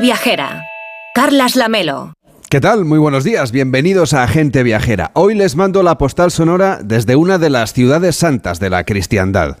Viajera. Carlas Lamelo. ¿Qué tal? Muy buenos días, bienvenidos a Gente Viajera. Hoy les mando la postal sonora desde una de las ciudades santas de la cristiandad.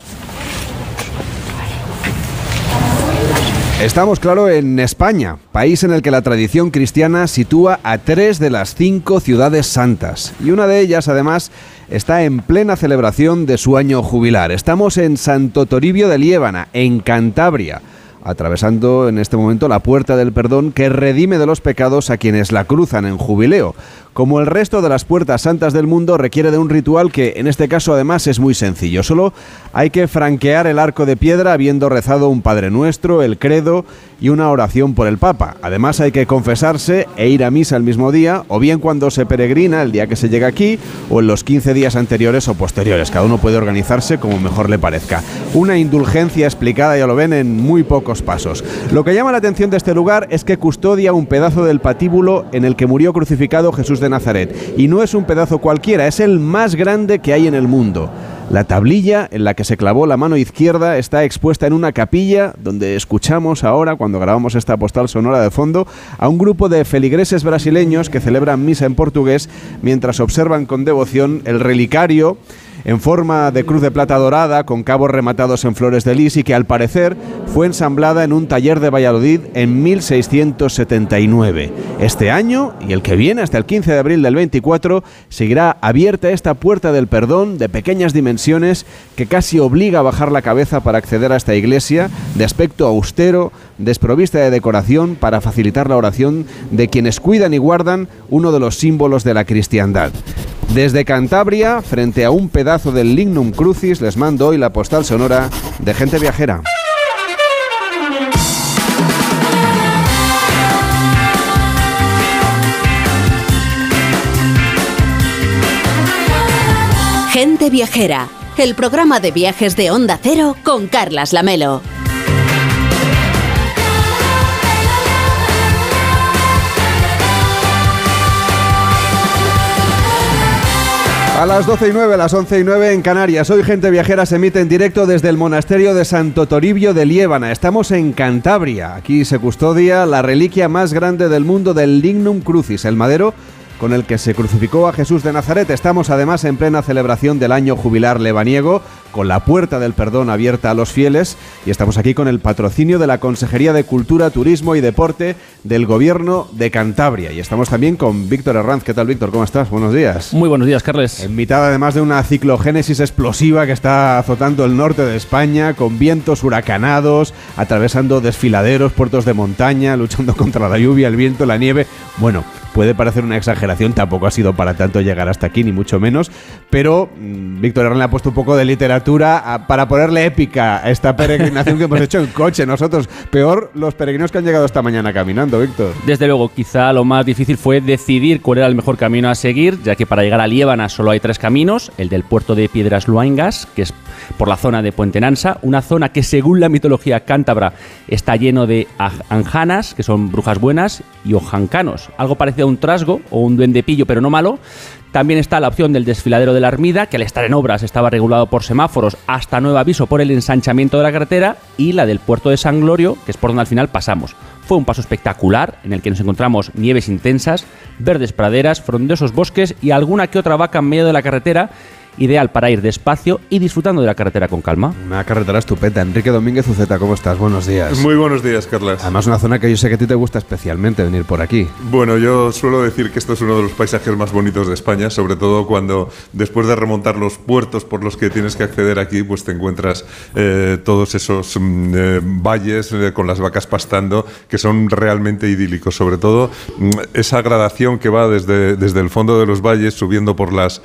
Estamos, claro, en España, país en el que la tradición cristiana sitúa a tres de las cinco ciudades santas. Y una de ellas, además, está en plena celebración de su año jubilar. Estamos en Santo Toribio de Liébana, en Cantabria atravesando en este momento la puerta del perdón que redime de los pecados a quienes la cruzan en jubileo. Como el resto de las puertas santas del mundo, requiere de un ritual que en este caso además es muy sencillo. Solo hay que franquear el arco de piedra habiendo rezado un Padre Nuestro, el credo y una oración por el Papa. Además hay que confesarse e ir a misa el mismo día, o bien cuando se peregrina el día que se llega aquí, o en los 15 días anteriores o posteriores. Cada uno puede organizarse como mejor le parezca. Una indulgencia explicada, ya lo ven, en muy pocos pasos. Lo que llama la atención de este lugar es que custodia un pedazo del patíbulo en el que murió crucificado Jesús de Nazaret. Y no es un pedazo cualquiera, es el más grande que hay en el mundo. La tablilla en la que se clavó la mano izquierda está expuesta en una capilla donde escuchamos ahora, cuando grabamos esta postal sonora de fondo, a un grupo de feligreses brasileños que celebran misa en portugués mientras observan con devoción el relicario en forma de cruz de plata dorada con cabos rematados en flores de lis y que al parecer fue ensamblada en un taller de Valladolid en 1679. Este año y el que viene hasta el 15 de abril del 24 seguirá abierta esta puerta del perdón de pequeñas dimensiones que casi obliga a bajar la cabeza para acceder a esta iglesia de aspecto austero, desprovista de decoración para facilitar la oración de quienes cuidan y guardan uno de los símbolos de la cristiandad. Desde Cantabria, frente a un pedazo del Lignum Crucis, les mando hoy la postal sonora de gente viajera. Gente Viajera, el programa de viajes de Onda Cero con Carlas Lamelo. A las 12 y 9, a las 11 y 9 en Canarias. Hoy Gente Viajera se emite en directo desde el monasterio de Santo Toribio de Liébana. Estamos en Cantabria. Aquí se custodia la reliquia más grande del mundo del Lignum Crucis, el madero con el que se crucificó a Jesús de Nazaret. Estamos además en plena celebración del año jubilar lebaniego, con la puerta del perdón abierta a los fieles, y estamos aquí con el patrocinio de la Consejería de Cultura, Turismo y Deporte del Gobierno de Cantabria. Y estamos también con Víctor Herranz. ¿Qué tal, Víctor? ¿Cómo estás? Buenos días. Muy buenos días, Carles. En mitad, además de una ciclogénesis explosiva que está azotando el norte de España, con vientos huracanados, atravesando desfiladeros, puertos de montaña, luchando contra la lluvia, el viento, la nieve. Bueno, puede parecer una exageración, tampoco ha sido para tanto llegar hasta aquí, ni mucho menos, pero mm, Víctor Herrán le ha puesto un poco de literatura para ponerle épica a esta peregrinación que hemos hecho en coche nosotros. Peor los peregrinos que han llegado esta mañana caminando, Víctor. Desde luego, quizá lo más difícil fue decidir cuál era el mejor camino a seguir, ya que para llegar a Liébana solo hay tres caminos, el del puerto de Piedras Luangas, que es por la zona de Puente Nansa, una zona que según la mitología cántabra está lleno de anjanas, que son brujas buenas, y ojancanos, algo parecido un trasgo o un duendepillo, pero no malo. También está la opción del desfiladero de la Armida, que al estar en obras estaba regulado por semáforos hasta nuevo aviso por el ensanchamiento de la carretera, y la del puerto de San Glorio, que es por donde al final pasamos. Fue un paso espectacular en el que nos encontramos nieves intensas, verdes praderas, frondosos bosques y alguna que otra vaca en medio de la carretera ideal para ir despacio y disfrutando de la carretera con calma. Una carretera estupenda. Enrique Domínguez Uceta, ¿cómo estás? Buenos días. Muy buenos días, Carlas. Además, una zona que yo sé que a ti te gusta especialmente venir por aquí. Bueno, yo suelo decir que esto es uno de los paisajes más bonitos de España, sobre todo cuando después de remontar los puertos por los que tienes que acceder aquí, pues te encuentras eh, todos esos mm, eh, valles eh, con las vacas pastando que son realmente idílicos. Sobre todo mm, esa gradación que va desde, desde el fondo de los valles subiendo por las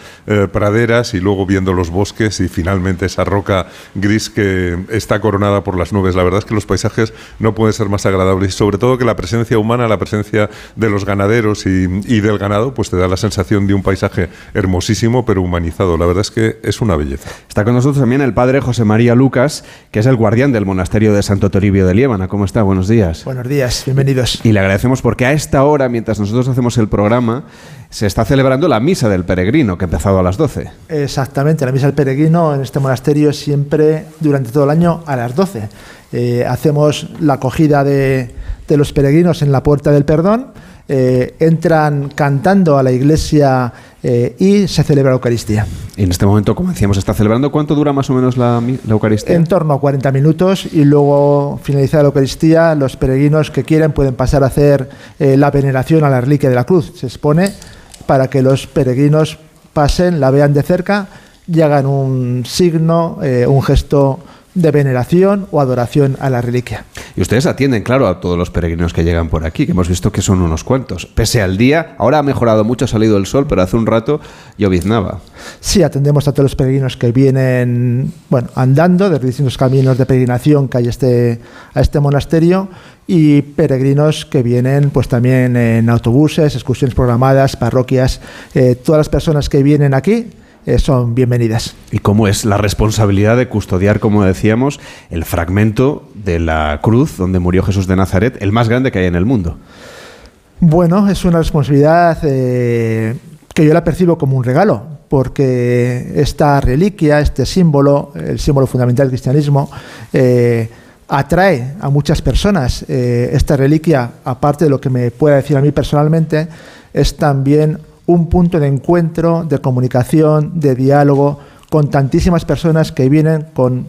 praderas y luego viendo los bosques y finalmente esa roca gris que está coronada por las nubes. La verdad es que los paisajes no pueden ser más agradables y sobre todo que la presencia humana, la presencia de los ganaderos y, del ganado, pues te da la sensación de un paisaje hermosísimo pero humanizado. La verdad es que es una belleza. Está con nosotros también el padre José María Lucas, que es el guardián del monasterio de Santo Toribio de Liébana. ¿Cómo está? Buenos días. Buenos días, bienvenidos. Y le agradecemos porque a esta hora, mientras nosotros hacemos el programa, se está celebrando la misa del peregrino, que ha empezado a las 12. Exactamente, la misa del peregrino en este monasterio siempre durante todo el año a las 12. Eh, hacemos la acogida de, de los peregrinos en la Puerta del Perdón, eh, entran cantando a la iglesia eh, y se celebra la Eucaristía. Y en este momento, como decíamos, está celebrando. ¿Cuánto dura más o menos la, la Eucaristía? En torno a 40 minutos y luego, finalizada la Eucaristía, los peregrinos que quieren pueden pasar a hacer la veneración a la reliquia de la cruz. Se expone para que los peregrinos pasen, la vean de cerca y hagan un signo, eh, un gesto de veneración o adoración a la reliquia. Y ustedes atienden, claro, a todos los peregrinos que llegan por aquí, que hemos visto que son unos cuantos. Pese al día, ahora ha mejorado mucho, ha salido el sol, pero hace un rato lloviznaba. Sí, atendemos a todos los peregrinos que vienen bueno, andando de distintos caminos de peregrinación que hay este, a este monasterio y peregrinos que vienen pues también en autobuses, excursiones programadas, parroquias. Eh, todas las personas que vienen aquí eh, son bienvenidas. ¿Y cómo es la responsabilidad de custodiar, como decíamos, el fragmento de la cruz donde murió Jesús de Nazaret, el más grande que hay en el mundo? Bueno, es una responsabilidad eh, que yo la percibo como un regalo, porque esta reliquia, este símbolo, el símbolo fundamental del cristianismo, atrae a muchas personas. Eh, esta reliquia, aparte de lo que me pueda decir a mí personalmente, es también un punto de encuentro, de comunicación, de diálogo con tantísimas personas que vienen con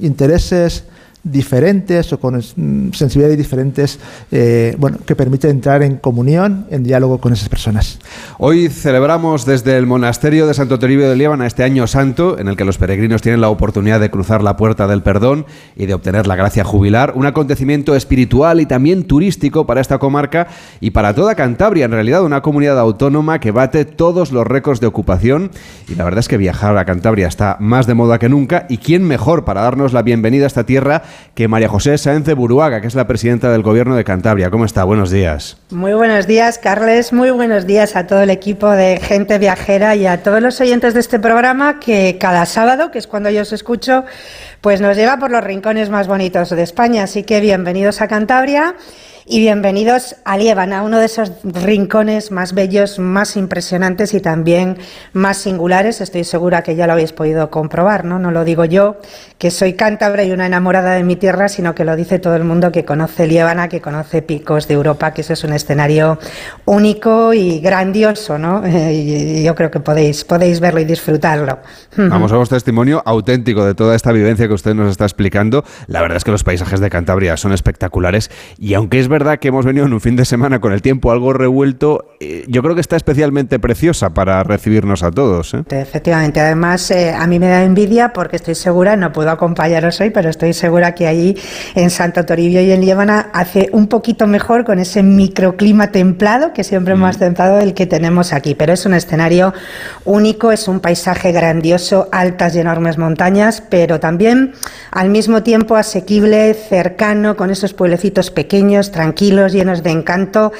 intereses diferentes o con sensibilidades diferentes, eh, bueno, que permite entrar en comunión, en diálogo con esas personas. Hoy celebramos desde el monasterio de Santo Toribio de Líbana este año santo, en el que los peregrinos tienen la oportunidad de cruzar la puerta del perdón y de obtener la gracia jubilar, un acontecimiento espiritual y también turístico para esta comarca y para toda Cantabria, en realidad una comunidad autónoma que bate todos los récords de ocupación. Y la verdad es que viajar a Cantabria está más de moda que nunca. Y quién mejor para darnos la bienvenida a esta tierra que María José Sáenz de Buruaga, que es la presidenta del gobierno de Cantabria. ¿Cómo está? Buenos días. Muy buenos días, Carles. Muy buenos días a todo el equipo de Gente Viajera y a todos los oyentes de este programa que cada sábado, que es cuando yo os escucho, pues nos lleva por los rincones más bonitos de España. Así que bienvenidos a Cantabria. Y bienvenidos a Liébana, uno de esos rincones más bellos, más impresionantes y también más singulares. Estoy segura que ya lo habéis podido comprobar, ¿no? No lo digo yo, que soy cántabra y una enamorada de mi tierra, sino que lo dice todo el mundo que conoce Liébana, que conoce Picos de Europa, que eso es un escenario único y grandioso, ¿no? Y yo creo que podéis, podéis verlo y disfrutarlo. Vamos a un testimonio auténtico de toda esta vivencia que usted nos está explicando. La verdad es que los paisajes de Cantabria son espectaculares y aunque es verdad que hemos venido en un fin de semana con el tiempo algo revuelto, eh, yo creo que está especialmente preciosa para recibirnos a todos. ¿eh? Efectivamente, además eh, a mí me da envidia porque estoy segura, no puedo acompañaros hoy, pero estoy segura que allí en Santo Toribio y en Liébana hace un poquito mejor con ese microclima templado que siempre más templado el que tenemos aquí. Pero es un escenario único, es un paisaje grandioso, altas y enormes montañas, pero también al mismo tiempo asequible, cercano, con esos pueblecitos pequeños, tranquilos, llenos de encanto.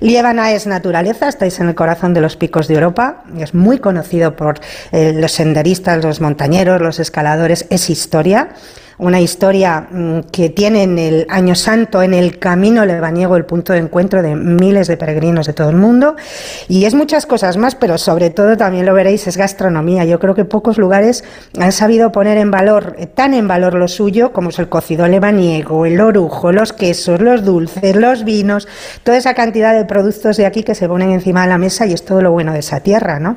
Liébana es naturaleza, estáis en el corazón de los picos de Europa, es muy conocido por eh, los senderistas, los montañeros, los escaladores, es historia una historia mm, que tiene en el Año Santo, en el Camino Lebaniego, el punto de encuentro de miles de peregrinos de todo el mundo. Y es muchas cosas más, pero sobre todo también lo veréis, es gastronomía. Yo creo que pocos lugares han sabido poner en valor, eh, tan en valor lo suyo, como es el cocido lebaniego, el orujo, los quesos, los dulces, los vinos, toda esa cantidad de productos de aquí que se ponen encima de la mesa y es todo lo bueno de esa tierra, ¿no?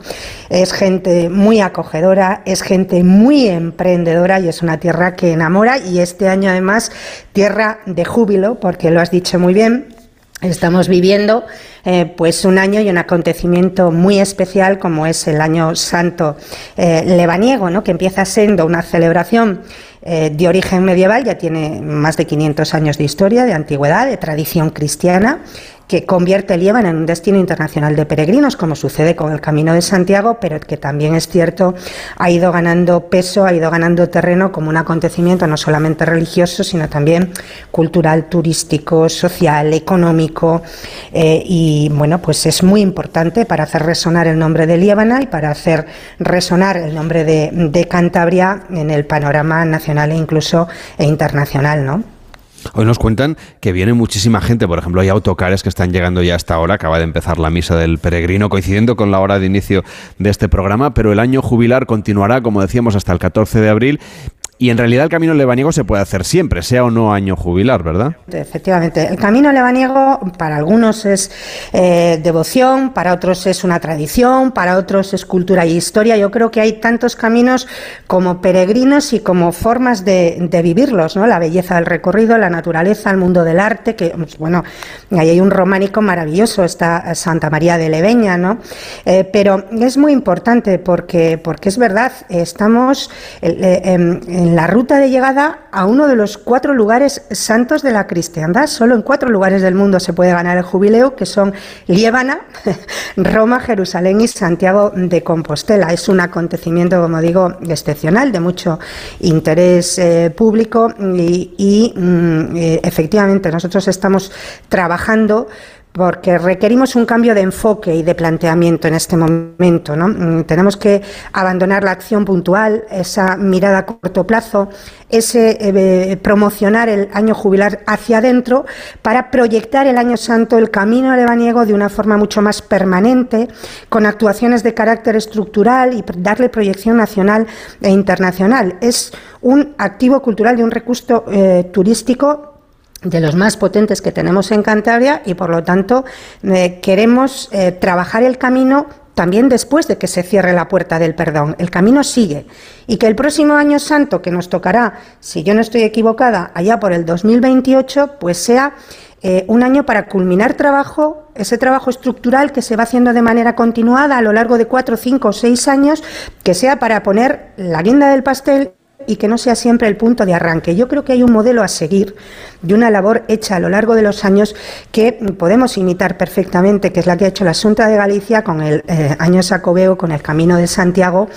Es gente muy acogedora, es gente muy emprendedora y es una tierra que enamora y este año además tierra de júbilo, porque lo has dicho muy bien, Estamos viviendo eh, pues un año y un acontecimiento muy especial como es el año santo eh, lebaniego, ¿no? que empieza siendo una celebración eh, de origen medieval, ya tiene más de 500 años de historia, de antigüedad, de tradición cristiana, que convierte Líbano en un destino internacional de peregrinos, como sucede con el Camino de Santiago, pero que también es cierto, ha ido ganando peso, ha ido ganando terreno como un acontecimiento no solamente religioso, sino también cultural, turístico, social, económico, eh, y bueno, pues es muy importante para hacer resonar el nombre de Líbana y para hacer resonar el nombre de, de Cantabria en el panorama nacional e incluso e internacional, ¿no? Hoy nos cuentan que viene muchísima gente, por ejemplo, hay autocares que están llegando ya hasta ahora, acaba de empezar la misa del peregrino, coincidiendo con la hora de inicio de este programa, pero el año jubilar continuará, como decíamos, hasta el 14 de abril. Y en realidad el camino lebaniego se puede hacer siempre, sea o no año jubilar, ¿verdad? Efectivamente, el camino lebaniego para algunos es eh, devoción, para otros es una tradición, para otros es cultura y historia. Yo creo que hay tantos caminos como peregrinos y como formas de, vivirlos, ¿no? La belleza del recorrido, la naturaleza, el mundo del arte, que pues, bueno, ahí hay un románico maravilloso, está Santa María de Leveña, ¿no? Eh, pero es muy importante porque, porque es verdad, estamos eh, en la ruta de llegada a uno de los cuatro lugares santos de la cristiandad. Solo en cuatro lugares del mundo se puede ganar el jubileo, que son Liébana, Roma, Jerusalén y Santiago de Compostela. Es un acontecimiento, como digo, excepcional, de mucho interés eh, público y, mm, eh, efectivamente nosotros estamos trabajando porque requerimos un cambio de enfoque y de planteamiento en este momento. ¿no? Mm, tenemos que abandonar la acción puntual, esa mirada a corto plazo, ese eh, promocionar el año jubilar hacia adentro para proyectar el año santo, el camino alebaniego de una forma mucho más permanente, con actuaciones de carácter estructural y darle proyección nacional e internacional. Es un activo cultural y un recurso eh, turístico de los más potentes que tenemos en Cantabria y por lo tanto eh, queremos eh, trabajar el camino también después de que se cierre la puerta del perdón. El camino sigue y que el próximo año santo que nos tocará, si yo no estoy equivocada, allá por el 2028, pues sea eh, un año para culminar trabajo, ese trabajo estructural que se va haciendo de manera continuada a lo largo de cuatro, cinco o seis años, que sea para poner la guinda del pastel y que no sea siempre el punto de arranque. Yo creo que hay un modelo a seguir de una labor hecha a lo largo de los años que podemos imitar perfectamente, que es la que ha hecho la Junta de Galicia con el eh, año Sacobeo, con el Camino de Santiago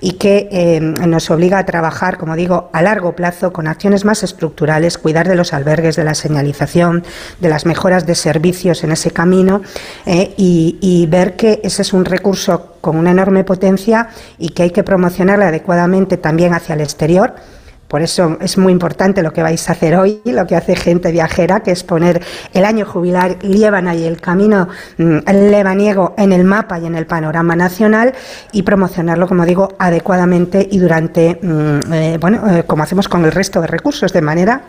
y que eh, nos obliga a trabajar, como digo, a largo plazo con acciones más estructurales, cuidar de los albergues, de la señalización, de las mejoras de servicios en ese camino eh, y, y ver que ese es un recurso con una enorme potencia y que hay que promocionarla adecuadamente también hacia el exterior. Por eso es muy importante lo que vais a hacer hoy, lo que hace gente viajera, que es poner el año jubilar Liébana y el camino mm, lebaniego en el mapa y en el panorama nacional y promocionarlo, como digo, adecuadamente y durante, mm, eh, bueno, eh, como hacemos con el resto de recursos, de manera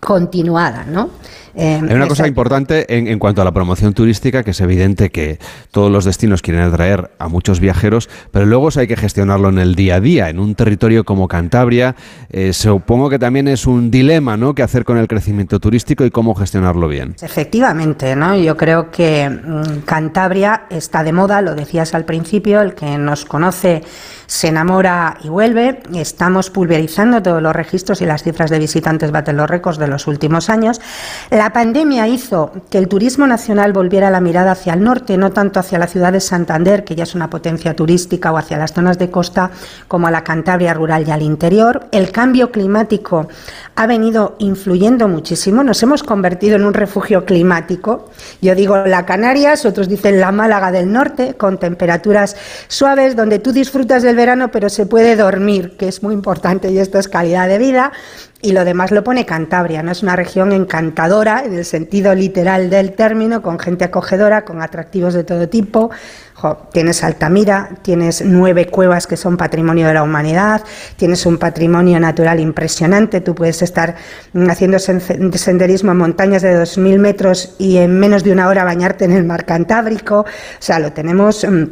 continuada, ¿no? Eh, Hay una cosa importante en, cuanto a la promoción turística, que es evidente que todos los destinos quieren atraer a muchos viajeros, pero luego hay que gestionarlo en el día a día. En un territorio como Cantabria, eh, supongo que también es un dilema, ¿no?, qué hacer con el crecimiento turístico y cómo gestionarlo bien. Efectivamente, ¿no? Yo creo que mm, Cantabria está de moda, lo decías al principio, el que nos conoce se enamora y vuelve. Estamos pulverizando todos los registros y las cifras de visitantes baten los récords de los últimos años. La pandemia hizo que el turismo nacional volviera la mirada hacia el norte, no tanto hacia la ciudad de Santander, que ya es una potencia turística, o hacia las zonas de costa, como a la Cantabria rural y al interior. El cambio climático ha venido influyendo muchísimo. Nos hemos convertido en un refugio climático. Yo digo la Canarias, otros dicen la Málaga del norte, con temperaturas suaves, donde tú disfrutas del verano, pero se puede dormir, que es muy importante y esto es calidad de vida. Y lo demás lo pone Cantabria, ¿no? Es una región encantadora en el sentido literal del término, con gente acogedora, con atractivos de todo tipo. tienes Altamira, tienes nueve cuevas que son patrimonio de la humanidad, tienes un patrimonio natural impresionante, tú puedes estar haciendo senderismo en montañas de 2.000 metros y en menos de una hora bañarte en el mar Cantábrico, o sea, lo tenemos mm,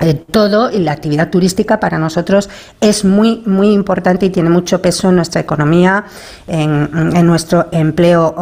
eh, todo y la actividad turística para nosotros es muy, muy importante y tiene mucho peso en nuestra economía, en, nuestro empleo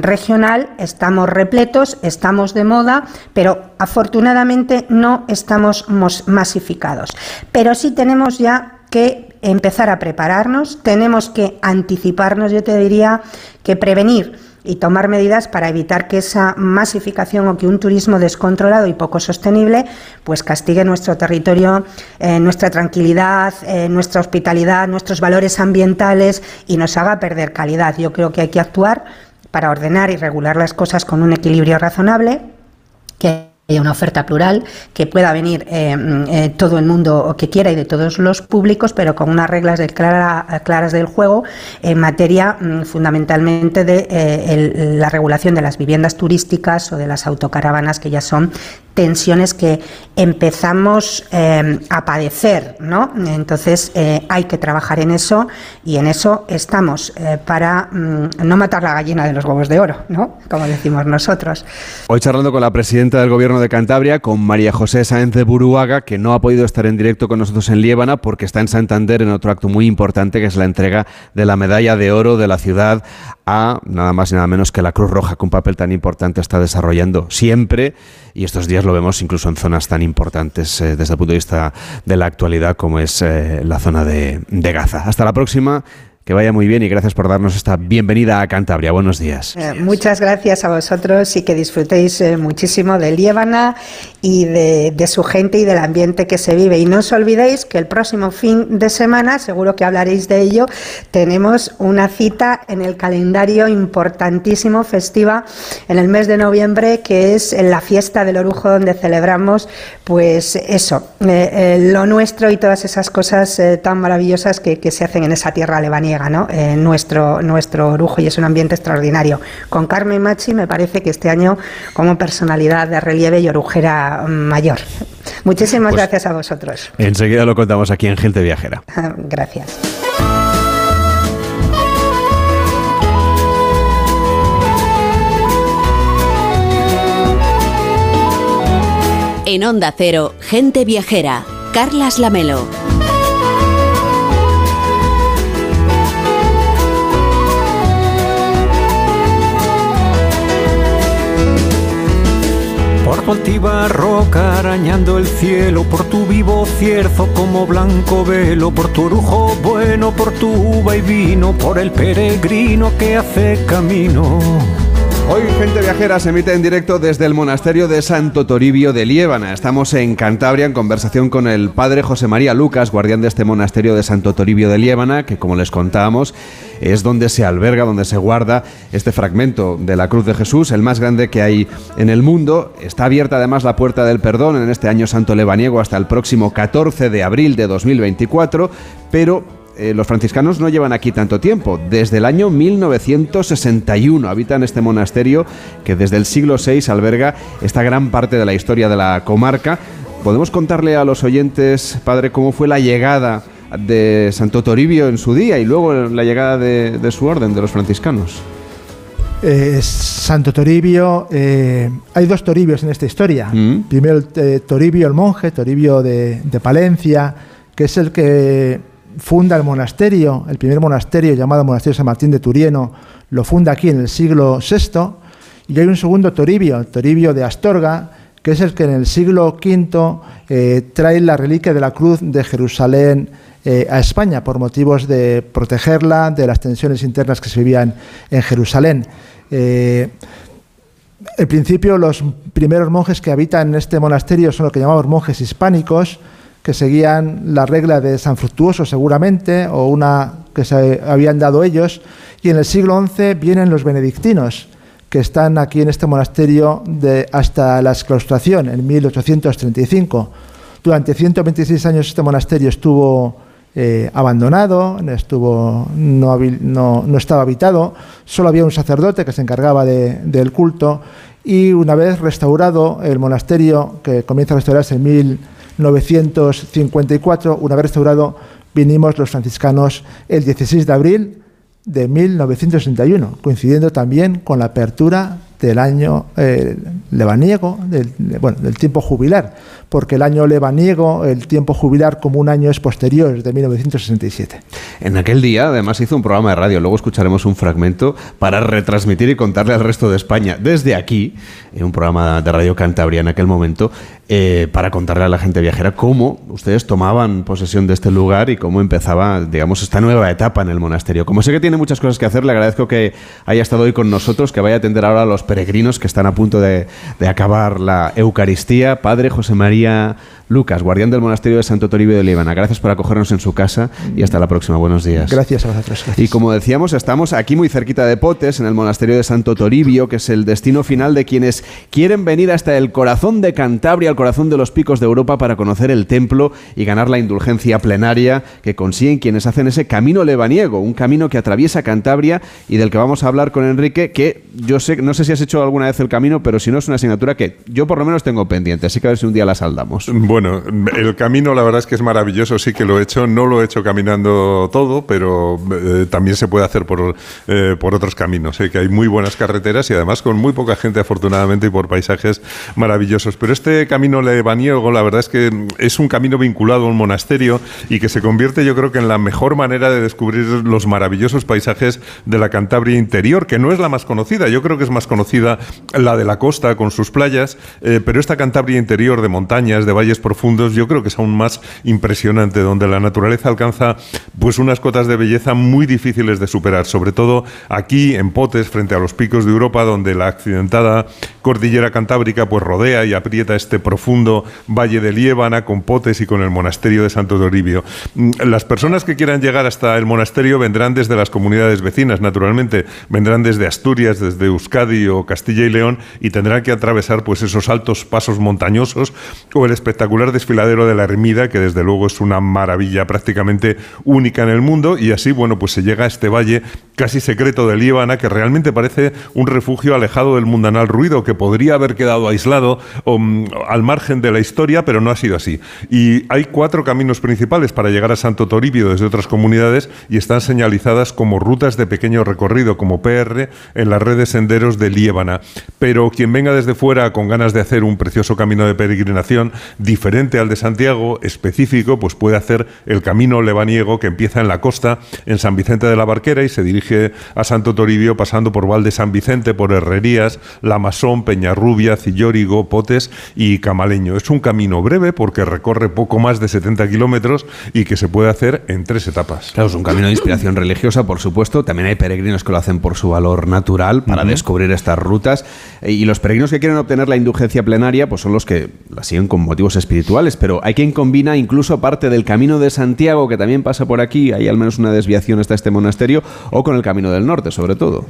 regional. Estamos repletos, estamos de moda, pero afortunadamente no estamos masificados. Pero sí tenemos ya que empezar a prepararnos, tenemos que anticiparnos, yo te diría que prevenir y tomar medidas para evitar que esa masificación o que un turismo descontrolado y poco sostenible pues castigue nuestro territorio, eh, nuestra tranquilidad, eh, nuestra hospitalidad, nuestros valores ambientales y nos haga perder calidad. Yo creo que hay que actuar para ordenar y regular las cosas con un equilibrio razonable que haya una oferta plural, que pueda venir eh, eh, todo el mundo que quiera y de todos los públicos, pero con unas reglas claras del juego en materia mm, fundamentalmente de eh, la regulación de las viviendas turísticas o de las autocaravanas que ya son tensiones que empezamos eh, a padecer, ¿no? Entonces eh, hay que trabajar en eso y en eso estamos eh, para mm, no matar la gallina de los huevos de oro, ¿no? Como decimos nosotros. Hoy charlando con la presidenta del Gobierno de Cantabria, con María José Sáenz de Buruaga, que no ha podido estar en directo con nosotros en Liébana porque está en Santander en otro acto muy importante que es la entrega de la medalla de oro de la ciudad a nada más y nada menos que la Cruz Roja, que un papel tan importante está desarrollando siempre y estos días lo vemos incluso en zonas tan importantes eh, desde el punto de vista de la actualidad como es eh, la zona de, de Gaza. Hasta la próxima. Que vaya muy bien y gracias por darnos esta bienvenida a Cantabria. Buenos días. Eh, muchas gracias a vosotros y que disfrutéis eh, muchísimo de Líbana y de, su gente y del ambiente que se vive. Y no os olvidéis que el próximo fin de semana, seguro que hablaréis de ello, tenemos una cita en el calendario importantísimo, festiva, en el mes de noviembre, que es la fiesta del Orujo, donde celebramos, pues eso, eh, lo nuestro y todas esas cosas tan maravillosas que, se hacen en esa tierra Eh, nuestro, nuestro orujo y es un ambiente extraordinario. Con Carmen Machi me parece que este año como personalidad de relieve y orujera mayor. Muchísimas pues gracias a vosotros. Enseguida lo contamos aquí en Gente Viajera. gracias. En Onda Cero, Gente Viajera, Carlas Lamelo. Altiva roca arañando el cielo, por tu vivo cierzo como blanco velo, por tu orujo bueno, por tu uva y vino, por el peregrino que hace camino. Hoy Gente Viajera se emite en directo desde el monasterio de Santo Toribio de Liébana. Estamos en Cantabria en conversación con el padre José María Lucas, guardián de este monasterio de Santo Toribio de Liébana, que como les contábamos es donde se alberga, donde se guarda este fragmento de la cruz de Jesús, el más grande que hay en el mundo. Está abierta además la puerta del perdón en este año santo lebaniego hasta el próximo 14 de abril de 2024, pero eh, los franciscanos no llevan aquí tanto tiempo. Desde el año 1961 habitan este monasterio que desde el siglo VI alberga esta gran parte de la historia de la comarca. ¿Podemos contarle a los oyentes, padre, cómo fue la llegada de Santo Toribio en su día y luego la llegada de, de su orden, de los franciscanos? Eh, Santo Toribio, eh, hay dos Toribios en esta historia. Mm. Primero eh, Toribio el monje, Toribio de, de Palencia, que es el que funda el monasterio, el primer monasterio llamado Monasterio San Martín de Turieno, lo funda aquí en el siglo VI, y hay un segundo Toribio, Toribio de Astorga, que es el que en el siglo V eh, trae la reliquia de la cruz de Jerusalén eh, a España por motivos de protegerla de las tensiones internas que se vivían en Jerusalén. Eh, en principio, los primeros monjes que habitan en este monasterio son lo que llamamos monjes hispánicos, que seguían la regla de San Fructuoso seguramente, o una que se habían dado ellos, y en el siglo XI vienen los benedictinos, que están aquí en este monasterio de, hasta la exclaustración, en 1835. Durante 126 años este monasterio estuvo eh, abandonado, estuvo, no, no, no, estaba habitado, solo había un sacerdote que se encargaba de, del culto, y una vez restaurado el monasterio, que comienza a restaurarse en 1835, 954, una vez restaurado, vinimos los franciscanos el 16 de abril de 1961, coincidiendo también con la apertura del año eh, lebaniego, del, bueno, del tiempo jubilar, porque el año lebaniego, el tiempo jubilar como un año es posterior, es de 1967. En aquel día, además, hizo un programa de radio, luego escucharemos un fragmento para retransmitir y contarle al resto de España, desde aquí, en un programa de Radio Cantabria en aquel momento, eh, para contarle a la gente viajera cómo ustedes tomaban posesión de este lugar y cómo empezaba, digamos, esta nueva etapa en el monasterio. Como sé que tiene muchas cosas que hacer, le agradezco que haya estado hoy con nosotros, que vaya a atender ahora a los peregrinos que están a punto de, de acabar la Eucaristía. Padre José María Lucas, guardián del monasterio de Santo Toribio de Líbana, gracias por acogernos en su casa y hasta la próxima. Buenos días. Gracias a vosotros. Y como decíamos, estamos aquí muy cerquita de Potes, en el monasterio de Santo Toribio, que es el destino final de quienes quieren venir hasta el corazón de Cantabria, al corazón de los picos de Europa, para conocer el templo y ganar la indulgencia plenaria que consiguen quienes hacen ese camino lebaniego, un camino que atraviesa Cantabria y del que vamos a hablar con Enrique, que yo sé, no sé si has hecho alguna vez el camino, pero si no es una asignatura que yo por lo menos tengo pendiente, así que a ver si un día la saldamos. Bueno, el camino la verdad es que es maravilloso, sí que lo he hecho, no lo he hecho caminando todo, pero eh, también se puede hacer por, eh, por otros caminos, que hay muy buenas carreteras y además con muy poca gente afortunadamente y por paisajes maravillosos. Pero este camino lebaniego la verdad es que es un camino vinculado a un monasterio y que se convierte yo creo que en la mejor manera de descubrir los maravillosos paisajes de la Cantabria interior, que no es la más conocida, yo creo que es más conocida la de la costa con sus playas, eh, pero esta Cantabria interior de montañas, de valles profundos, yo creo que es aún más impresionante, donde la naturaleza alcanza pues unas cotas de belleza muy difíciles de superar, sobre todo aquí en Potes, frente a los picos de Europa, donde la accidentada cordillera cantábrica pues rodea y aprieta este profundo valle de Liébana con Potes y con el monasterio de Santo Toribio. Mm, las personas que quieran llegar hasta el monasterio vendrán desde las comunidades vecinas, naturalmente, vendrán desde Asturias, desde Euskadi o Castilla y León y tendrán que atravesar pues esos altos pasos montañosos o el espectacular desfiladero de la Ermida, que desde luego es una maravilla prácticamente única en el mundo y así, bueno, pues se llega a este valle casi secreto de Líbana que realmente parece un refugio alejado del mundanal ruido que podría haber quedado aislado o, mm, al margen de la historia, pero no ha sido así. Y hay cuatro caminos principales para llegar a Santo Toribio desde otras comunidades y están señalizadas como rutas de pequeño recorrido, como PR, en las redes senderos de Líbana. Pero quien venga desde fuera con ganas de hacer un precioso camino de peregrinación diferente al de Santiago, específico, pues puede hacer el camino lebaniego que empieza en la costa, en San Vicente de la Barquera y se dirige a Santo Toribio pasando por Val de San Vicente, por Herrerías, La Masón, Peñarrubia, Cillórigo, Potes y Camaleño. Es un camino breve porque recorre poco más de 70 kilómetros y que se puede hacer en tres etapas. Claro, es un camino de inspiración religiosa, por supuesto. También hay peregrinos que lo hacen por su valor natural para descubrir estas rutas. Y los peregrinos que quieren obtener la indulgencia plenaria, pues son los que la siguen con motivos espirituales. Pero hay quien combina incluso parte del camino de Santiago, que también pasa por aquí, hay al menos una desviación hasta este monasterio, o con el camino del norte, sobre todo.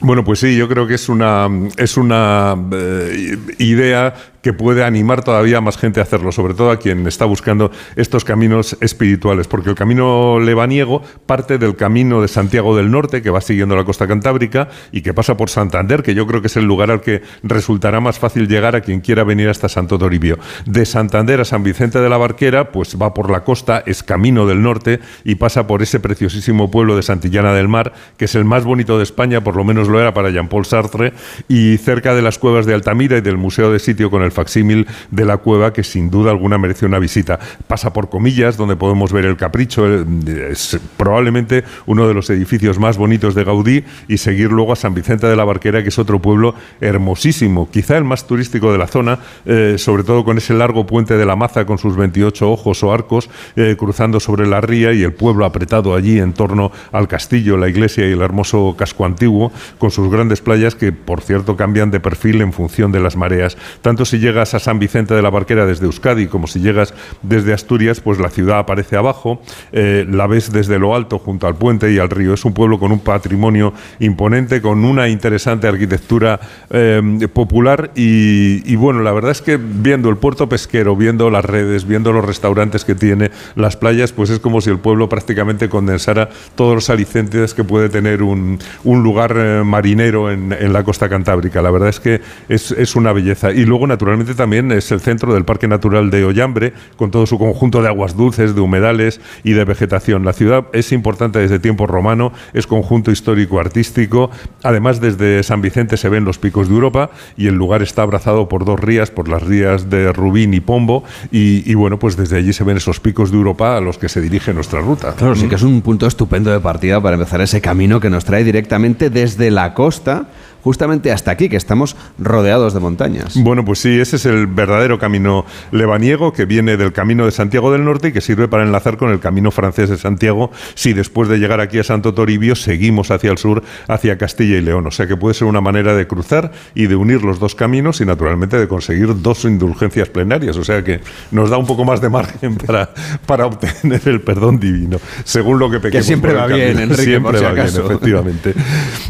Bueno, pues sí, yo creo que es una, es una eh, idea que puede animar todavía más gente a hacerlo, sobre todo a quien está buscando estos caminos espirituales, porque el camino lebaniego parte del camino de Santiago del Norte, que va siguiendo la costa cantábrica y que pasa por Santander, que yo creo que es el lugar al que resultará más fácil llegar a quien quiera venir hasta Santo Toribio. De Santander a San Vicente de la Barquera, pues va por la costa, es camino del norte y pasa por ese preciosísimo pueblo de Santillana del Mar, que es el más bonito de España, por lo menos lo era para Jean-Paul Sartre, y cerca de las cuevas de Altamira y del Museo de Sitio con el facsímil de la cueva que sin duda alguna merece una visita. Pasa por Comillas, donde podemos ver el Capricho, es probablemente uno de los edificios más bonitos de Gaudí, y seguir luego a San Vicente de la Barquera, que es otro pueblo hermosísimo, quizá el más turístico de la zona, eh, sobre todo con ese largo puente de la Maza con sus 28 ojos o arcos eh, cruzando sobre la ría y el pueblo apretado allí en torno al castillo, la iglesia y el hermoso casco antiguo, con sus grandes playas que, por cierto, cambian de perfil en función de las mareas. Tanto llegas a San Vicente de la Barquera desde Euskadi como si llegas desde Asturias, pues la ciudad aparece abajo, eh, la ves desde lo alto junto al puente y al río. Es un pueblo con un patrimonio imponente, con una interesante arquitectura eh, popular y, bueno, la verdad es que viendo el puerto pesquero, viendo las redes, viendo los restaurantes que tiene, las playas, pues es como si el pueblo prácticamente condensara todos los alicentes que puede tener un, lugar eh, marinero en, la costa cantábrica. La verdad es que es, es una belleza. Y luego, naturalmente, también es el centro del Parque Natural de Ollambre, con todo su conjunto de aguas dulces, de humedales y de vegetación. La ciudad es importante desde tiempo romano, es conjunto histórico-artístico. Además, desde San Vicente se ven los picos de Europa y el lugar está abrazado por dos rías, por las rías de Rubín y Pombo. Y, bueno, pues desde allí se ven esos picos de Europa a los que se dirige nuestra ruta. Claro, sí que es un punto estupendo de partida para empezar ese camino que nos trae directamente desde la costa justamente hasta aquí, que estamos rodeados de montañas. Bueno, pues sí, ese es el verdadero camino lebaniego que viene del camino de Santiago del Norte y que sirve para enlazar con el camino francés de Santiago si después de llegar aquí a Santo Toribio seguimos hacia el sur, hacia Castilla y León. O sea que puede ser una manera de cruzar y de unir los dos caminos y naturalmente de conseguir dos indulgencias plenarias. O sea que nos da un poco más de margen para, para obtener el perdón divino, según lo que pequemos. Que siempre va bien, Enrique, siempre va bien, efectivamente.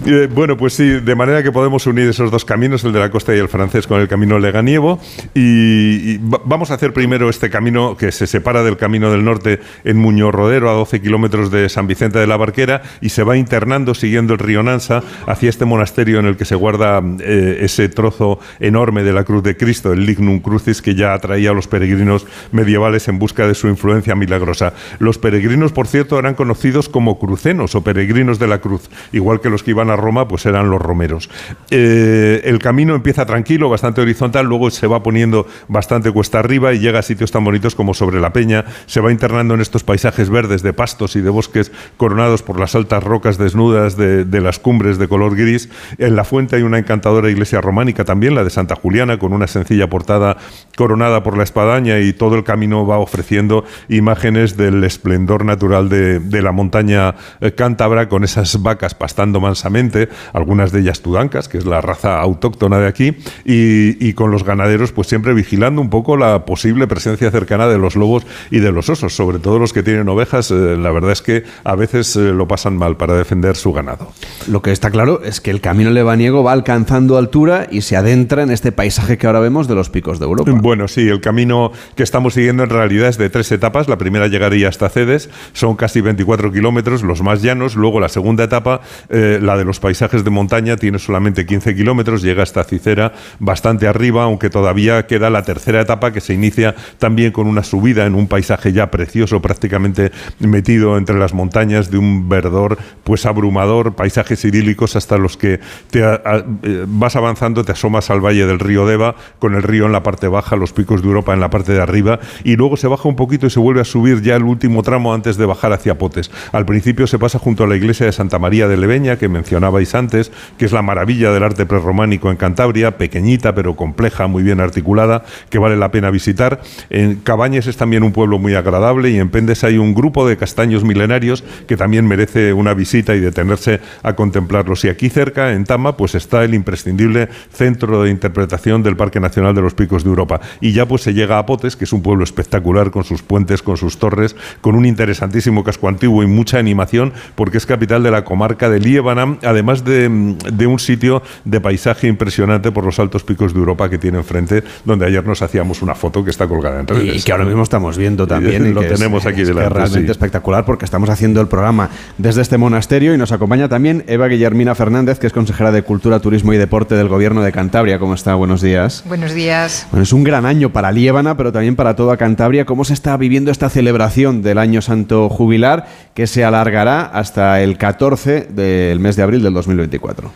Eh, bueno, pues sí, de manera que podemos unir esos dos caminos, el de la costa y el francés, con el camino Leganiego. Y, y vamos a hacer primero este camino que se separa del camino del norte en Muñoz Rodero, a 12 kilómetros de San Vicente de la Barquera, y se va internando siguiendo el río Nansa hacia este monasterio en el que se guarda eh, ese trozo enorme de la cruz de Cristo, el Lignum Crucis, que ya atraía a los peregrinos medievales en busca de su influencia milagrosa. Los peregrinos, por cierto, eran conocidos como crucenos o peregrinos de la cruz, igual que los que iban a Roma, pues eran los romeros. Eh, el camino empieza tranquilo, bastante horizontal, luego se va poniendo bastante cuesta arriba y llega a sitios tan bonitos como sobre la peña, se va internando en estos paisajes verdes de pastos y de bosques coronados por las altas rocas desnudas de, las cumbres de color gris. En la fuente hay una encantadora iglesia románica también, la de Santa Juliana, con una sencilla portada coronada por la espadaña y todo el camino va ofreciendo imágenes del esplendor natural de, la montaña eh, cántabra con esas vacas pastando mansamente, algunas de ellas que es la raza autóctona de aquí, y, y con los ganaderos pues siempre vigilando un poco la posible presencia cercana de los lobos y de los osos, sobre todo los que tienen ovejas, eh, la verdad es que a veces eh, lo pasan mal para defender su ganado. Lo que está claro es que el camino lebaniego va alcanzando altura y se adentra en este paisaje que ahora vemos de los picos de Europa. Bueno, sí, el camino que estamos siguiendo en realidad es de tres etapas. La primera llegaría hasta Cedes, son casi 24 kilómetros, los más llanos. Luego la segunda etapa, eh, la de los paisajes de montaña, tiene solamente 15 kilómetros, llega hasta Cicera, bastante arriba, aunque todavía queda la tercera etapa que se inicia también con una subida en un paisaje ya precioso, prácticamente metido entre las montañas de un verdor pues abrumador, paisajes idílicos hasta los que te eh, vas avanzando, te asomas al valle del río Deva, con el río en la parte baja, los picos de Europa en la parte de arriba, y luego se baja un poquito y se vuelve a subir ya el último tramo antes de bajar hacia Potes. Al principio se pasa junto a la iglesia de Santa María de Leveña, que mencionabais antes, que es la maravilla del arte prerrománico en Cantabria, pequeñita pero compleja, muy bien articulada, que vale la pena visitar. En Cabañes es también un pueblo muy agradable y en Pendes hay un grupo de castaños milenarios que también merece una visita y detenerse a contemplarlos. Y aquí cerca, en Tama, pues está el imprescindible centro de interpretación del Parque Nacional de los Picos de Europa. Y ya pues se llega a Potes, que es un pueblo espectacular con sus puentes, con sus torres, con un interesantísimo casco antiguo y mucha animación, porque es capital de la comarca de Líbana, además de, de un sitio de paisaje impresionante por los altos picos de Europa que tiene enfrente, donde ayer nos hacíamos una foto que está colgada en redes. Y que ahora mismo estamos viendo también. Y y lo que tenemos es, aquí es que delante, Es realmente sí. espectacular porque estamos haciendo el programa desde este monasterio y nos acompaña también Eva Guillermina Fernández, que es consejera de Cultura, Turismo y Deporte del Gobierno de Cantabria. ¿Cómo está? Buenos días. Buenos días. Bueno, es un gran año para Liébana, pero también para toda Cantabria. ¿Cómo se está viviendo esta celebración del Año Santo Jubilar que se alargará hasta el 14 del mes de abril del 2024?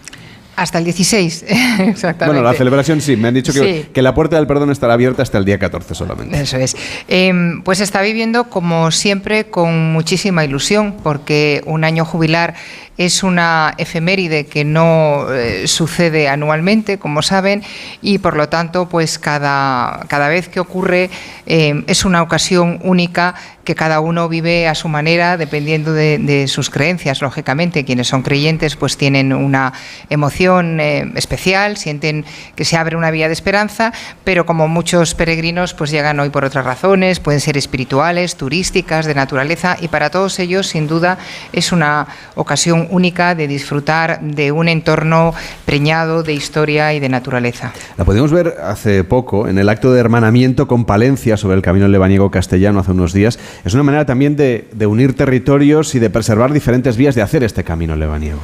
Hasta el 16, exactamente. Bueno, la celebración sí, me han dicho que, Sí. que la puerta del perdón estará abierta hasta el día 14 solamente. Eso es. Eh, pues está viviendo, como siempre, con muchísima ilusión, porque un año jubilar es una efeméride que no eh, sucede anualmente, como saben, y por lo tanto, pues cada, cada vez que ocurre eh, es una ocasión única que cada uno vive a su manera, dependiendo de, sus creencias, lógicamente. Quienes son creyentes, pues tienen una emoción eh, especial, sienten que se abre una vía de esperanza, pero como muchos peregrinos, pues llegan hoy por otras razones, pueden ser espirituales, turísticas, de naturaleza, y para todos ellos, sin duda, es una ocasión única de disfrutar de un entorno preñado de historia y de naturaleza. La pudimos ver hace poco en el acto de hermanamiento con Palencia sobre el camino lebaniego castellano hace unos días. Es una manera también de, unir territorios y de preservar diferentes vías de hacer este camino lebaniego.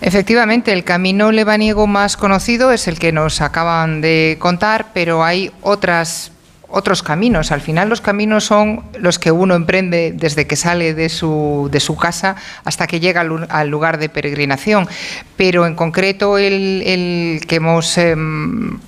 Efectivamente, el camino lebaniego más conocido es el que nos acaban de contar, pero hay otras otros caminos. Al final los caminos son los que uno emprende desde que sale de su, casa hasta que llega al, lugar de peregrinación. Pero en concreto el, que hemos eh,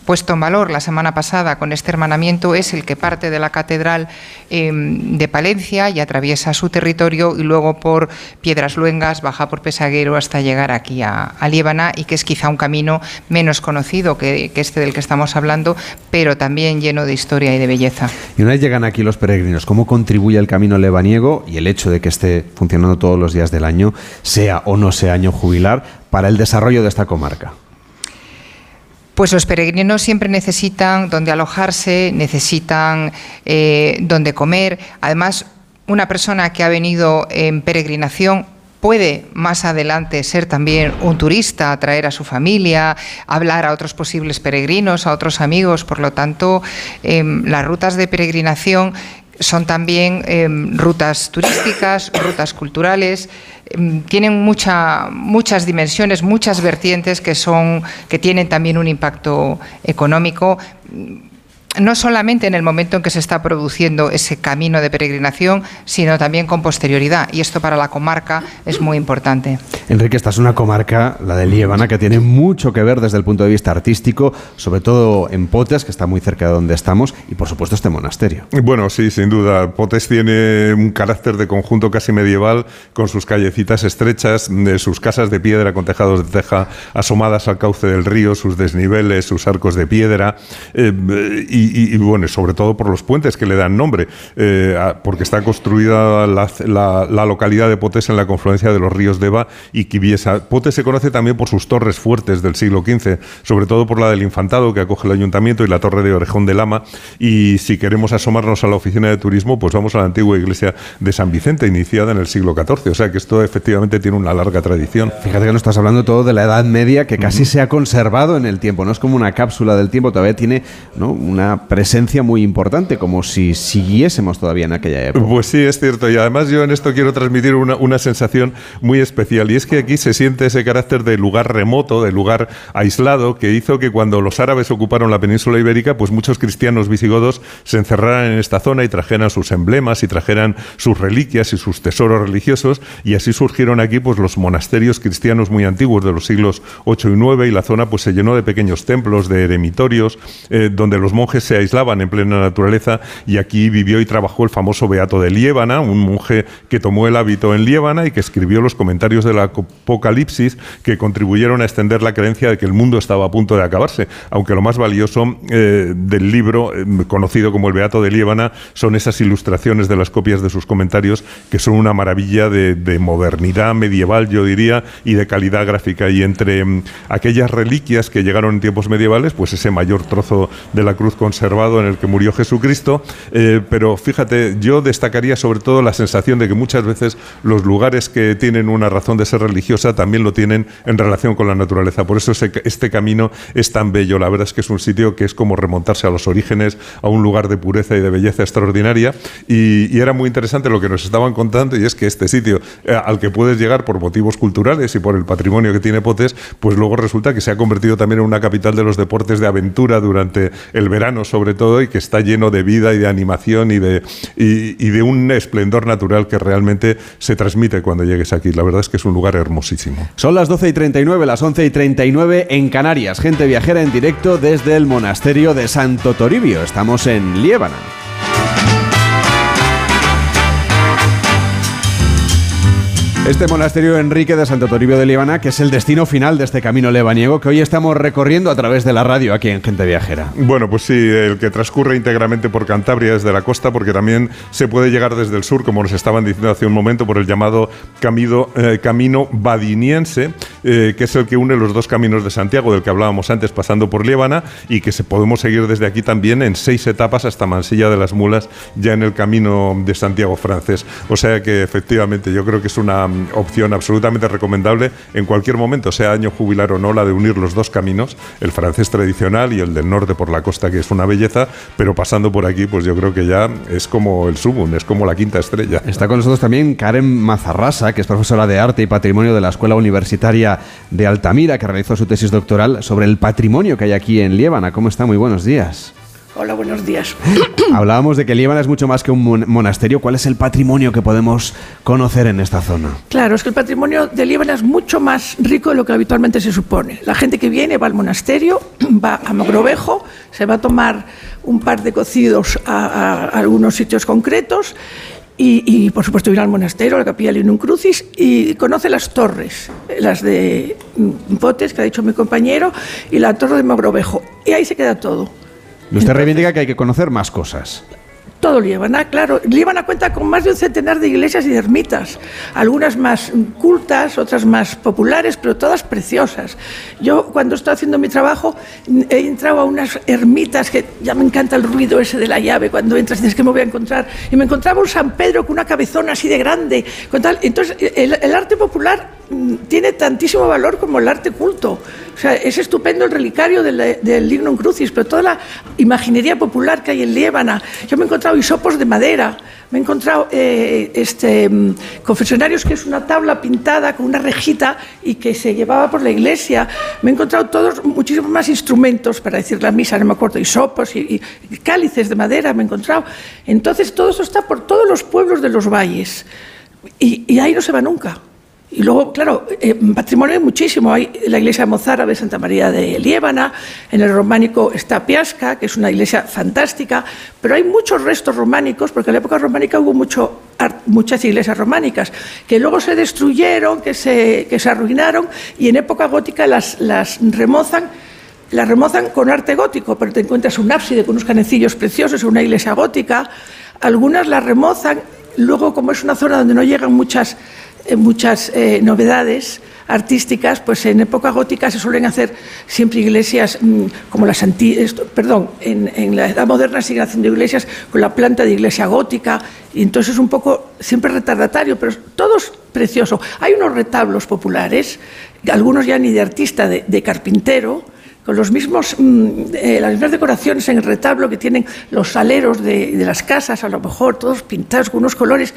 puesto en valor la semana pasada con este hermanamiento es el que parte de la Catedral eh, de Palencia y atraviesa su territorio y luego por Piedras Luengas baja por Pesaguero hasta llegar aquí a, a Líbana y que es quizá un camino menos conocido que, que este del que estamos hablando, pero también lleno de historia y de belleza. Y una vez llegan aquí los peregrinos, ¿cómo contribuye el camino lebaniego y el hecho de que esté funcionando todos los días del año, sea o no sea año jubilar, para el desarrollo de esta comarca? Pues los peregrinos siempre necesitan donde alojarse, necesitan eh, donde comer. Además, una persona que ha venido en peregrinación puede más adelante ser también un turista, atraer a su familia, hablar a otros posibles peregrinos, a otros amigos. Por lo tanto, em, las rutas de peregrinación son también em, rutas turísticas, rutas culturales, em, tienen mucha, muchas dimensiones, muchas vertientes que, son, que tienen también un impacto económico no solamente en el momento en que se está produciendo ese camino de peregrinación, sino también con posterioridad. Y esto para la comarca es muy importante. Enrique, esta es una comarca, la de Liébana, que tiene mucho que ver desde el punto de vista artístico, sobre todo en Potes, que está muy cerca de donde estamos, y por supuesto este monasterio. Bueno, sí, sin duda. Potes tiene un carácter de conjunto casi medieval, con sus callecitas estrechas, sus casas de piedra con tejados de teja asomadas al cauce del río, sus desniveles, sus arcos de piedra. Eh, y y, bueno, sobre todo por los puentes que le dan nombre, eh, porque está construida la, localidad de Potes en la confluencia de los ríos Deva y Quibiesa. Potes se conoce también por sus torres fuertes del siglo XV, sobre todo por la del Infantado que acoge el ayuntamiento y la torre de Orejón de Lama. Y si queremos asomarnos a la oficina de turismo, pues vamos a la antigua iglesia de San Vicente, iniciada en el siglo XIV. O sea que esto efectivamente tiene una larga tradición. Fíjate que no estás hablando todo de la Edad Media, que casi se ha conservado en el tiempo. No es como una cápsula del tiempo, todavía tiene ¿no? una presencia muy importante, como si siguiésemos todavía en aquella época. Pues sí, es cierto. Y además yo en esto quiero transmitir una, una sensación muy especial. Y es que aquí se siente ese carácter de lugar remoto, de lugar aislado, que hizo que cuando los árabes ocuparon la península ibérica, pues muchos cristianos visigodos se encerraran en esta zona y trajeran sus emblemas y trajeran sus reliquias y sus tesoros religiosos. Y así surgieron aquí pues los monasterios cristianos muy antiguos de los siglos 8 y 9 y la zona pues se llenó de pequeños templos, de eremitorios, eh, donde los monjes se se aislaban en plena naturaleza y aquí vivió y trabajó el famoso Beato de Liébana, un monje que tomó el hábito en Liébana y que escribió los comentarios del Apocalipsis que contribuyeron a extender la creencia de que el mundo estaba a punto de acabarse, aunque lo más valioso eh, del libro, eh, conocido como el Beato de Liébana, son esas ilustraciones de las copias de sus comentarios que son una maravilla de, modernidad medieval, yo diría, y de calidad gráfica. Y entre mm, aquellas reliquias que llegaron en tiempos medievales, pues ese mayor trozo de la cruz con en el que murió Jesucristo, eh, pero fíjate, yo destacaría sobre todo la sensación de que muchas veces los lugares que tienen una razón de ser religiosa también lo tienen en relación con la naturaleza. Por eso este camino es tan bello. La verdad es que es un sitio que es como remontarse a los orígenes, a un lugar de pureza y de belleza extraordinaria. Y, era muy interesante lo que nos estaban contando y es que este sitio eh, al que puedes llegar por motivos culturales y por el patrimonio que tiene Potes, pues luego resulta que se ha convertido también en una capital de los deportes de aventura durante el verano sobre todo y que está lleno de vida y de animación y de, y, de un esplendor natural que realmente se transmite cuando llegues aquí. La verdad es que es un lugar hermosísimo. Son las 12 y 39, las 11 y 39 en Canarias. Gente viajera en directo desde el monasterio de Santo Toribio. Estamos en Liébana. Este monasterio Enrique de Santo Toribio de Líbana, que es el destino final de este camino lebaniego que hoy estamos recorriendo a través de la radio aquí en Gente Viajera. Bueno, pues sí, el que transcurre íntegramente por Cantabria desde la costa, porque también se puede llegar desde el sur, como nos estaban diciendo hace un momento, por el llamado camino, eh, badiniense, eh, que es el que une los dos caminos de Santiago, del que hablábamos antes, pasando por Líbana, y que se podemos seguir desde aquí también en seis etapas hasta Mansilla de las Mulas, ya en el camino de Santiago francés. O sea que efectivamente yo creo que es una opción absolutamente recomendable en cualquier momento, sea año jubilar o no, la de unir los dos caminos, el francés tradicional y el del norte por la costa, que es una belleza, pero pasando por aquí, pues yo creo que ya es como el subun, es como la quinta estrella. Está con nosotros también Karen Mazarrasa, que es profesora de arte y patrimonio de la Escuela Universitaria de Altamira, que realizó su tesis doctoral sobre el patrimonio que hay aquí en Liébana. ¿Cómo está? Muy buenos días. Hola, buenos días. Hablábamos de que Líbana es mucho más que un monasterio. ¿Cuál es el patrimonio que podemos conocer en esta zona? Claro, es que el patrimonio de Líbana es mucho más rico de lo que habitualmente se supone. La gente que viene va al monasterio, va a Mogrovejo, se va a tomar un par de cocidos a, algunos sitios concretos y, por supuesto ir al monasterio, a la capilla Linum Crucis y conoce las torres, las de Potes, que ha dicho mi compañero, y la torre de Mogrovejo. Y ahí se queda todo. Usted reivindica que hay que conocer más cosas. todo Líbana, claro. Líbana cuenta con más de un centenar de iglesias y de ermitas, algunas más cultas, otras más populares, pero todas preciosas. Yo cuando estoy haciendo mi trabajo he entrado a unas ermitas que ya me encanta el ruido ese de la llave cuando entras y dices que me voy a encontrar. Y me encontraba un San Pedro con una cabezona así de grande. Entonces el, el arte popular mm, tiene tantísimo valor como el arte culto. O sea, es estupendo el relicario del, del Lignum Crucis, pero toda la imaginería popular que hay en Líbana. Yo me he encontrado hisopos de madera, me he encontrado eh, este, mm, confesionarios que es una tabla pintada con una rejita y que se llevaba por la iglesia. Me he encontrado todos muchísimos más instrumentos para decir la misa, no me acuerdo, hisopos y, cálices de madera me he encontrado. Entonces todo eso está por todos los pueblos de los valles y ahí no se va nunca. Y luego, claro, eh, patrimonio hay muchísimo. Hay la iglesia mozárabe Santa María de Liébana, en el románico está Piasca, que es una iglesia fantástica, pero hay muchos restos románicos, porque en la época románica hubo mucho, muchas iglesias románicas, que luego se destruyeron, que se, que se arruinaron, y en época gótica las, las remozan las remozan con arte gótico, pero te encuentras un ábside con unos canecillos preciosos, una iglesia gótica. Algunas las remozan, luego como es una zona donde no llegan muchas muchas eh, novedades artísticas, pues en época gótica se suelen hacer siempre iglesias mmm, como las antiguas, perdón, en, la edad moderna siguen haciendo iglesias con la planta de iglesia gótica, y entonces es un poco siempre retardatario, pero todo es precioso. Hay unos retablos populares, algunos ya ni de artista, de carpintero, con los mismos, eh, las mismas decoraciones en el retablo que tienen los aleros de, de, las casas, a lo mejor todos pintados con unos colores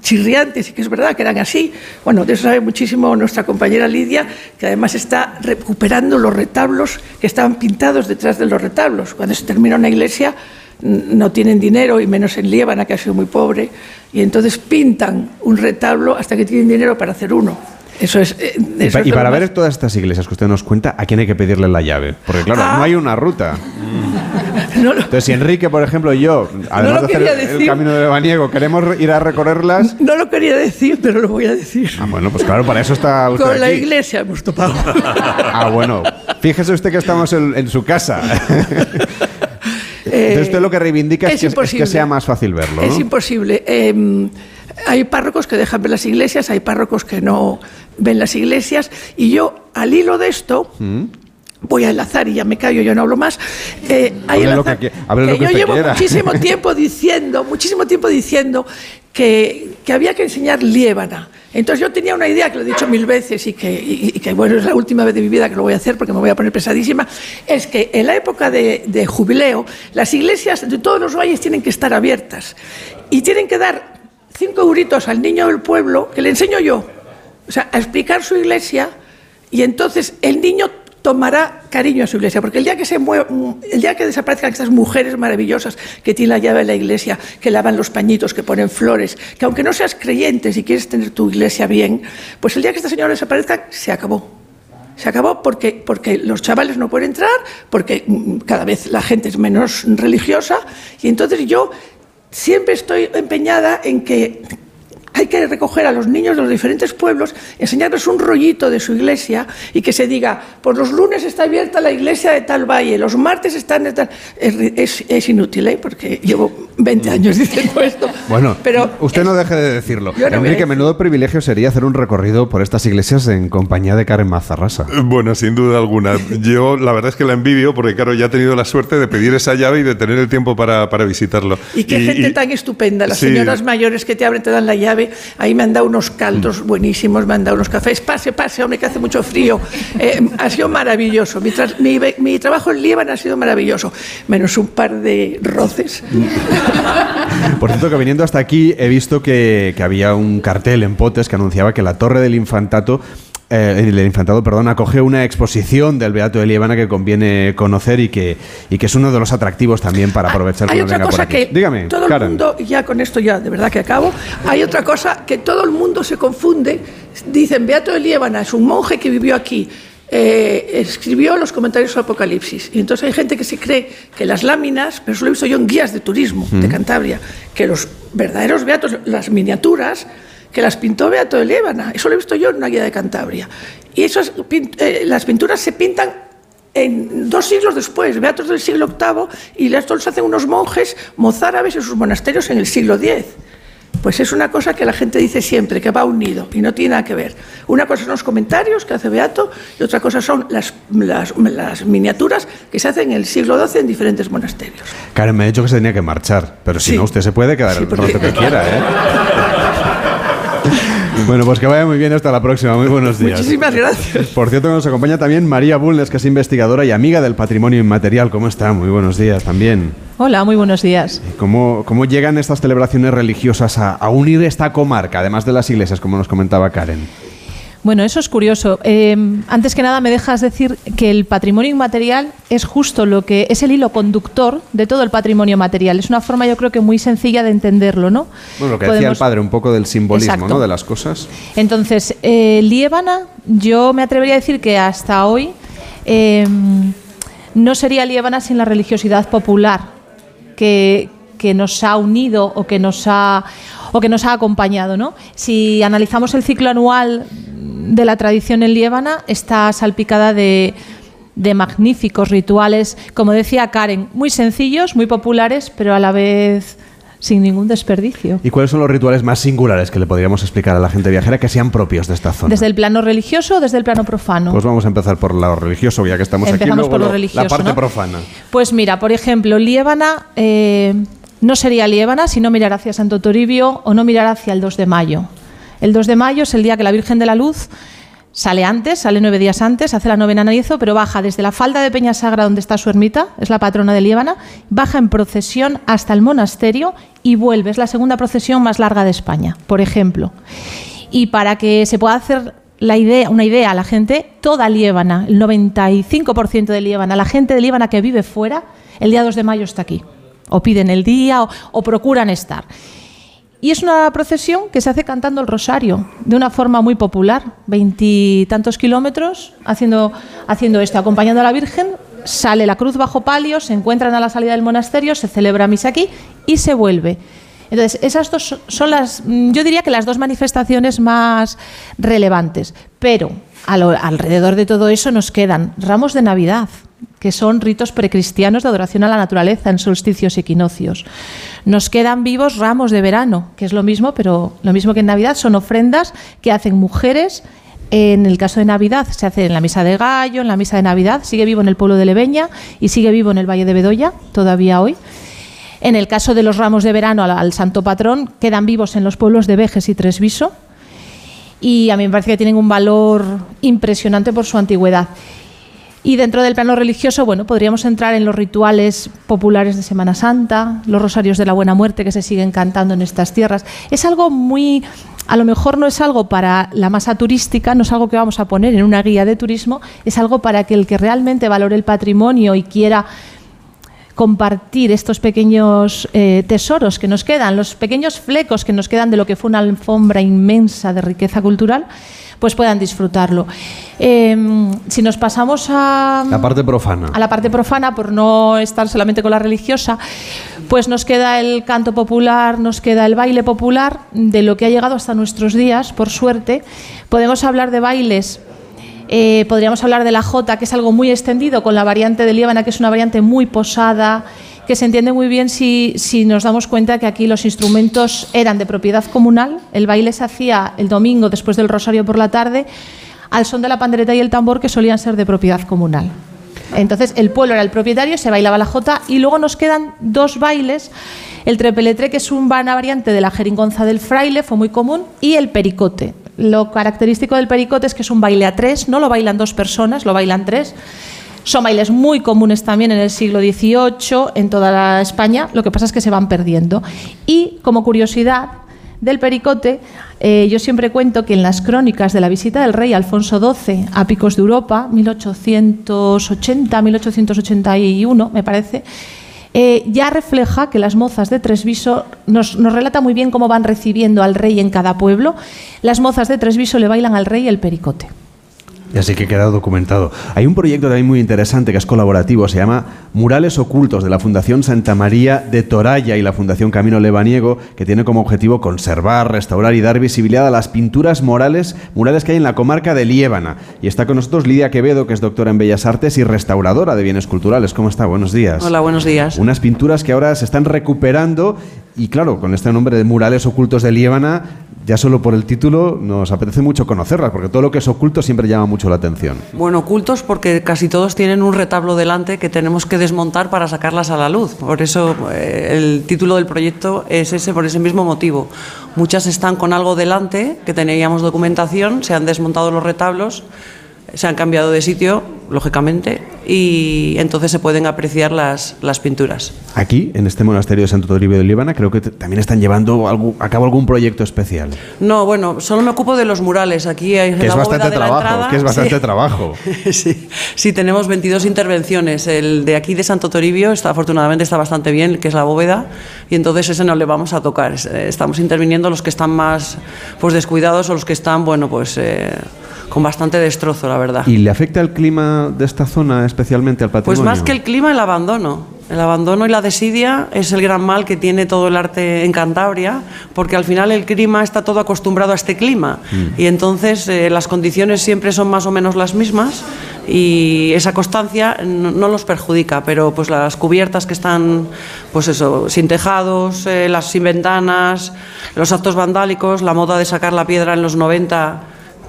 chirriantes, y que es verdad que eran así. Bueno, de eso sabe muchísimo nuestra compañera Lidia, que además está recuperando los retablos que estaban pintados detrás de los retablos. Cuando se termina una iglesia no tienen dinero, y menos en Líbana, que ha sido muy pobre, y entonces pintan un retablo hasta que tienen dinero para hacer uno. Eso es, eh, eso y, para ver todas estas iglesias que usted nos cuenta, ¿a quién hay que pedirle la llave? Porque claro, ah. no hay una ruta. No lo, Entonces, si Enrique, por ejemplo, y yo, además no de hacer el, el camino de Baniego, queremos ir a recorrerlas. No lo quería decir, pero lo voy a decir. Ah, bueno, pues claro, para eso está usted Con aquí. la iglesia hemos topado. ah, bueno. Fíjese usted que estamos en, en su casa. Entonces, usted lo que reivindica es, es, que, es, que, sea más fácil verlo. Es imposible. Eh, hay párrocos que dejan ver las iglesias, hay párrocos que no ven las iglesias, y yo, al hilo de esto, mm. voy a enlazar y ya me callo, yo no hablo más. Eh, hay enlazar, que, que, que yo llevo quiera. muchísimo tiempo diciendo, muchísimo tiempo diciendo que, que, había que enseñar liébana. Entonces yo tenía una idea que lo he dicho mil veces y que, y, y que, bueno, es la última vez de mi vida que lo voy a hacer porque me voy a poner pesadísima, es que en la época de, de jubileo las iglesias de todos los valles tienen que estar abiertas y tienen que dar cinco euritos al niño del pueblo que le enseño yo, o sea, a explicar su iglesia y entonces el niño tomará cariño a su iglesia, porque el día que se el día que desaparezcan estas mujeres maravillosas que tienen la llave de la iglesia, que lavan los pañitos, que ponen flores, que aunque no seas creyente, si quieres tener tu iglesia bien, pues el día que esta señora desaparezca, se acabó. Se acabó porque, porque los chavales no pueden entrar, porque cada vez la gente es menos religiosa, y entonces yo siempre estoy empeñada en que hay que recoger a los niños de los diferentes pueblos, enseñarles un rollito de su iglesia y que se diga, por los lunes está abierta la iglesia de tal valle, los martes están de tal... Es, es, es inútil, ¿eh? porque llevo 20 años diciendo esto. Bueno, pero usted no deje de decirlo. No Enrique, menudo privilegio sería hacer un recorrido por estas iglesias en compañía de Karen Mazarrasa. Bueno, sin duda alguna. Yo la verdad es que la envidio porque, claro, ya he tenido la suerte de pedir esa llave y de tener el tiempo para, para visitarlo. Y qué y, gente y, tan estupenda, las sí. señoras mayores que te abren, te dan la llave, ahí me han dado unos caldos buenísimos, me han dado unos cafés, pase, pase, hombre, que hace mucho frío. Eh, ha sido maravilloso. Mi, tra mi, mi, trabajo en Líbano ha sido maravilloso, menos un par de roces. Por cierto, que viniendo hasta aquí he visto que, que había un cartel en Potes que anunciaba que la Torre del Infantato eh, el infantado, perdón, acoge una exposición del Beato de Liébana que conviene conocer y que, y que es uno de los atractivos también para aprovechar hay, hay otra cosa que Dígame, todo Karen. el mundo, ya con esto ya de verdad que acabo, hay otra cosa que todo el mundo se confunde. Dicen, Beato de Liébana es un monje que vivió aquí, eh, escribió los comentarios del Apocalipsis. Y entonces hay gente que se cree que las láminas, pero eso lo he visto yo en guías de turismo mm. de Cantabria, que los verdaderos beatos, las miniaturas, que las pintó Beato de Líbana. Eso lo he visto yo en una guía de Cantabria. Y esas, eh, las pinturas se pintan en dos siglos después, beatos del siglo VIII, y esto los hacen unos monjes mozárabes en sus monasterios en el siglo X. Pues es una cosa que la gente dice siempre, que va unido y no tiene nada que ver. Una cosa son los comentarios que hace Beato y otra cosa son las, las, las miniaturas que se hacen en el siglo XII en diferentes monasterios. Karen me ha dicho que se tenía que marchar, pero si Sí. no, usted se puede quedar Sí, el rato que quiera, ¿eh? bueno, pues que vaya muy bien hasta la próxima. Muy buenos días. Muchísimas gracias. Por cierto, nos acompaña también María Bulnes, que es investigadora y amiga del patrimonio inmaterial. ¿Cómo está? Muy buenos días también. Hola, muy buenos días. ¿Cómo, cómo llegan estas celebraciones religiosas a, a unir esta comarca, además de las iglesias, como nos comentaba Karen? Bueno, eso es curioso. Eh, antes que nada, me dejas decir que el patrimonio inmaterial es justo lo que es el hilo conductor de todo el patrimonio material. Es una forma, yo creo que muy sencilla de entenderlo, ¿no? Bueno, lo que decía el padre, un poco del simbolismo Exacto. ¿no? de las cosas. Entonces, eh, Liébana, yo me atrevería a decir que hasta hoy eh, no sería Liébana sin la religiosidad popular que, que nos ha unido o que nos ha, o que nos ha acompañado. ¿no? Si analizamos el ciclo anual de la tradición en Liébana, está salpicada de, de magníficos rituales, como decía Karen, muy sencillos, muy populares, pero a la vez sin ningún desperdicio. ¿Y cuáles son los rituales más singulares que le podríamos explicar a la gente viajera que sean propios de esta zona? ¿Desde el plano religioso o desde el plano profano? Pues vamos a empezar por lo religioso, ya que estamos aquí. Empezamos luego por lo la religioso, parte ¿no? profana. Pues mira, por ejemplo, Liébana eh, no sería Liébana si no mirar hacia Santo Toribio o no mirar hacia el 2 de mayo. El 2 de mayo es el día que la Virgen de la Luz sale antes, sale nueve días antes, hace la novena Narizo, pero baja desde la falda de Peña Sagra, donde está su ermita, es la patrona de Liébana, baja en procesión hasta el monasterio y vuelve. Es la segunda procesión más larga de España, por ejemplo. Y para que se pueda hacer una idea a la gente, toda Liébana, el 95% de Liébana, la gente de Liébana que vive fuera, el día 2 de mayo está aquí. O piden el día o, procuran estar. Y es una procesión que se hace cantando el rosario de una forma muy popular, veintitantos kilómetros haciendo, esto, acompañando a la Virgen, sale la cruz bajo palio, se encuentran a la salida del monasterio, se celebra misa aquí y se vuelve. Entonces, esas dos son las, mm, yo diría que las dos manifestaciones más relevantes. Pero alrededor de todo eso nos quedan ramos de Navidad, que son ritos precristianos de adoración a la naturaleza en solsticios y equinoccios. Nos quedan vivos ramos de verano, que es lo mismo, pero lo mismo que en Navidad, son ofrendas que hacen mujeres. En el caso de Navidad se hace en la misa de Gallo, en la misa de Navidad, sigue vivo en el pueblo de Leveña y sigue vivo en el Valle de Bedoya todavía hoy. En el caso de los ramos de verano al, santo patrón, quedan vivos en los pueblos de Vejes y Tresviso y a mí me parece que tienen un valor impresionante por su antigüedad. Y dentro del plano religioso, bueno, podríamos entrar en los rituales populares de Semana Santa, los rosarios de la Buena Muerte que se siguen cantando en estas tierras. Es algo muy, a lo mejor no es algo para la masa turística, no es algo que vamos a poner en una guía de turismo, es algo para que el que realmente valore el patrimonio y quiera compartir estos pequeños eh, tesoros que nos quedan, los pequeños flecos que nos quedan de lo que fue una alfombra inmensa de riqueza cultural, pues puedan disfrutarlo. Eh, si nos pasamos a, La parte profana. a la parte profana, por no estar solamente con la religiosa, pues nos queda el canto popular, nos queda el baile popular, de lo que ha llegado hasta nuestros días, por suerte. Podemos hablar de bailes eh, podríamos hablar de la jota, que es algo muy extendido, con la variante de Líbana, que es una variante muy posada, que se entiende muy bien si, si nos damos cuenta que aquí los instrumentos eran de propiedad comunal. El baile se hacía el domingo después del rosario por la tarde, al son de la pandereta y el tambor, que solían ser de propiedad comunal. Entonces el pueblo era el propietario, se bailaba la jota y luego nos quedan dos bailes. El trepeletre, que es una variante de la jeringonza del fraile, fue muy común, y el pericote. Lo característico del pericote es que es un baile a tres, no lo bailan dos personas, lo bailan tres. Son bailes muy comunes también en el siglo XVIII en toda España, lo que pasa es que se van perdiendo. Y como curiosidad del pericote, eh, yo siempre cuento que en las crónicas de la visita del rey Alfonso XII a Picos de Europa, 1880, 1881, me parece, eh, ya refleja que las mozas de Tresviso, nos, nos relata muy bien cómo van recibiendo al rey en cada pueblo, las mozas de Tresviso le bailan al rey el pericote. Así que queda documentado. Hay un proyecto también muy interesante que es colaborativo, se llama Murales Ocultos de la Fundación Santa María de Toralla y la Fundación Camino Lebaniego, que tiene como objetivo conservar, restaurar y dar visibilidad a las pinturas morales, murales que hay en la comarca de Liébana. Y está con nosotros Lidia Quevedo, que es doctora en Bellas Artes y restauradora de bienes culturales. ¿Cómo está? Buenos días. Hola, buenos días. Unas pinturas que ahora se están recuperando y claro, con este nombre de Murales Ocultos de Liébana, ya solo por el título nos apetece mucho conocerlas, porque todo lo que es oculto siempre llama mucho la atención. Bueno, ocultos porque casi todos tienen un retablo delante que tenemos que desmontar para sacarlas a la luz. Por eso eh, el título del proyecto es ese, por ese mismo motivo. Muchas están con algo delante, que teníamos documentación, se han desmontado los retablos se han cambiado de sitio, lógicamente, y entonces se pueden apreciar las, las pinturas. Aquí, en este monasterio de Santo Toribio de Líbana, creo que también están llevando algo, a cabo algún proyecto especial. No, bueno, solo me ocupo de los murales. Aquí hay que es bastante trabajo, que es bastante sí. trabajo. sí. sí, tenemos 22 intervenciones. El de aquí de Santo Toribio está afortunadamente está bastante bien, que es la bóveda, y entonces ese no le vamos a tocar. Estamos interviniendo los que están más pues descuidados o los que están, bueno, pues eh, con bastante destrozo, la verdad. ¿Y le afecta el clima de esta zona especialmente al patrimonio? Pues más que el clima, el abandono. El abandono y la desidia es el gran mal que tiene todo el arte en Cantabria, porque al final el clima está todo acostumbrado a este clima mm. y entonces eh, las condiciones siempre son más o menos las mismas y esa constancia no, no, los perjudica, pero pues las cubiertas que están, pues eso, sin tejados, eh, las sin ventanas, los actos vandálicos, la moda de sacar la piedra en los 90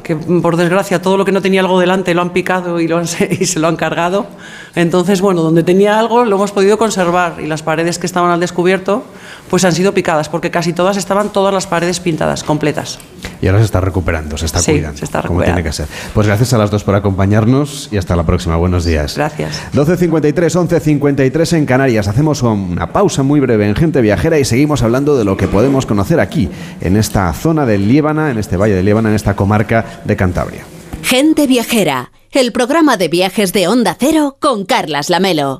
que por desgracia todo lo que no tenía algo delante lo han picado y, y, se lo han cargado. Entonces, bueno, donde tenía algo lo hemos podido conservar y las paredes que estaban al descubierto pues han sido picadas porque casi todas estaban todas las paredes pintadas, completas. Y ahora se está recuperando, se está sí, cuidando. Se está como tiene que ser. Pues gracias a las dos por acompañarnos y hasta la próxima. Buenos días. Gracias. 12.53, 11.53 en Canarias. Hacemos una pausa muy breve en Gente Viajera y seguimos hablando de lo que podemos conocer aquí, en esta zona del Líbana, en este valle de Líbana, en esta comarca de Cantabria. Gente Viajera, el programa de viajes de Onda Cero con Carlas Lamelo.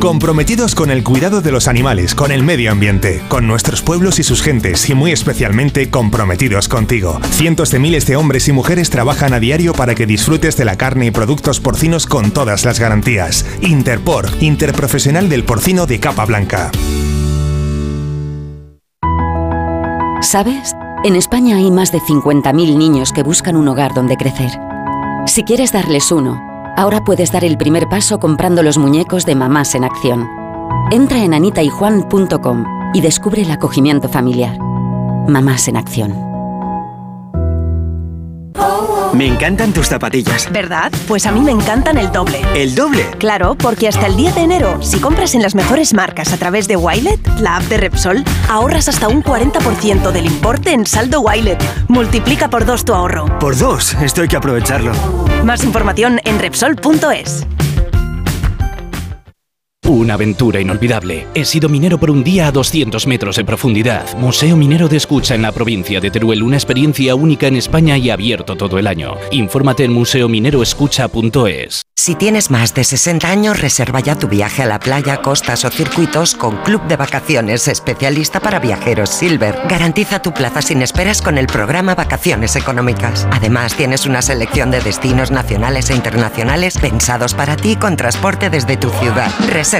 Comprometidos con el cuidado de los animales, con el medio ambiente, con nuestros pueblos y sus gentes y muy especialmente comprometidos contigo. Cientos de miles de hombres y mujeres trabajan a diario para que disfrutes de la carne y productos porcinos con todas las garantías. Interpor, interprofesional del porcino de capa blanca. ¿Sabes? En España hay más de 50.000 niños que buscan un hogar donde crecer. Si quieres darles uno, Ahora puedes dar el primer paso comprando los muñecos de Mamás en Acción. Entra en anitayjuan.com y descubre el acogimiento familiar. Mamás en Acción. Me encantan tus zapatillas. ¿Verdad? Pues a mí me encantan el doble. ¿El doble? Claro, porque hasta el 10 de enero, si compras en las mejores marcas a través de Wilet, la app de Repsol, ahorras hasta un 40% del importe en saldo Wilet. Multiplica por dos tu ahorro. Por dos, esto hay que aprovecharlo. Más información en Repsol.es. Una aventura inolvidable. He sido minero por un día a 200 metros de profundidad. Museo Minero de Escucha en la provincia de Teruel. Una experiencia única en España y abierto todo el año. Infórmate en museomineroescucha.es. Si tienes más de 60 años, reserva ya tu viaje a la playa, costas o circuitos con Club de Vacaciones especialista para viajeros Silver. Garantiza tu plaza sin esperas con el programa Vacaciones Económicas. Además, tienes una selección de destinos nacionales e internacionales pensados para ti con transporte desde tu ciudad. Reserva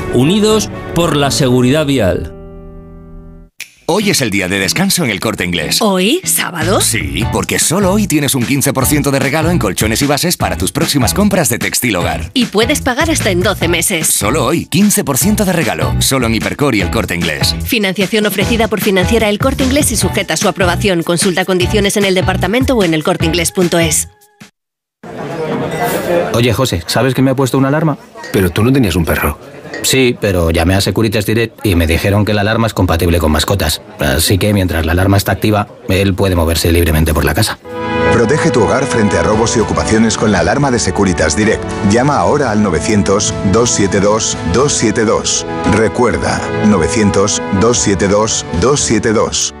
unidos por la seguridad vial. Hoy es el día de descanso en el corte inglés. ¿Hoy? ¿Sábado? Sí, porque solo hoy tienes un 15% de regalo en colchones y bases para tus próximas compras de textil hogar. Y puedes pagar hasta en 12 meses. Solo hoy, 15% de regalo. Solo en Hipercor y el corte inglés. Financiación ofrecida por financiera el corte inglés y sujeta a su aprobación. Consulta condiciones en el departamento o en elcorteinglés.es. Oye, José, ¿sabes que me ha puesto una alarma? Pero tú no tenías un perro. Sí, pero llamé a Securitas Direct y me dijeron que la alarma es compatible con mascotas. Así que mientras la alarma está activa, él puede moverse libremente por la casa. Protege tu hogar frente a robos y ocupaciones con la alarma de Securitas Direct. Llama ahora al 900-272-272. Recuerda, 900-272-272.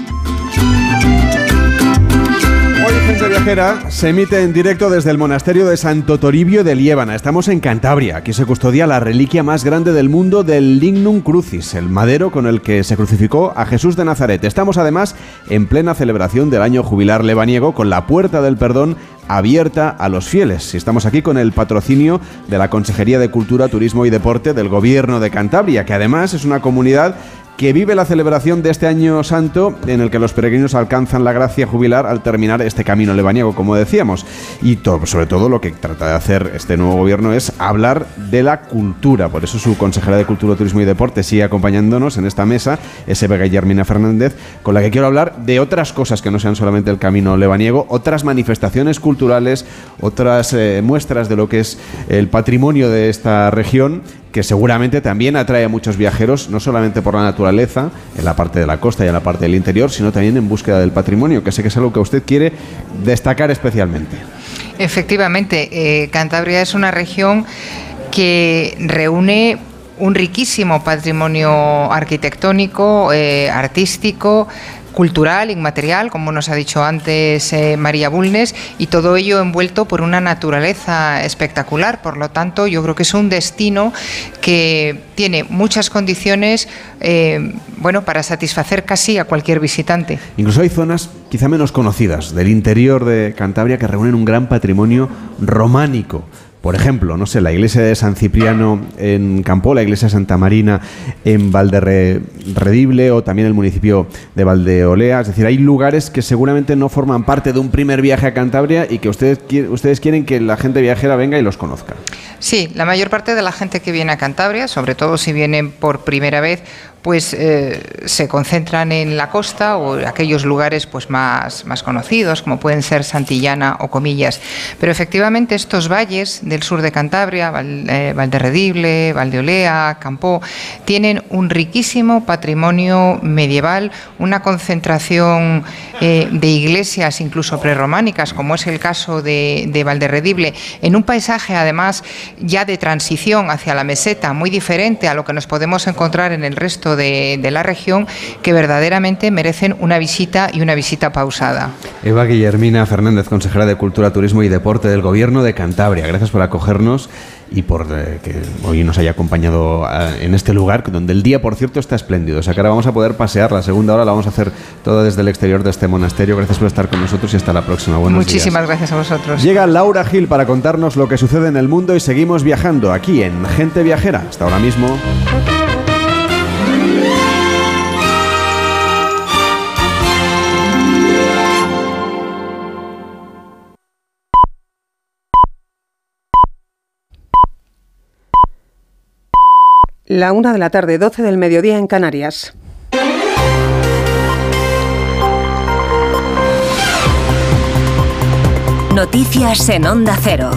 Se emite en directo desde el monasterio de Santo Toribio de Liébana. Estamos en Cantabria. Aquí se custodia la reliquia más grande del mundo del Lignum Crucis, el madero con el que se crucificó a Jesús de Nazaret. Estamos además en plena celebración del año jubilar lebaniego con la puerta del perdón abierta a los fieles. Estamos aquí con el patrocinio de la Consejería de Cultura, Turismo y Deporte del Gobierno de Cantabria, que además es una comunidad que vive la celebración de este año santo en el que los peregrinos alcanzan la gracia jubilar al terminar este camino lebaniego, como decíamos. Y sobre todo lo que trata de hacer este nuevo gobierno es hablar de la cultura. Por eso su consejera de Cultura, Turismo y Deporte sigue acompañándonos en esta mesa, S.B. Guillermina Fernández, con la que quiero hablar de otras cosas que no sean solamente el camino lebaniego, otras manifestaciones culturales, otras eh, muestras de lo que es el patrimonio de esta región que seguramente también atrae a muchos viajeros, no solamente por la naturaleza, en la parte de la costa y en la parte del interior, sino también en búsqueda del patrimonio, que sé que es algo que usted quiere destacar especialmente. Efectivamente, eh, Cantabria es una región que reúne un riquísimo patrimonio arquitectónico, eh, artístico, cultural, inmaterial, como nos ha dicho antes eh, María Bulnes, y todo ello envuelto por una naturaleza espectacular. Por lo tanto, yo creo que es un destino que tiene muchas condiciones eh, bueno, para satisfacer casi a cualquier visitante. Incluso hay zonas quizá menos conocidas del interior de Cantabria que reúnen un gran patrimonio románico. Por ejemplo, no sé, la iglesia de San Cipriano en Campó, la iglesia de Santa Marina en Valderredible o también el municipio de Valdeolea. Es decir, hay lugares que seguramente no forman parte de un primer viaje a Cantabria y que ustedes, ustedes quieren que la gente viajera venga y los conozca. Sí, la mayor parte de la gente que viene a Cantabria, sobre todo si vienen por primera vez, pues eh, se concentran en la costa o aquellos lugares pues más, más conocidos, como pueden ser Santillana o Comillas. Pero efectivamente estos valles del sur de Cantabria, eh, Valderredible, Valdeolea, Campó, tienen un riquísimo patrimonio medieval, una concentración eh, de iglesias incluso prerrománicas, como es el caso de, de Valderredible, en un paisaje además ya de transición hacia la meseta, muy diferente a lo que nos podemos encontrar en el resto de, de, la región que verdaderamente merecen una visita y una visita pausada. Eva Guillermina Fernández, consejera de Cultura, Turismo y Deporte del Gobierno de Cantabria. Gracias por acogernos y por eh, que hoy nos haya acompañado eh, en este lugar, donde el día, por cierto, está espléndido. O sea que ahora vamos a poder pasear. La segunda hora la vamos a hacer toda desde el exterior de este monasterio. Gracias por estar con nosotros y hasta la próxima. Buenos Muchísimas días. gracias a vosotros. Llega Laura Gil para contarnos lo que sucede en el mundo y seguimos viajando aquí en Gente Viajera. Hasta ahora mismo. La una de la tarde, 12 del mediodía en Canarias. Noticias en Onda Cero.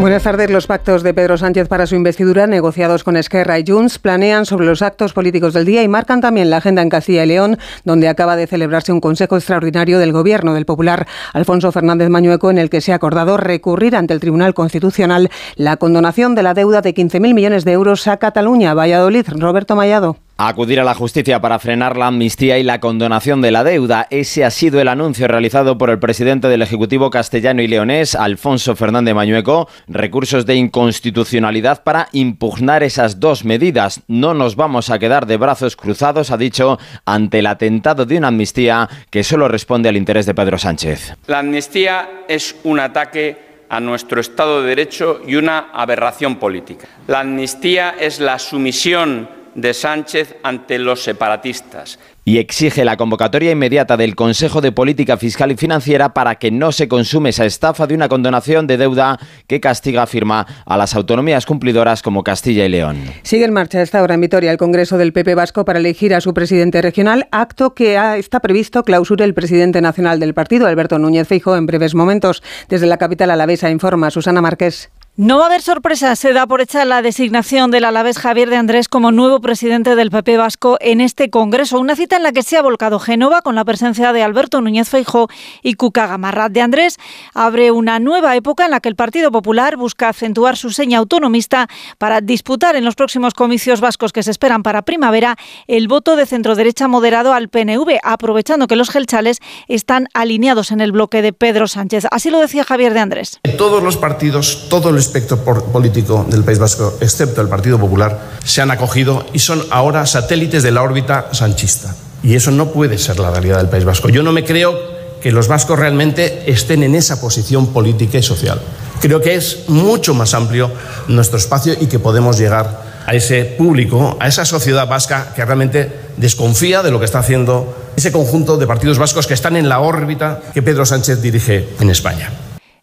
Buenas tardes. Los pactos de Pedro Sánchez para su investidura, negociados con Esquerra y Junts, planean sobre los actos políticos del día y marcan también la agenda en Castilla y León, donde acaba de celebrarse un consejo extraordinario del Gobierno del Popular Alfonso Fernández Mañueco, en el que se ha acordado recurrir ante el Tribunal Constitucional la condonación de la deuda de 15.000 millones de euros a Cataluña. Valladolid, Roberto Mayado. Acudir a la justicia para frenar la amnistía y la condonación de la deuda. Ese ha sido el anuncio realizado por el presidente del Ejecutivo castellano y leonés, Alfonso Fernández Mañueco, recursos de inconstitucionalidad para impugnar esas dos medidas. No nos vamos a quedar de brazos cruzados, ha dicho, ante el atentado de una amnistía que solo responde al interés de Pedro Sánchez. La amnistía es un ataque a nuestro Estado de Derecho y una aberración política. La amnistía es la sumisión de Sánchez ante los separatistas y exige la convocatoria inmediata del Consejo de Política Fiscal y Financiera para que no se consume esa estafa de una condonación de deuda que castiga, afirma, a las autonomías cumplidoras como Castilla y León. Sigue en marcha esta hora en Vitoria el Congreso del PP Vasco para elegir a su presidente regional, acto que está previsto clausure el presidente nacional del partido, Alberto Núñez Feijóo, en breves momentos. Desde la capital alavesa informa Susana Márquez. No va a haber sorpresa. Se da por hecha la designación del alavés Javier de Andrés como nuevo presidente del PP Vasco en este Congreso. Una cita en la que se ha volcado Génova con la presencia de Alberto Núñez Feijó y Cuca Gamarra. De Andrés abre una nueva época en la que el Partido Popular busca acentuar su seña autonomista para disputar en los próximos comicios vascos que se esperan para primavera el voto de centro-derecha moderado al PNV, aprovechando que los gelchales están alineados en el bloque de Pedro Sánchez. Así lo decía Javier de Andrés. Todos los partidos, todos los espectro político del País Vasco, excepto el Partido Popular, se han acogido y son ahora satélites de la órbita sanchista. Y eso no puede ser la realidad del País Vasco. Yo no me creo que los vascos realmente estén en esa posición política y social. Creo que es mucho más amplio nuestro espacio y que podemos llegar a ese público, a esa sociedad vasca que realmente desconfía de lo que está haciendo ese conjunto de partidos vascos que están en la órbita que Pedro Sánchez dirige en España.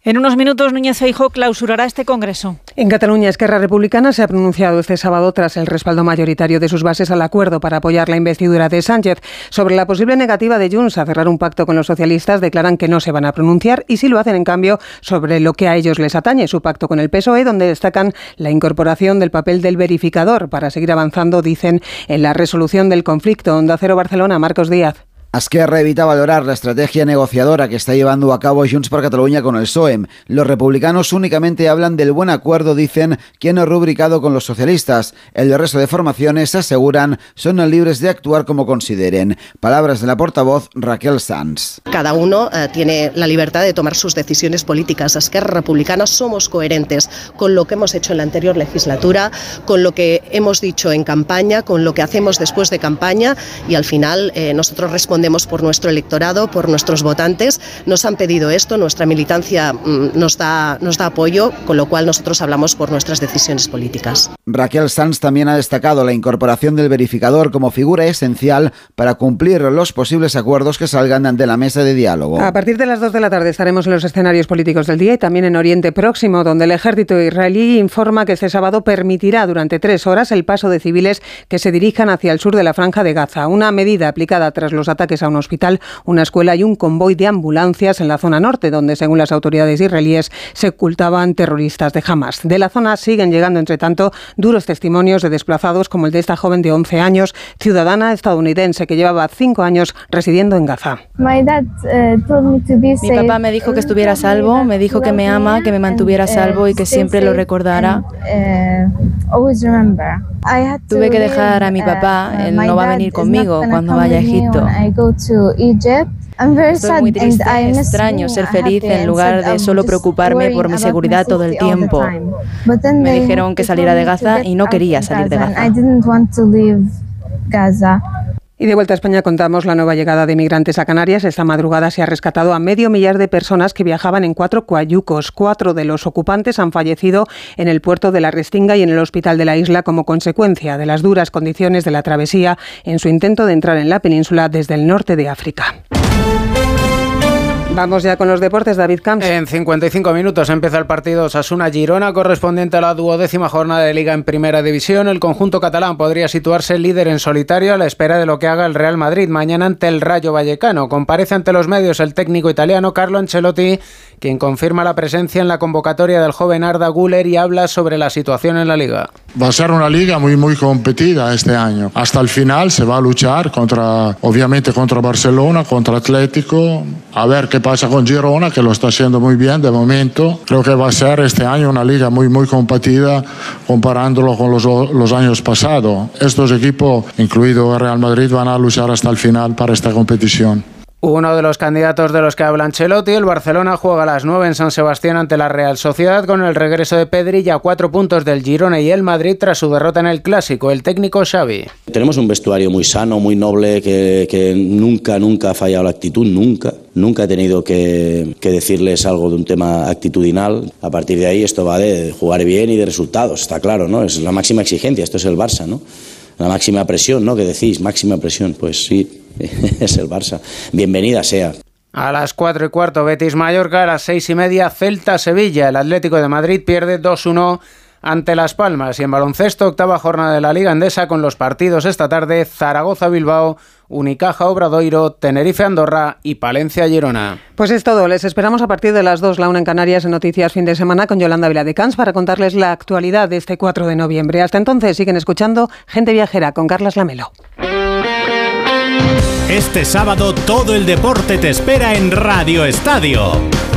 En unos minutos, Núñez Feijóo clausurará este Congreso. En Cataluña, Esquerra Republicana se ha pronunciado este sábado tras el respaldo mayoritario de sus bases al acuerdo para apoyar la investidura de Sánchez. Sobre la posible negativa de Junts a cerrar un pacto con los socialistas, declaran que no se van a pronunciar y sí lo hacen, en cambio, sobre lo que a ellos les atañe, su pacto con el PSOE, donde destacan la incorporación del papel del verificador para seguir avanzando, dicen, en la resolución del conflicto. Onda Cero Barcelona, Marcos Díaz. Esquerra evita valorar la estrategia negociadora que está llevando a cabo Junts por Cataluña con el PSOE. Los republicanos únicamente hablan del buen acuerdo, dicen, que han rubricado con los socialistas. El resto de formaciones, aseguran, son libres de actuar como consideren. Palabras de la portavoz Raquel Sanz. Cada uno eh, tiene la libertad de tomar sus decisiones políticas. Esquerra Republicana somos coherentes con lo que hemos hecho en la anterior legislatura, con lo que hemos dicho en campaña, con lo que hacemos después de campaña y al final eh, nosotros respondemos respondemos por nuestro electorado, por nuestros votantes. Nos han pedido esto, nuestra militancia mm, nos da, nos da apoyo, con lo cual nosotros hablamos por nuestras decisiones políticas. Raquel Sanz también ha destacado la incorporación del verificador como figura esencial para cumplir los posibles acuerdos que salgan de la mesa de diálogo. A partir de las 2 de la tarde estaremos en los escenarios políticos del día y también en Oriente Próximo, donde el ejército israelí informa que este sábado permitirá durante tres horas el paso de civiles que se dirijan hacia el sur de la franja de Gaza, una medida aplicada tras los ataques a un hospital, una escuela y un convoy de ambulancias en la zona norte, donde, según las autoridades israelíes, se ocultaban terroristas de Hamas. De la zona siguen llegando, entre tanto, duros testimonios de desplazados como el de esta joven de 11 años, ciudadana estadounidense que llevaba cinco años residiendo en Gaza. Eh, Mi papá me dijo que estuviera a salvo, me dijo que me ama, que me mantuviera a salvo y que siempre lo recordara. Tuve que dejar a mi papá, uh, él no va a venir conmigo cuando vaya a Egipto. Estoy muy triste, extraño ser feliz en lugar de solo preocuparme por mi seguridad todo el tiempo. Me dijeron que saliera de Gaza y no quería salir de Gaza. Y de vuelta a España contamos la nueva llegada de migrantes a Canarias. Esta madrugada se ha rescatado a medio millar de personas que viajaban en cuatro cuayucos. Cuatro de los ocupantes han fallecido en el puerto de la Restinga y en el hospital de la isla como consecuencia de las duras condiciones de la travesía en su intento de entrar en la península desde el norte de África. Vamos ya con los deportes, David Camps. En 55 minutos empieza el partido Sasuna-Girona, correspondiente a la duodécima jornada de Liga en Primera División. El conjunto catalán podría situarse líder en solitario a la espera de lo que haga el Real Madrid mañana ante el Rayo Vallecano. Comparece ante los medios el técnico italiano Carlo Ancelotti, quien confirma la presencia en la convocatoria del joven Arda Guller y habla sobre la situación en la Liga. Va a ser una liga muy muy competida este año. Hasta el final se va a luchar contra, obviamente contra Barcelona, contra Atlético. A ver qué pasa con Girona, que lo está haciendo muy bien de momento. Creo que va a ser este año una liga muy muy competida comparándolo con los, los años pasados. Estos equipos, incluido Real Madrid, van a luchar hasta el final para esta competición. Uno de los candidatos de los que habla Ancelotti, el Barcelona juega a las 9 en San Sebastián ante la Real Sociedad con el regreso de Pedri a cuatro puntos del Girona y el Madrid tras su derrota en el Clásico, el técnico Xavi. Tenemos un vestuario muy sano, muy noble, que, nunca, nunca ha fallado la actitud, nunca. Nunca he tenido que, que, decirles algo de un tema actitudinal. A partir de ahí esto va de jugar bien y de resultados, está claro, ¿no? Es la máxima exigencia, esto es el Barça, ¿no? La máxima presión, ¿no? Que decís, máxima presión, pues sí, es el Barça. Bienvenida sea. A las 4 y cuarto Betis Mallorca, a las 6 y media Celta Sevilla. El Atlético de Madrid pierde 2-1 ante Las Palmas. Y en baloncesto, octava jornada de la Liga Endesa con los partidos esta tarde Zaragoza-Bilbao, Unicaja Obradoiro, Tenerife Andorra y Palencia Girona. Pues es todo. Les esperamos a partir de las 2, la una en Canarias, en Noticias Fin de Semana con Yolanda Viladecans para contarles la actualidad de este 4 de noviembre. Hasta entonces siguen escuchando Gente Viajera con Carlas Lamelo. Este sábado todo el deporte te espera en Radio Estadio.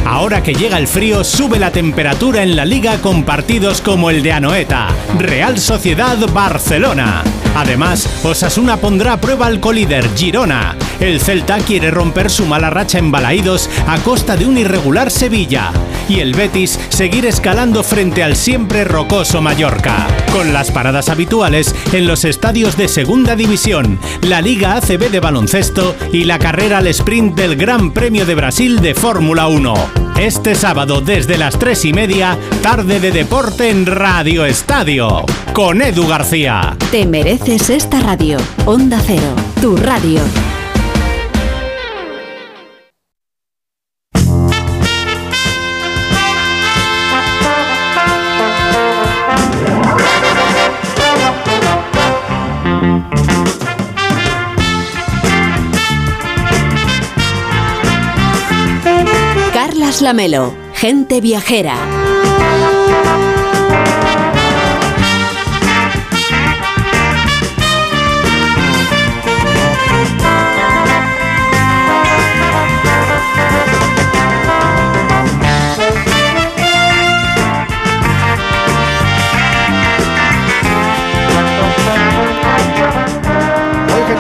Ahora que llega el frío, sube la temperatura en la liga con partidos como el de Anoeta, Real Sociedad Barcelona. Además, Osasuna pondrá a prueba al colíder Girona. El Celta quiere romper su mala racha en Balaídos a costa de un irregular Sevilla. Y el Betis seguir escalando frente al siempre rocoso Mallorca. Con las paradas habituales en los estadios de Segunda División, la Liga ACB de baloncesto y la carrera al sprint del Gran Premio de Brasil de Fórmula 1. Este sábado desde las 3 y media, tarde de deporte en Radio Estadio. Con Edu García. Te mereces esta radio. Onda Cero, tu radio. Lamelo, gente viajera.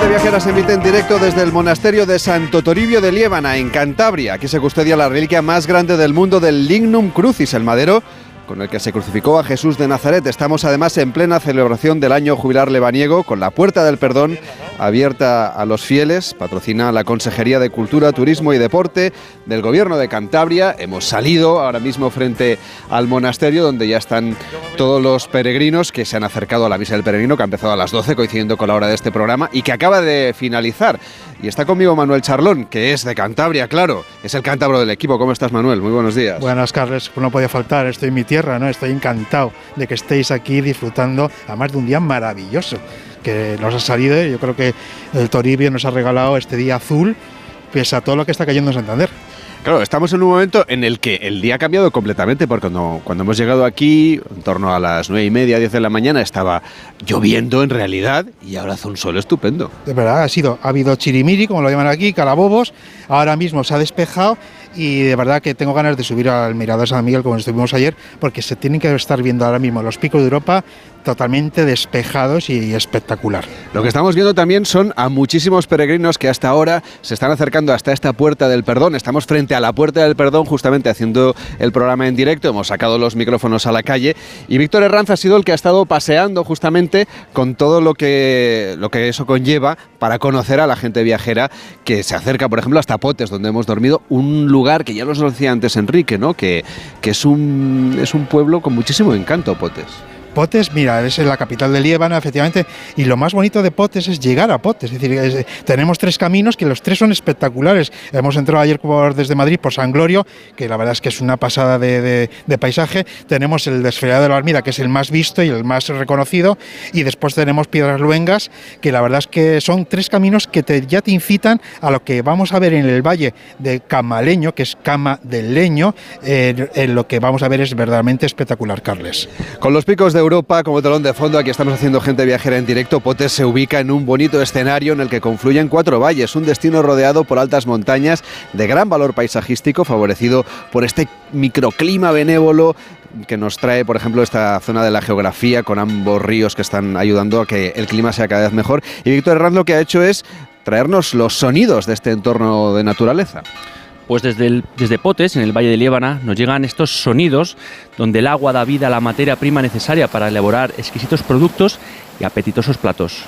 Viajeras emite en directo desde el monasterio de Santo Toribio de Liébana, en Cantabria. Aquí se custodia la reliquia más grande del mundo del Lignum Crucis, el madero con el que se crucificó a Jesús de Nazaret. Estamos además en plena celebración del año jubilar lebaniego, con la Puerta del Perdón abierta a los fieles. Patrocina la Consejería de Cultura, Turismo y Deporte del Gobierno de Cantabria. Hemos salido ahora mismo frente al monasterio, donde ya están todos los peregrinos que se han acercado a la Misa del Peregrino, que ha empezado a las 12, coincidiendo con la hora de este programa, y que acaba de finalizar. Y está conmigo Manuel Charlón, que es de Cantabria, claro. Es el cántabro del equipo. ¿Cómo estás, Manuel? Muy buenos días. Buenas, Carles. No podía faltar. Estoy en mi tierra, ¿no? Estoy encantado de que estéis aquí disfrutando, además de un día maravilloso que nos ha salido. Yo creo que el Toribio nos ha regalado este día azul, pese a todo lo que está cayendo en Santander. Claro, estamos en un momento en el que el día ha cambiado completamente, porque cuando, cuando hemos llegado aquí, en torno a las nueve y media, 10 de la mañana, estaba lloviendo en realidad y ahora hace un sol estupendo. De verdad, ha sido, ha habido chirimiri, como lo llaman aquí, calabobos, ahora mismo se ha despejado y de verdad que tengo ganas de subir al Mirador San Miguel como estuvimos ayer, porque se tienen que estar viendo ahora mismo los picos de Europa totalmente despejados y espectacular. Lo que estamos viendo también son a muchísimos peregrinos que hasta ahora se están acercando hasta esta puerta del perdón. Estamos frente a la puerta del perdón justamente haciendo el programa en directo. Hemos sacado los micrófonos a la calle y Víctor Herranz ha sido el que ha estado paseando justamente con todo lo que, lo que eso conlleva para conocer a la gente viajera que se acerca, por ejemplo, hasta Potes, donde hemos dormido, un lugar que ya nos decía antes Enrique, ¿no? que, que es, un, es un pueblo con muchísimo encanto, Potes. Potes, mira, es la capital de Líbano, efectivamente, y lo más bonito de Potes es llegar a Potes, es decir, tenemos tres caminos que los tres son espectaculares. Hemos entrado ayer desde Madrid por San Glorio, que la verdad es que es una pasada de, paisaje. Tenemos el desfilado de la Armida, que es el más visto y el más reconocido, y después tenemos Piedras Luengas, que la verdad es que son tres caminos que ya te incitan a lo que vamos a ver en el valle de Camaleño, que es Cama del Leño, en lo que vamos a ver es verdaderamente espectacular, Carles. Con los picos de Europa como telón de fondo. Aquí estamos haciendo gente viajera en directo. Potes se ubica en un bonito escenario en el que confluyen cuatro valles, un destino rodeado por altas montañas de gran valor paisajístico, favorecido por este microclima benévolo que nos trae, por ejemplo, esta zona de la geografía con ambos ríos que están ayudando a que el clima sea cada vez mejor. Y Víctor Herranz lo que ha hecho es traernos los sonidos de este entorno de naturaleza. Pues desde, desde Potes, en el Valle de Liébana, nos llegan estos sonidos donde el agua da vida a la materia prima necesaria para elaborar exquisitos productos y apetitosos platos.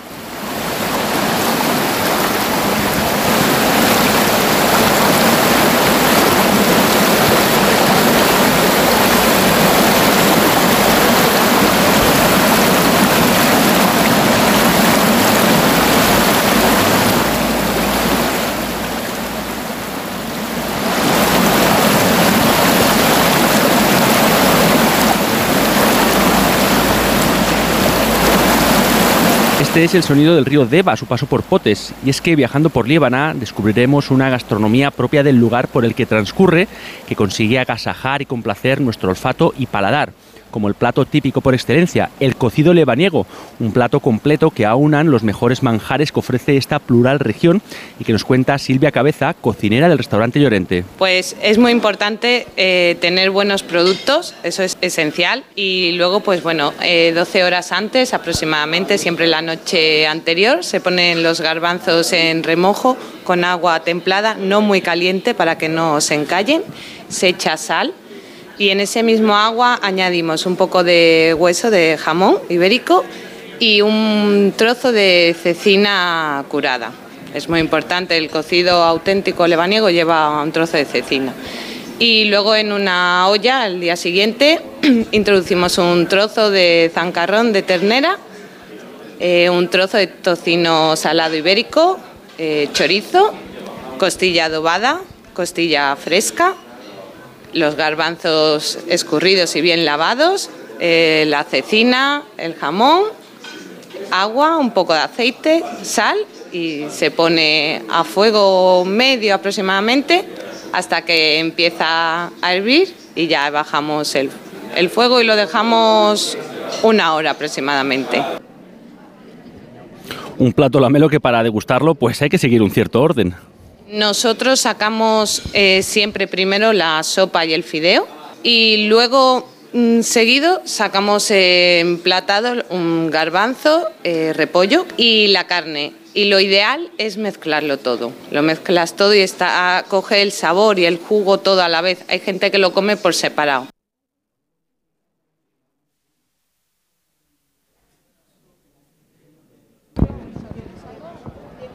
Este es el sonido del río Deva su paso por Potes, y es que viajando por Líbana descubriremos una gastronomía propia del lugar por el que transcurre, que consigue agasajar y complacer nuestro olfato y paladar como el plato típico por excelencia, el cocido lebaniego, un plato completo que aunan los mejores manjares que ofrece esta plural región y que nos cuenta Silvia Cabeza, cocinera del restaurante Llorente. Pues es muy importante eh, tener buenos productos, eso es esencial, y luego pues bueno, 12 eh, horas antes aproximadamente, siempre la noche anterior, se ponen los garbanzos en remojo con agua templada, no muy caliente para que no se encallen, se echa sal, y en ese mismo agua añadimos un poco de hueso de jamón ibérico y un trozo de cecina curada. Es muy importante, el cocido auténtico lebaniego lleva un trozo de cecina. Y luego en una olla al día siguiente introducimos un trozo de zancarrón de ternera, eh, un trozo de tocino salado ibérico, eh, chorizo, costilla adobada, costilla fresca, los garbanzos escurridos y bien lavados, eh, la cecina, el jamón, agua, un poco de aceite, sal y se pone a fuego medio aproximadamente hasta que empieza a hervir y ya bajamos el, el fuego y lo dejamos una hora aproximadamente. Un plato lamelo que para degustarlo pues hay que seguir un cierto orden. Nosotros sacamos eh, siempre primero la sopa y el fideo y luego mm, seguido sacamos emplatado un garbanzo, eh, repollo y la carne. Y lo ideal es mezclarlo todo. Lo mezclas todo y está, coge el sabor y el jugo todo a la vez. Hay gente que lo come por separado.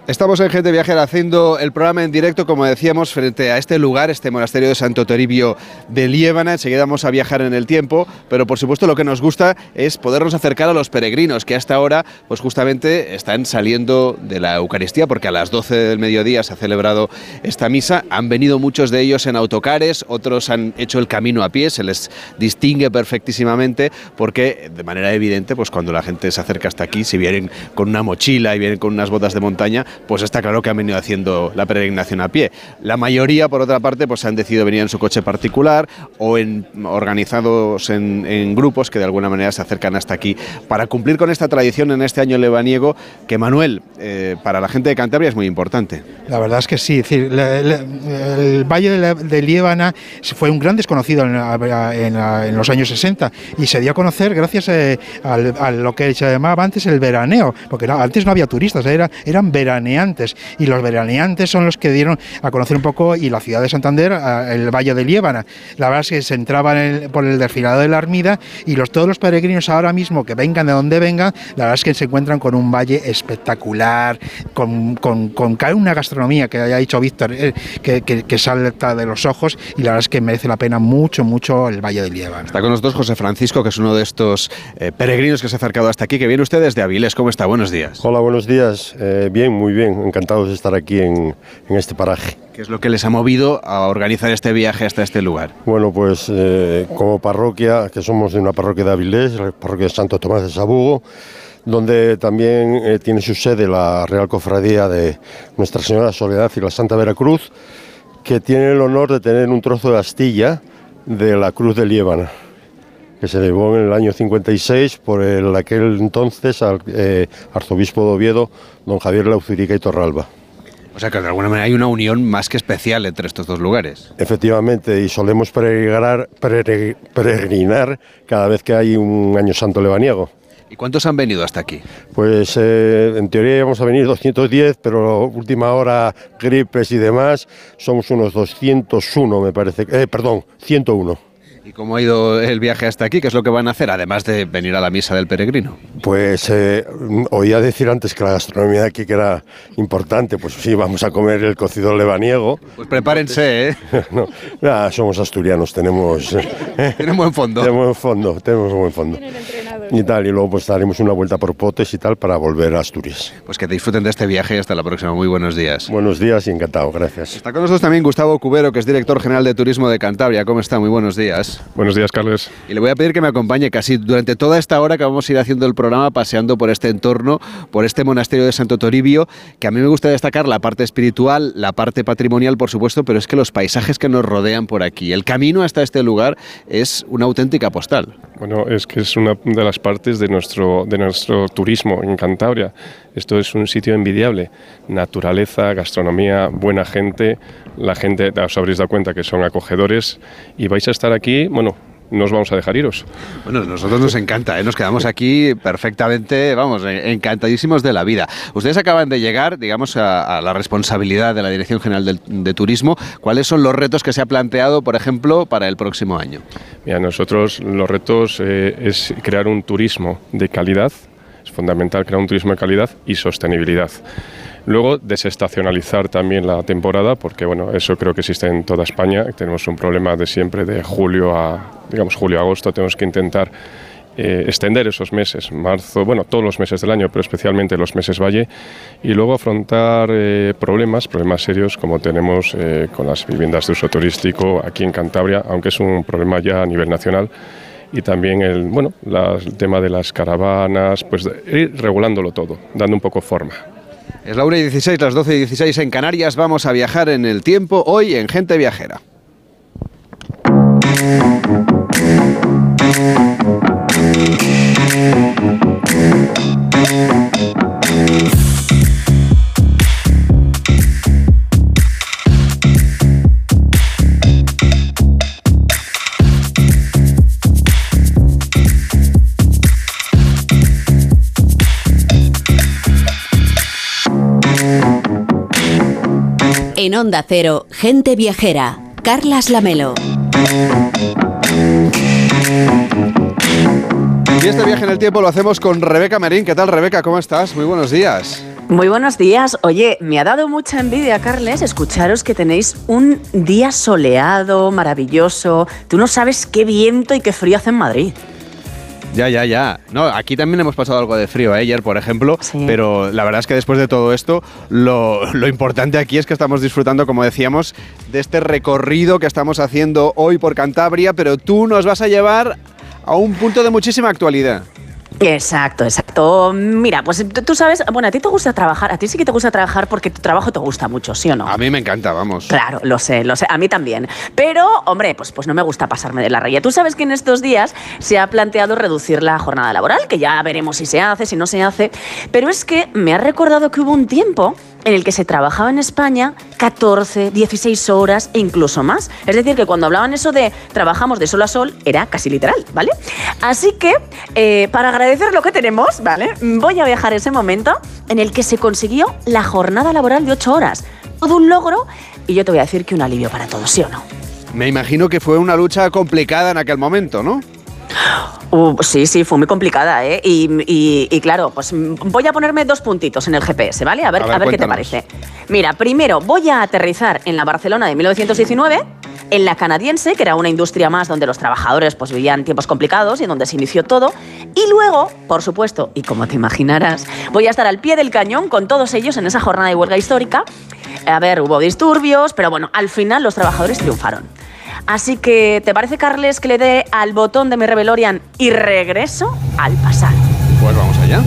Estamos en Gente Viajera haciendo el programa en directo, como decíamos, frente a este lugar, este monasterio de Santo Toribio de Liébana. Enseguida vamos a viajar en el tiempo, pero por supuesto lo que nos gusta es podernos acercar a los peregrinos que hasta ahora, pues justamente están saliendo de la Eucaristía, porque a las 12 del mediodía se ha celebrado esta misa. Han venido muchos de ellos en autocares, otros han hecho el camino a pie, se les distingue perfectísimamente, porque de manera evidente, pues cuando la gente se acerca hasta aquí, si vienen con una mochila y vienen con unas botas de montaña, pues está claro que han venido haciendo la peregrinación a pie. La mayoría, por otra parte, pues han decidido venir en su coche particular o en, organizados en, grupos que de alguna manera se acercan hasta aquí para cumplir con esta tradición en este año lebaniego que, Manuel, eh, para la gente de Cantabria es muy importante. La verdad es que sí. el Valle de, de, Liébana fue un gran desconocido en, los años 60 y se dio a conocer gracias eh, a, lo que se llamaba antes el veraneo, porque antes no había turistas, era, eran veraneos y los veraneantes son los que dieron a conocer un poco y la ciudad de Santander, el Valle de Liébana. La verdad es que se entraban por el desfilado de la Armida y los, todos los peregrinos ahora mismo que vengan de donde vengan, la verdad es que se encuentran con un valle espectacular, con, con, una gastronomía que haya dicho Víctor, eh, que, que, salta de los ojos y la verdad es que merece la pena mucho, mucho el Valle de Liébana. Está con nosotros José Francisco, que es uno de estos eh, peregrinos que se ha acercado hasta aquí, que viene usted desde Avilés. ¿Cómo está? Buenos días. Hola, buenos días. Eh, bien, muy bien, encantados de estar aquí en, este paraje. ¿Qué es lo que les ha movido a organizar este viaje hasta este lugar? Bueno, pues eh, como parroquia, que somos de una parroquia de Avilés, la parroquia de Santo Tomás de Sabugo, donde también eh, tiene su sede la Real Cofradía de Nuestra Señora Soledad y la Santa Veracruz, que tiene el honor de tener un trozo de astilla de la Cruz de Liébana. Que se elevó en el año 56 por el aquel entonces eh, arzobispo de Oviedo, don Javier Lauzurica y Torralba. O sea que de alguna manera hay una unión más que especial entre estos dos lugares. Efectivamente, y solemos peregrinar, peregrinar cada vez que hay un año santo lebaniego. ¿Y cuántos han venido hasta aquí? Pues eh, en teoría íbamos a venir 210, pero última hora, gripes y demás, somos unos 201, me parece. Eh, perdón, 101. ¿Y cómo ha ido el viaje hasta aquí? ¿Qué es lo que van a hacer, además de venir a la misa del peregrino? Pues eh, oía decir antes que la gastronomía de aquí que era importante. Pues sí, vamos a comer el cocido lebaniego. Pues prepárense, ¿eh? no, somos asturianos, tenemos... Tenemos buen fondo. Tenemos buen fondo, tenemos buen fondo. Y tal, y luego pues daremos una vuelta por Potes y tal para volver a Asturias. Pues que disfruten de este viaje y hasta la próxima. Muy buenos días. Buenos días y encantado, gracias. Está con nosotros también Gustavo Cubero, que es director general de Turismo de Cantabria. ¿Cómo está? Muy buenos días. Buenos días, Carlos. Y le voy a pedir que me acompañe casi durante toda esta hora que vamos a ir haciendo el programa, paseando por este entorno, por este monasterio de Santo Toribio, que a mí me gusta destacar la parte espiritual, la parte patrimonial, por supuesto, pero es que los paisajes que nos rodean por aquí, el camino hasta este lugar es una auténtica postal. Bueno, es que es una de las partes de nuestro de nuestro turismo en Cantabria. Esto es un sitio envidiable. Naturaleza, gastronomía, buena gente. La gente, os habréis dado cuenta que son acogedores y vais a estar aquí, bueno, no os vamos a dejar iros. Bueno, nosotros nos encanta, ¿eh? nos quedamos aquí perfectamente, vamos, encantadísimos de la vida. Ustedes acaban de llegar, digamos, a, la responsabilidad de la Dirección General de, Turismo. ¿Cuáles son los retos que se ha planteado, por ejemplo, para el próximo año? Mira, nosotros los retos eh, es crear un turismo de calidad, es fundamental crear un turismo de calidad y sostenibilidad. Luego, desestacionalizar también la temporada, porque bueno, eso creo que existe en toda España. Tenemos un problema de siempre de julio a, digamos, julio-agosto. Tenemos que intentar eh, extender esos meses, marzo, bueno, todos los meses del año, pero especialmente los meses valle, y luego afrontar eh, problemas, problemas serios como tenemos eh, con las viviendas de uso turístico aquí en Cantabria, aunque es un problema ya a nivel nacional y también el, bueno, el tema de las caravanas, pues ir regulándolo todo, dando un poco forma. Es la 1 y 16, las 12 y 16 en Canarias. Vamos a viajar en el tiempo hoy en Gente Viajera. Onda Cero, Gente Viajera, Carlas Lamelo. Y este viaje en el tiempo lo hacemos con Rebeca Merín. ¿Qué tal, Rebeca? ¿Cómo estás? Muy buenos días. Muy buenos días. Oye, me ha dado mucha envidia, Carles, escucharos que tenéis un día soleado, maravilloso. Tú no sabes qué viento y qué frío hace en Madrid. Ya, ya, ya. No, aquí también hemos pasado algo de frío ¿eh? ayer, por ejemplo, pero la verdad es que después de todo esto, lo, lo, importante aquí es que estamos disfrutando, como decíamos, de este recorrido que estamos haciendo hoy por Cantabria, pero tú nos vas a llevar a un punto de muchísima actualidad. Exacto, exacto. Mira, pues tú sabes, bueno, a ti te gusta trabajar, a ti sí que te gusta trabajar porque tu trabajo te gusta mucho, ¿sí o no? A mí me encanta, vamos. Claro, lo sé, lo sé, a mí también. Pero, hombre, pues, pues no me gusta pasarme de la raya. Tú sabes que en estos días se ha planteado reducir la jornada laboral, que ya veremos si se hace, si no se hace, pero es que me ha recordado que hubo un tiempo en el que se trabajaba en España 14, 16 horas e incluso más. Es decir, que cuando hablaban eso de trabajamos de sol a sol, era casi literal, ¿vale? Así que, eh, para agradecer lo que tenemos, ¿vale? Voy a viajar ese momento en el que se consiguió la jornada laboral de 8 horas. Todo un logro y yo te voy a decir que un alivio para todos, ¿sí o no? Me imagino que fue una lucha complicada en aquel momento, ¿no? Uh, sí, sí, fue muy complicada, ¿eh? Y, claro, pues voy a ponerme dos puntitos en el GPS, ¿vale? A ver, a ver, qué te parece. Mira, primero voy a aterrizar en la Barcelona de 1919, en la canadiense, que era una industria más donde los trabajadores pues vivían tiempos complicados y donde se inició todo. Y luego, por supuesto, y como te imaginarás, voy a estar al pie del cañón con todos ellos en esa jornada de huelga histórica. A ver, hubo disturbios, pero bueno, al final los trabajadores triunfaron. Así que, ¿te parece, Carles, que le dé al botón de mi Rebelorian y regreso al pasado? Pues vamos allá.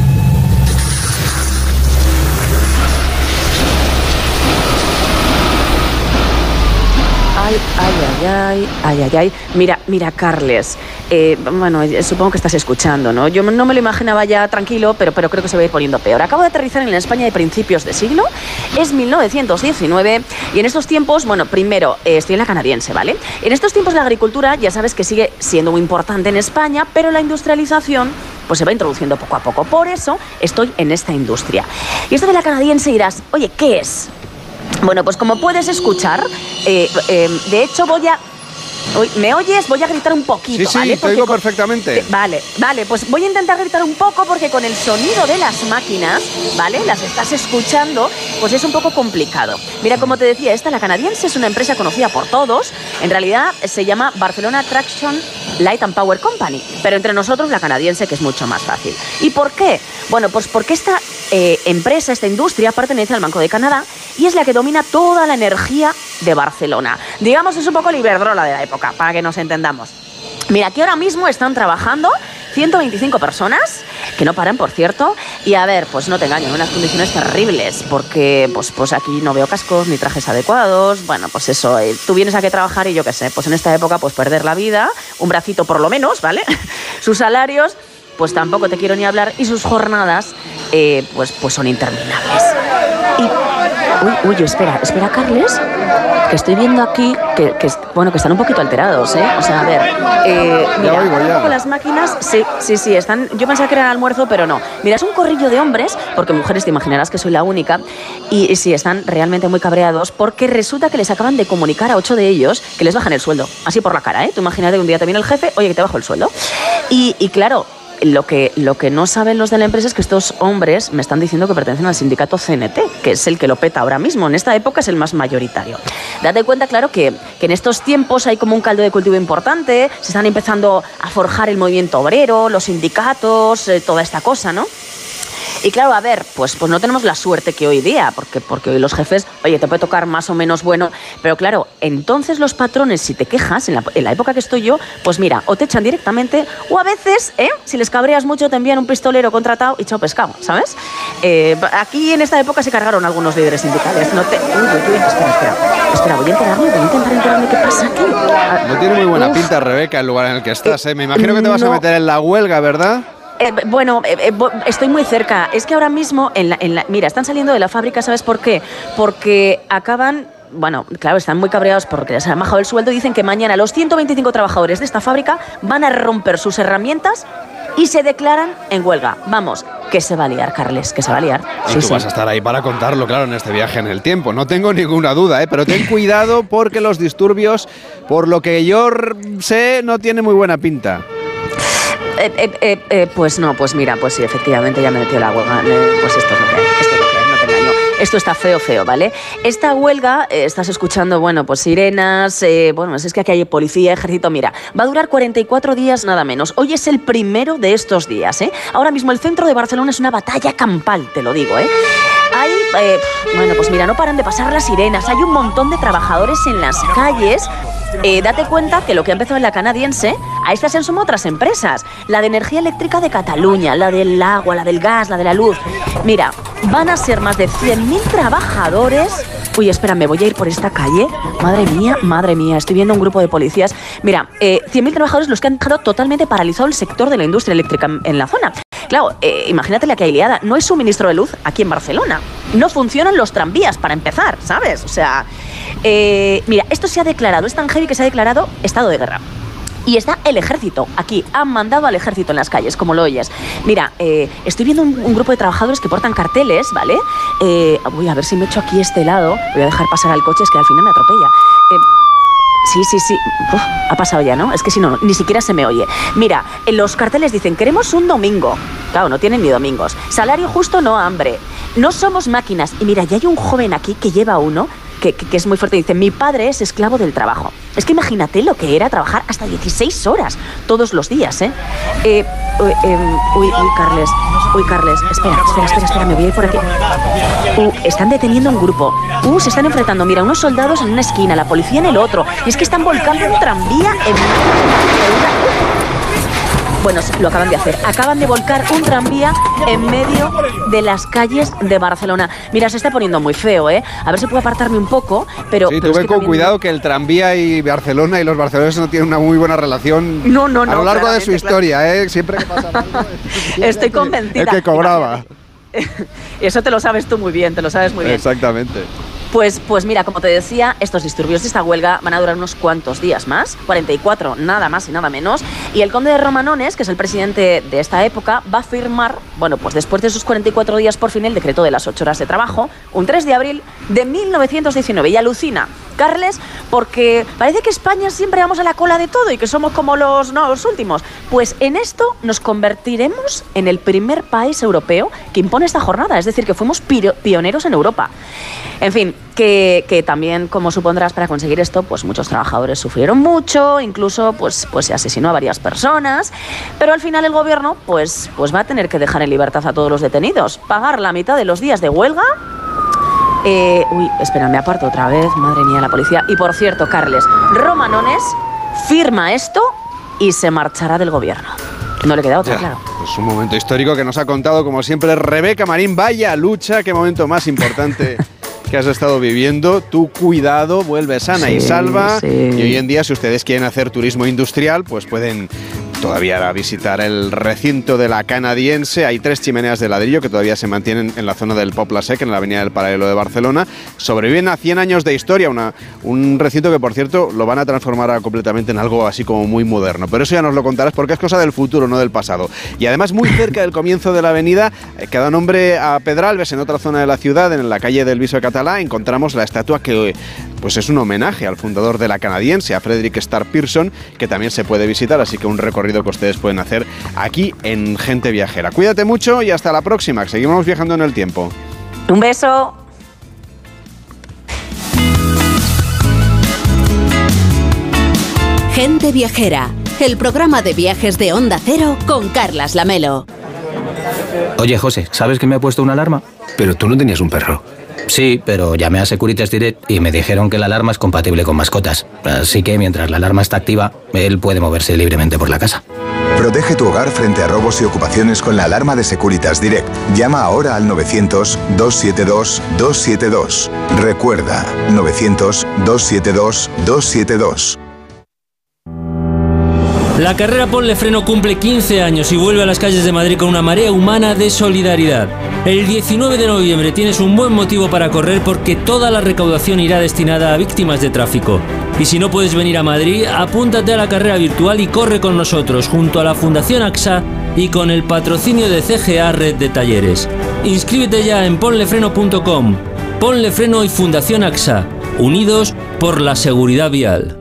Ay, ay, ay, ay, ay, ay. Mira, mira, Carles. Eh, bueno, eh, supongo que estás escuchando, ¿no? Yo no me lo imaginaba ya tranquilo, pero, pero creo que se va a ir poniendo peor. Acabo de aterrizar en la España de principios de siglo. Es 1919 y en estos tiempos, bueno, primero, eh, estoy en la canadiense, ¿vale? En estos tiempos la agricultura ya sabes que sigue siendo muy importante en España, pero la industrialización pues se va introduciendo poco a poco. Por eso estoy en esta industria. Y esto de la canadiense dirás, oye, ¿qué es? Bueno, pues como puedes escuchar, eh, eh, de hecho voy a ¿Me oyes? Voy a gritar un poquito, sí, ¿vale? Sí, te oigo perfectamente. Vale, vale, pues voy a intentar gritar un poco porque con el sonido de las máquinas, ¿vale? Las estás escuchando, pues es un poco complicado. Mira, como te decía, esta, la canadiense, es una empresa conocida por todos. En realidad se llama Barcelona Traction Light and Power Company, pero entre nosotros la canadiense, que es mucho más fácil. ¿Y por qué? Bueno, pues porque esta eh, empresa, esta industria, pertenece al Banco de Canadá y es la que domina toda la energía de Barcelona. Digamos, es un poco el Iberdrola de la época, para que nos entendamos. Mira, aquí ahora mismo están trabajando 125 personas, que no paran, por cierto, y a ver, pues no te engaño, en unas condiciones terribles, porque pues, pues aquí no veo cascos ni trajes adecuados, bueno, pues eso, eh, tú vienes a trabajar y yo qué sé, pues en esta época pues perder la vida, un bracito por lo menos, ¿vale? Sus salarios pues tampoco te quiero ni hablar y sus jornadas eh, pues, pues son interminables. Y, uy, uy, espera, espera, Carles, que estoy viendo aquí que, bueno, que están un poquito alterados, ¿eh? O sea, a ver, eh, mira, ya las máquinas, sí, sí, sí, están, yo pensaba que eran almuerzo, pero no. Mira, es un corrillo de hombres, porque mujeres te imaginarás que soy la única, y, sí, están realmente muy cabreados, porque resulta que les acaban de comunicar a ocho de ellos que les bajan el sueldo, así por la cara, ¿eh? Tú imagínate un día también el jefe, oye, que te bajo el sueldo. Y, y claro, lo que, lo que no saben los de la empresa es que estos hombres me están diciendo que pertenecen al sindicato CNT, que es el que lo peta ahora mismo. En esta época es el más mayoritario. Date cuenta, claro, que, que en estos tiempos hay como un caldo de cultivo importante, se están empezando a forjar el movimiento obrero, los sindicatos, eh, toda esta cosa, ¿no? Y claro, a ver, pues, pues no tenemos la suerte que hoy día, porque, porque hoy los jefes, oye, te puede tocar más o menos bueno, pero claro, entonces los patrones, si te quejas, en la, época que estoy yo, pues mira, o te echan directamente, o a veces, ¿eh? si les cabreas mucho, te envían un pistolero contratado y chao pescado, ¿sabes? Eh, aquí en esta época se cargaron algunos líderes sindicales. No te... Uy, uy, uy, espera, espera. Espera, voy a enterarme, voy a intentar enterarme qué pasa aquí. No tiene muy buena pinta, Rebeca, el lugar en el que estás, ¿eh? Me imagino que te vas a meter en la huelga, ¿verdad? Eh, bueno, eh, eh, estoy muy cerca. Es que ahora mismo, en la, mira, están saliendo de la fábrica, ¿sabes por qué? Porque acaban bueno, claro, están muy cabreados porque se han bajado el sueldo y dicen que mañana los 125 trabajadores de esta fábrica van a romper sus herramientas y se declaran en huelga. Vamos, que se va a liar, Carles, que se va a liar. Y tú vas a estar ahí para contarlo, claro, en este viaje en el tiempo. No tengo ninguna duda, ¿eh? pero ten cuidado porque los disturbios, por lo que yo sé, no tienen muy buena pinta. Eh, eh, eh, pues no, pues mira, pues sí, efectivamente ya me metió la huelga. pues esto es lo que esto es lo que hay, no te engaño. Esto está feo, feo, ¿vale? Esta huelga, estás escuchando, bueno, pues sirenas, bueno, es que aquí hay policía, ejército, mira, va a durar 44 días nada menos. Hoy es el primero de estos días, ¿eh? Ahora mismo el centro de Barcelona es una batalla campal, te lo digo, ¿eh? Hay, bueno, pues mira, no paran de pasar las sirenas, hay un montón de trabajadores en las calles eh, date cuenta que lo que ha empezado en la canadiense, a estas se suman otras empresas. La de energía eléctrica de Cataluña, la del agua, la del gas, la de la luz. Mira, van a ser más de 100.000 trabajadores. Uy, espera, me voy a ir por esta calle. Madre mía, madre mía, estoy viendo un grupo de policías. Mira, eh, 100.000 trabajadores los que han dejado totalmente paralizado el sector de la industria eléctrica en la zona. Claro, eh, imagínate la que hay liada. No hay suministro de luz aquí en Barcelona. No funcionan los tranvías para empezar, ¿sabes? O sea, eh, mira, esto se ha declarado, es tan heavy que se ha declarado estado de guerra. Y está el ejército aquí. Han mandado al ejército en las calles, como lo oyes. Mira, eh, estoy viendo un, grupo de trabajadores que portan carteles, ¿vale? voy a ver si me echo aquí este lado. Voy a dejar pasar al coche, es que al final me atropella. Sí, sí, sí. ha pasado ya, ¿no? Es que si no, ni siquiera se me oye. Mira, en los carteles dicen, queremos un domingo. Claro, no tienen ni domingos. Salario justo, no hambre. No somos máquinas. Y mira, ya hay un joven aquí que lleva uno que, es muy fuerte. Dice, mi padre es esclavo del trabajo. Es que imagínate lo que era trabajar hasta 16 horas todos los días, ¿eh? eh em, uy, uy, Carles, uy, Carles, espera, espera, espera, espera, me voy a ir por aquí. Uh, están deteniendo un grupo. Uh, se están enfrentando, mira, unos soldados en una esquina, la policía en el otro. Y es que están volcando un tranvía en... Bueno, lo acaban de hacer. Acaban de volcar un tranvía en medio de las calles de Barcelona. Mira, se está poniendo muy feo, ¿eh? A ver si puedo apartarme un poco, pero... Sí, pero tú ven con cuidado que el tranvía y Barcelona y los barceloneses no tienen una muy buena relación no, no, no, a lo largo de su historia, ¿eh? Siempre que pasa algo, Estoy convencida. El que cobraba. Eso te lo sabes tú muy bien, te lo sabes muy bien. Exactamente. Pues, pues mira, como te decía, estos disturbios de esta huelga van a durar unos cuantos días más, 44, nada más y nada menos. Y el conde de Romanones, que es el presidente de esta época, va a firmar, bueno, pues después de esos 44 días por fin, el decreto de las 8 horas de trabajo, un 3 de abril de 1919. Y alucina, Carles, porque parece que España siempre vamos a la cola de todo y que somos como los, no, los últimos. Pues en esto nos convertiremos en el primer país europeo que impone esta jornada, es decir, que fuimos pioneros en Europa. En fin, que, también, como supondrás, para conseguir esto, pues muchos trabajadores sufrieron mucho, incluso pues, pues se asesinó a varias personas, pero al final el gobierno pues, pues va a tener que dejar en libertad a todos los detenidos, pagar la mitad de los días de huelga eh, uy, espera, me aparto otra vez. Madre mía, la policía. Y por cierto, Carles, Romanones firma esto y se marchará del gobierno. No le queda otra, claro. Es un momento histórico que nos ha contado, como siempre, Rebeca Marín. Vaya lucha, qué momento más importante que has estado viviendo. Tu cuidado, vuelve sana y salva. Y hoy en día, si ustedes quieren hacer turismo industrial, pues pueden todavía visitar el recinto de la canadiense. Hay tres chimeneas de ladrillo que todavía se mantienen en la zona del Popla Sec, en la avenida del Paralelo de Barcelona. Sobreviven a 100 años de historia, una, un recinto que por cierto lo van a transformar completamente en algo así como muy moderno. Pero eso ya nos lo contarás porque es cosa del futuro, no del pasado. Y además muy cerca del comienzo de la avenida, eh, que da nombre a Pedralbes, en otra zona de la ciudad, en la calle del Viso de Catalá, encontramos la estatua que pues es un homenaje al fundador de la canadiense, a Frederick Starr Pearson, que también se puede visitar, así que un recorrido que ustedes pueden hacer aquí en Gente Viajera. Cuídate mucho y hasta la próxima, seguimos viajando en el tiempo. Un beso. Gente Viajera, el programa de viajes de Onda Cero con Carlas Lamelo. Oye, José, ¿sabes que me ha puesto una alarma? Pero tú no tenías un perro. Sí, pero llamé a Securitas Direct y me dijeron que la alarma es compatible con mascotas. Así que mientras la alarma está activa, él puede moverse libremente por la casa. Protege tu hogar frente a robos y ocupaciones con la alarma de Securitas Direct. Llama ahora al 900-272-272. Recuerda, 900-272-272. La carrera Ponle Freno cumple 15 años y vuelve a las calles de Madrid con una marea humana de solidaridad. El 19 de noviembre tienes un buen motivo para correr porque toda la recaudación irá destinada a víctimas de tráfico. Y si no puedes venir a Madrid, apúntate a la carrera virtual y corre con nosotros junto a la Fundación AXA y con el patrocinio de CGA Red de Talleres. Inscríbete ya en ponlefreno.com. Ponle Freno y Fundación AXA, unidos por la seguridad vial.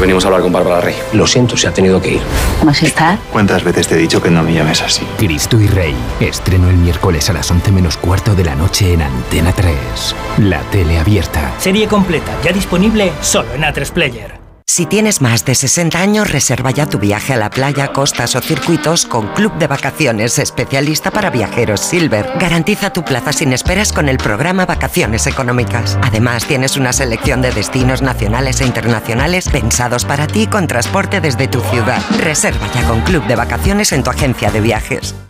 venimos a hablar con Bárbara Rey. Lo siento, se ha tenido que ir. está? ¿Cuántas veces te he dicho que no me llames así? Cristo y Rey. Estreno el miércoles a las 11 menos cuarto de la noche en Antena 3. La tele abierta. Serie completa, ya disponible solo en A3 Player. Si tienes más de 60 años, reserva ya tu viaje a la playa, costas o circuitos con Club de Vacaciones especialista para viajeros Silver. Garantiza tu plaza sin esperas con el programa Vacaciones Económicas. Además, tienes una selección de destinos nacionales e internacionales pensados para ti con transporte desde tu ciudad. Reserva ya con Club de Vacaciones en tu agencia de viajes.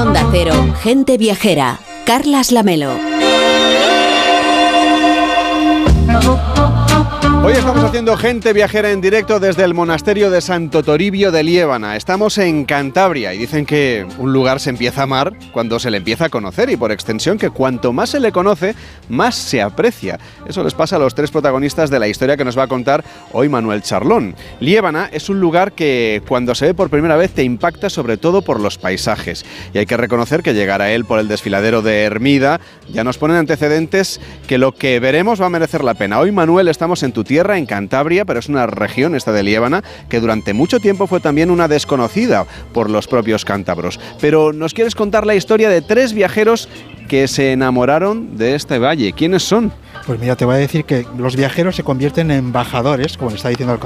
Onda Cero, Gente Viajera, Carlas Lamelo. Hoy estamos haciendo gente viajera en directo desde el monasterio de Santo Toribio de Liébana. Estamos en Cantabria y dicen que un lugar se empieza a amar cuando se le empieza a conocer y por extensión que cuanto más se le conoce, más se aprecia. Eso les pasa a los tres protagonistas de la historia que nos va a contar hoy Manuel Charlón. Liébana es un lugar que cuando se ve por primera vez te impacta sobre todo por los paisajes y hay que reconocer que llegar a él por el desfiladero de Hermida ya nos ponen antecedentes que lo que veremos va a merecer la pena. Hoy Manuel estamos en tu tierra, en Cantabria, pero es una región, esta de Liébana, que durante mucho tiempo fue también una desconocida por los propios cántabros. Pero nos quieres contar la historia de tres viajeros que se enamoraron de este valle. ¿Quiénes son? Pues mira, te voy a decir que los viajeros se convierten en embajadores, como le está diciendo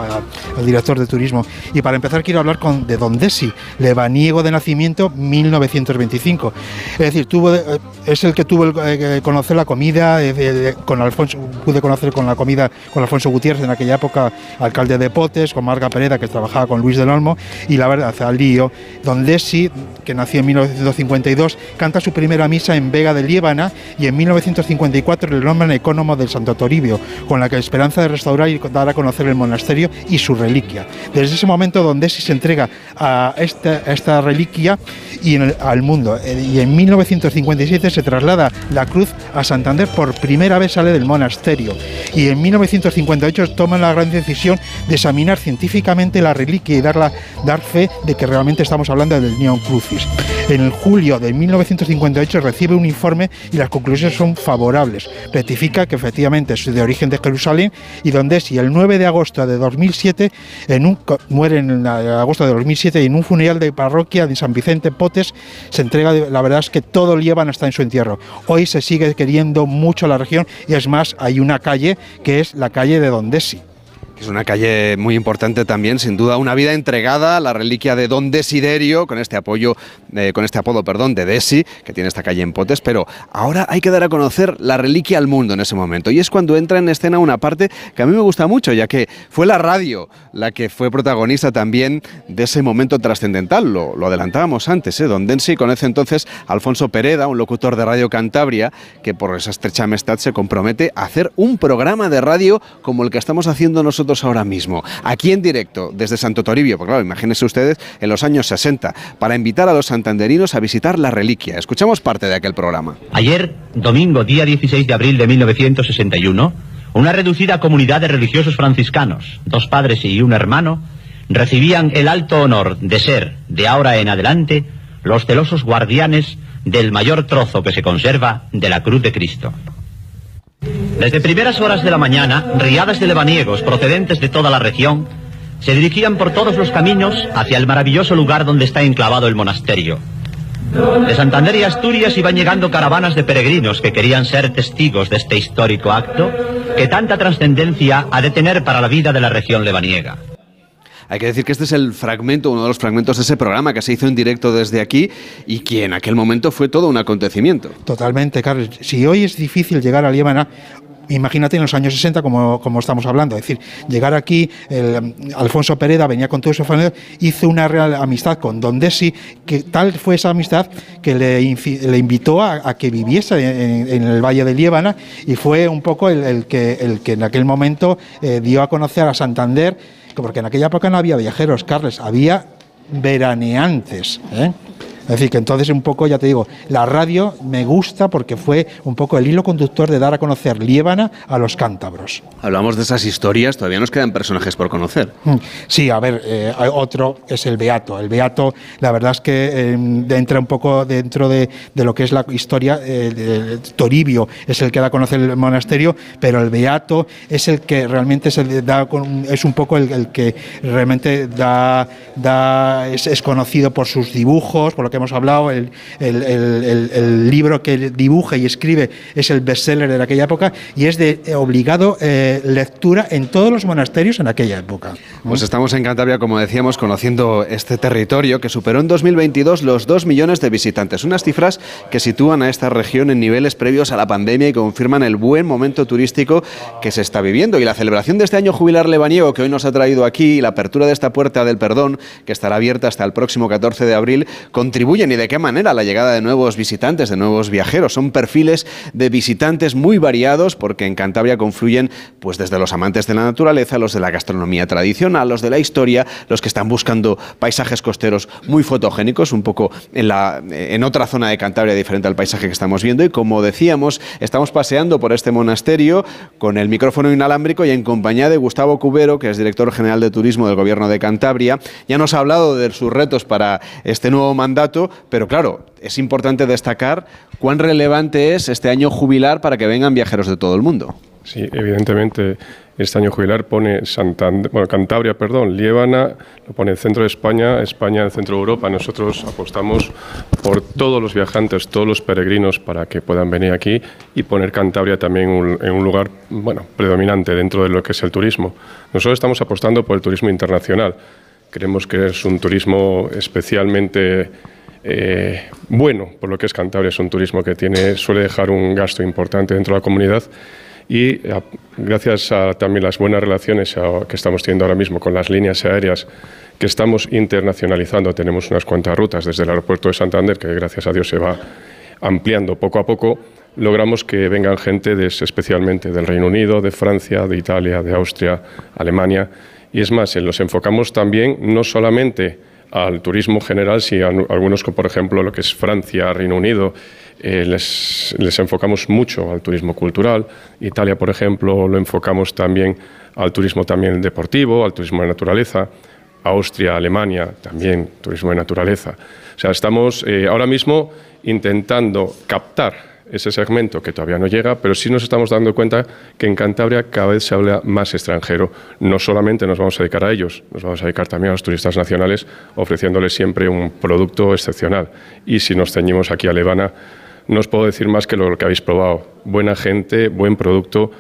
el, director de turismo. Y para empezar quiero hablar con, de Don Desi, lebaniego de nacimiento 1925. Es decir, tuvo, eh, es el que tuvo el, eh, conocer la comida eh, con Alfonso, pude conocer con la comida con Alfonso Gutiérrez en aquella época, alcalde de Potes, con Marga Pereda, que trabajaba con Luis del Olmo, y la verdad, al lío. Don Desi, que nació en 1952, canta su primera misa en Vega de Liébana y en 1954 le nombran del Santo Toribio, con la que esperanza de restaurar y dar a conocer el monasterio y su reliquia. Desde ese momento donde se entrega a esta, reliquia y al mundo. Eh, y en 1957 se traslada la cruz a Santander, por primera vez sale del monasterio. Y en 1958 toman la gran decisión de examinar científicamente la reliquia y darla, dar fe de que realmente estamos hablando del Neon Crucis. En julio de 1958 recibe un informe y las conclusiones son favorables. Rectifica que efectivamente es de origen de Jerusalén y donde si el 9 de agosto de 2007 en un, muere en agosto de 2007 y en un funeral de parroquia de San Vicente Potes se entrega, la verdad es que todo Líbano está en su entierro. Hoy se sigue queriendo mucho la región y es más, hay una calle que es la calle de Dondesi. Es una calle muy importante también, sin duda, una vida entregada la reliquia de Don Desiderio, con este apoyo, eh, con este apodo, perdón, de Desi, que tiene esta calle en Potes, pero ahora hay que dar a conocer la reliquia al mundo en ese momento. Y es cuando entra en escena una parte que a mí me gusta mucho, ya que fue la radio la que fue protagonista también de ese momento trascendental. Lo, lo, adelantábamos antes, ¿eh? Don Densi conoce entonces Alfonso Pereda, un locutor de Radio Cantabria, que por esa estrecha amistad se compromete a hacer un programa de radio como el que estamos haciendo nosotros ahora mismo, aquí en directo, desde Santo Toribio, porque claro, imagínense ustedes en los años 60, para invitar a los santanderinos a visitar la reliquia. Escuchamos parte de aquel programa. Ayer, domingo, día 16 de abril de 1961, una reducida comunidad de religiosos franciscanos, dos padres y un hermano, recibían el alto honor de ser, de ahora en adelante, los celosos guardianes del mayor trozo que se conserva de la cruz de Cristo. Desde primeras horas de la mañana, riadas de lebaniegos procedentes de toda la región se dirigían por todos los caminos hacia el maravilloso lugar donde está enclavado el monasterio. De Santander y Asturias iban llegando caravanas de peregrinos que querían ser testigos de este histórico acto que tanta trascendencia ha de tener para la vida de la región lebaniega. Hay que decir que este es el fragmento, uno de los fragmentos de ese programa que se hizo en directo desde aquí y que en aquel momento fue todo un acontecimiento. Totalmente, Carlos. Si hoy es difícil llegar a Líbana, imagínate en los años 60 como, como estamos hablando, es decir, llegar aquí, Alfonso Pereda venía con todo su familia, hizo una real amistad con Don Desi, que tal fue esa amistad que le, invitó a, que viviese en, el Valle de Líbana y fue un poco el, que, el que en aquel momento eh, dio a conocer a Santander, porque en aquella época no había viajeros, Carles, había veraneantes. ¿eh? Es decir, que entonces un poco, ya te digo, la radio me gusta porque fue un poco el hilo conductor de dar a conocer Liébana a los cántabros. Hablamos de esas historias, todavía nos quedan personajes por conocer. Mm, sí, a ver, eh, otro es el Beato. El Beato, la verdad es que eh, entra un poco dentro de, lo que es la historia. Eh, Toribio es el que da a conocer el monasterio, pero el Beato es el que realmente se da, es un poco el, que realmente da, da es, es, conocido por sus dibujos, por lo que hemos hablado, el, libro que dibuja y escribe es el bestseller de aquella época y es de obligado eh, lectura en todos los monasterios en aquella época. Pues estamos en Cantabria, como decíamos, conociendo este territorio que superó en 2022 los 2 millones de visitantes, unas cifras que sitúan a esta región en niveles previos a la pandemia y confirman el buen momento turístico que se está viviendo. Y la celebración de este año jubilar lebaniego que hoy nos ha traído aquí, y la apertura de esta puerta del perdón, que estará abierta hasta el próximo 14 de abril, contribuye y de qué manera la llegada de nuevos visitantes, de nuevos viajeros. Son perfiles de visitantes muy variados porque en Cantabria confluyen pues desde los amantes de la naturaleza, los de la gastronomía tradicional, los de la historia, los que están buscando paisajes costeros muy fotogénicos, un poco en, la, en otra zona de Cantabria diferente al paisaje que estamos viendo. Y como decíamos, estamos paseando por este monasterio con el micrófono inalámbrico y en compañía de Gustavo Cubero, que es director general de turismo del Gobierno de Cantabria. Ya nos ha hablado de sus retos para este nuevo mandato, pero claro, es importante destacar cuán relevante es este año jubilar para que vengan viajeros de todo el mundo. Sí, evidentemente este año jubilar pone Santander, bueno, Cantabria, perdón, Liébana, lo pone el centro de España, España el centro de Europa. Nosotros apostamos por todos los viajantes, todos los peregrinos para que puedan venir aquí y poner Cantabria también en un lugar bueno, predominante dentro de lo que es el turismo. Nosotros estamos apostando por el turismo internacional. Creemos que es un turismo especialmente eh, bueno, por lo que es Cantabria, es un turismo que tiene, suele dejar un gasto importante dentro de la comunidad y gracias a también las buenas relaciones que estamos teniendo ahora mismo con las líneas aéreas que estamos internacionalizando, tenemos unas cuantas rutas desde el aeropuerto de Santander, que gracias a Dios se va ampliando poco a poco, logramos que vengan gente especialmente del Reino Unido, de Francia, de Italia, de Austria, Alemania, y es más, los enfocamos también no solamente al turismo general, sino a algunos, por ejemplo, lo que es Francia, Reino Unido, eh, les, enfocamos mucho al turismo cultural. Italia, por ejemplo, lo enfocamos también al turismo también deportivo, al turismo de naturaleza. Austria, Alemania, también turismo de naturaleza. O sea, estamos eh, ahora mismo intentando captar ese segmento que todavía no llega, pero sí nos estamos dando cuenta que en Cantabria cada vez se habla más extranjero. No solamente nos vamos a dedicar a ellos, nos vamos a dedicar también a los turistas nacionales, ofreciéndoles siempre un producto excepcional. Y si nos ceñimos aquí a Levana, no os puedo decir más que lo que habéis probado. Buena gente, buen producto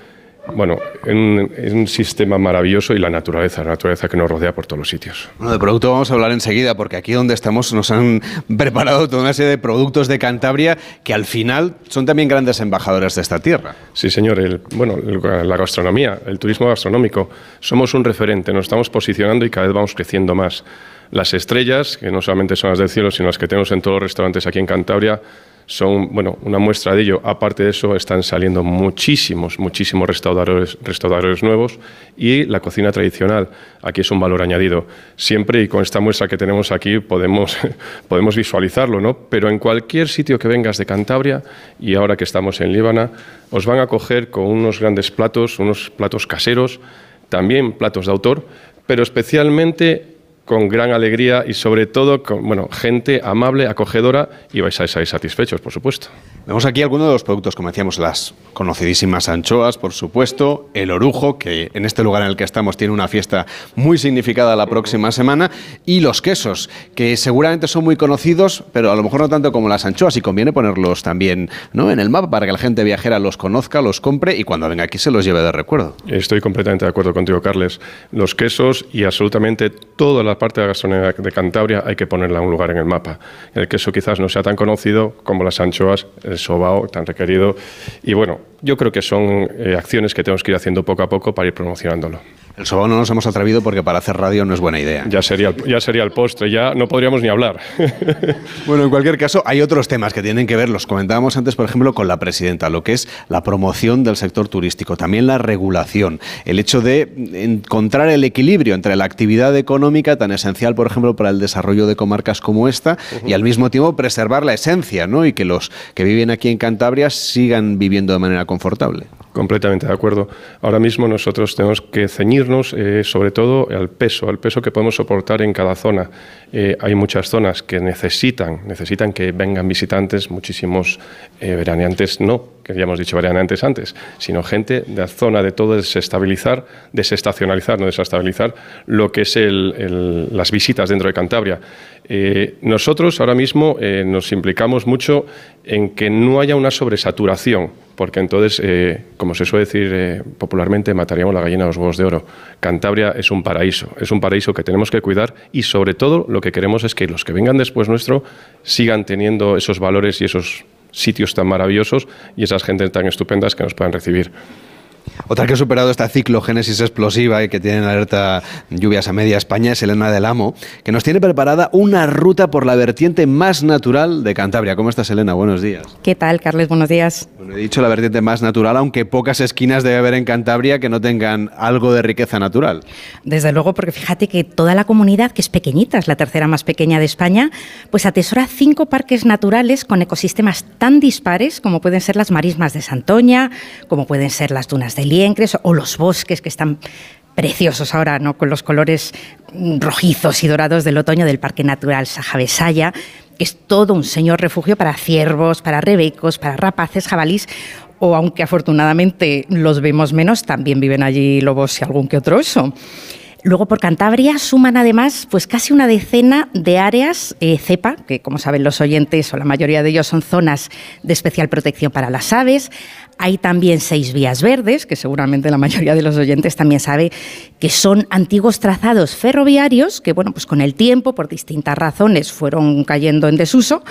bueno, en un, sistema maravilloso y la naturaleza, la naturaleza que nos rodea por todos los sitios. Bueno, de producto vamos a hablar enseguida, porque aquí donde estamos nos han preparado toda una serie de productos de Cantabria que al final son también grandes embajadores de esta tierra. Sí, señor. bueno, la gastronomía, el turismo gastronómico, somos un referente, nos estamos posicionando y cada vez vamos creciendo más. Las estrellas, que no solamente son las del cielo, sino las que tenemos en todos los restaurantes aquí en Cantabria, son bueno, una muestra de ello. Aparte de eso, están saliendo muchísimos, muchísimos restauradores, nuevos y la cocina tradicional. Aquí es un valor añadido. Siempre y con esta muestra que tenemos aquí podemos, podemos visualizarlo, ¿no? Pero en cualquier sitio que vengas de Cantabria y ahora que estamos en Líbana, os van a coger con unos grandes platos, unos platos caseros, también platos de autor, pero especialmente con gran alegría y sobre todo con bueno, gente amable, acogedora y vais a salir satisfechos, por supuesto. Vemos aquí algunos de los productos, como decíamos, las conocidísimas anchoas, por supuesto, el orujo, que en este lugar en el que estamos tiene una fiesta muy significada la próxima semana, y los quesos, que seguramente son muy conocidos, pero a lo mejor no tanto como las anchoas, y conviene ponerlos también ¿no? en el mapa para que la gente viajera los conozca, los compre y cuando venga aquí se los lleve de recuerdo. Estoy completamente de acuerdo contigo, Carles. Los quesos y absolutamente toda la parte de la gastronomía de Cantabria hay que ponerla en un lugar en el mapa. El queso quizás no sea tan conocido como las anchoas el sobao tan requerido. Y bueno, yo creo que son eh, acciones que tenemos que ir haciendo poco a poco para ir promocionándolo. El sobao no nos hemos atrevido porque para hacer radio no es buena idea. Ya sería, ya sería el postre, ya no podríamos ni hablar. bueno, en cualquier caso, hay otros temas que tienen que ver, los comentábamos antes, por ejemplo, con la presidenta, lo que es la promoción del sector turístico, también la regulación, el hecho de encontrar el equilibrio entre la actividad económica tan esencial, por ejemplo, para el desarrollo de comarcas como esta, y al mismo tiempo preservar la esencia, ¿no? Y que los que viven aquí en Cantabria sigan viviendo de manera Completamente de acuerdo. Ahora mismo nosotros tenemos que ceñirnos eh, sobre todo al peso, al peso que podemos soportar en cada zona. Eh, hay muchas zonas que necesitan, necesitan que vengan visitantes, muchísimos eh, veraneantes no, que ya hemos dicho veraneantes antes, sino gente de la zona de todo desestabilizar, desestacionalizar, no desestabilizar lo que es las visitas dentro de Cantabria. nosotros ahora mismo nos implicamos mucho en que no haya una sobresaturación porque entonces, eh, como se suele decir eh, popularmente, mataríamos la gallina a los huevos de oro. Cantabria es un paraíso, es un paraíso que tenemos que cuidar y sobre todo lo que queremos es que los que vengan después nuestro sigan teniendo esos valores y esos sitios tan maravillosos y esas gentes tan estupendas que nos puedan recibir. Otra que ha superado esta ciclogénesis explosiva y que tiene en alerta lluvias a media España es Elena del Amo, que nos tiene preparada una ruta por la vertiente más natural de Cantabria. ¿Cómo estás, Elena? Buenos días. ¿Qué tal, Carles? Buenos días. Bueno, he dicho la vertiente más natural, aunque pocas esquinas debe haber en Cantabria que no tengan algo de riqueza natural. Desde luego, porque fíjate que toda la comunidad, que es pequeñita, es la tercera más pequeña de España, pues atesora cinco parques naturales con ecosistemas tan dispares como pueden ser las marismas de Santoña, como pueden ser las dunas de Liencres o los bosques que están preciosos ahora, ¿no? Con los colores rojizos y dorados del otoño del Parque Natural Sajavesaya, que es todo un señor refugio para ciervos, para rebecos, para rapaces, jabalís o aunque afortunadamente los vemos menos, también viven allí lobos y algún que otro oso. Luego por Cantabria suman además pues casi una decena de áreas eh, cepa, que como saben los oyentes o la mayoría de ellos son zonas de especial protección para las aves. Hay también seis vías verdes, que seguramente la mayoría de los oyentes también sabe que son antiguos trazados ferroviarios que bueno, pues con el tiempo por distintas razones fueron cayendo en desuso,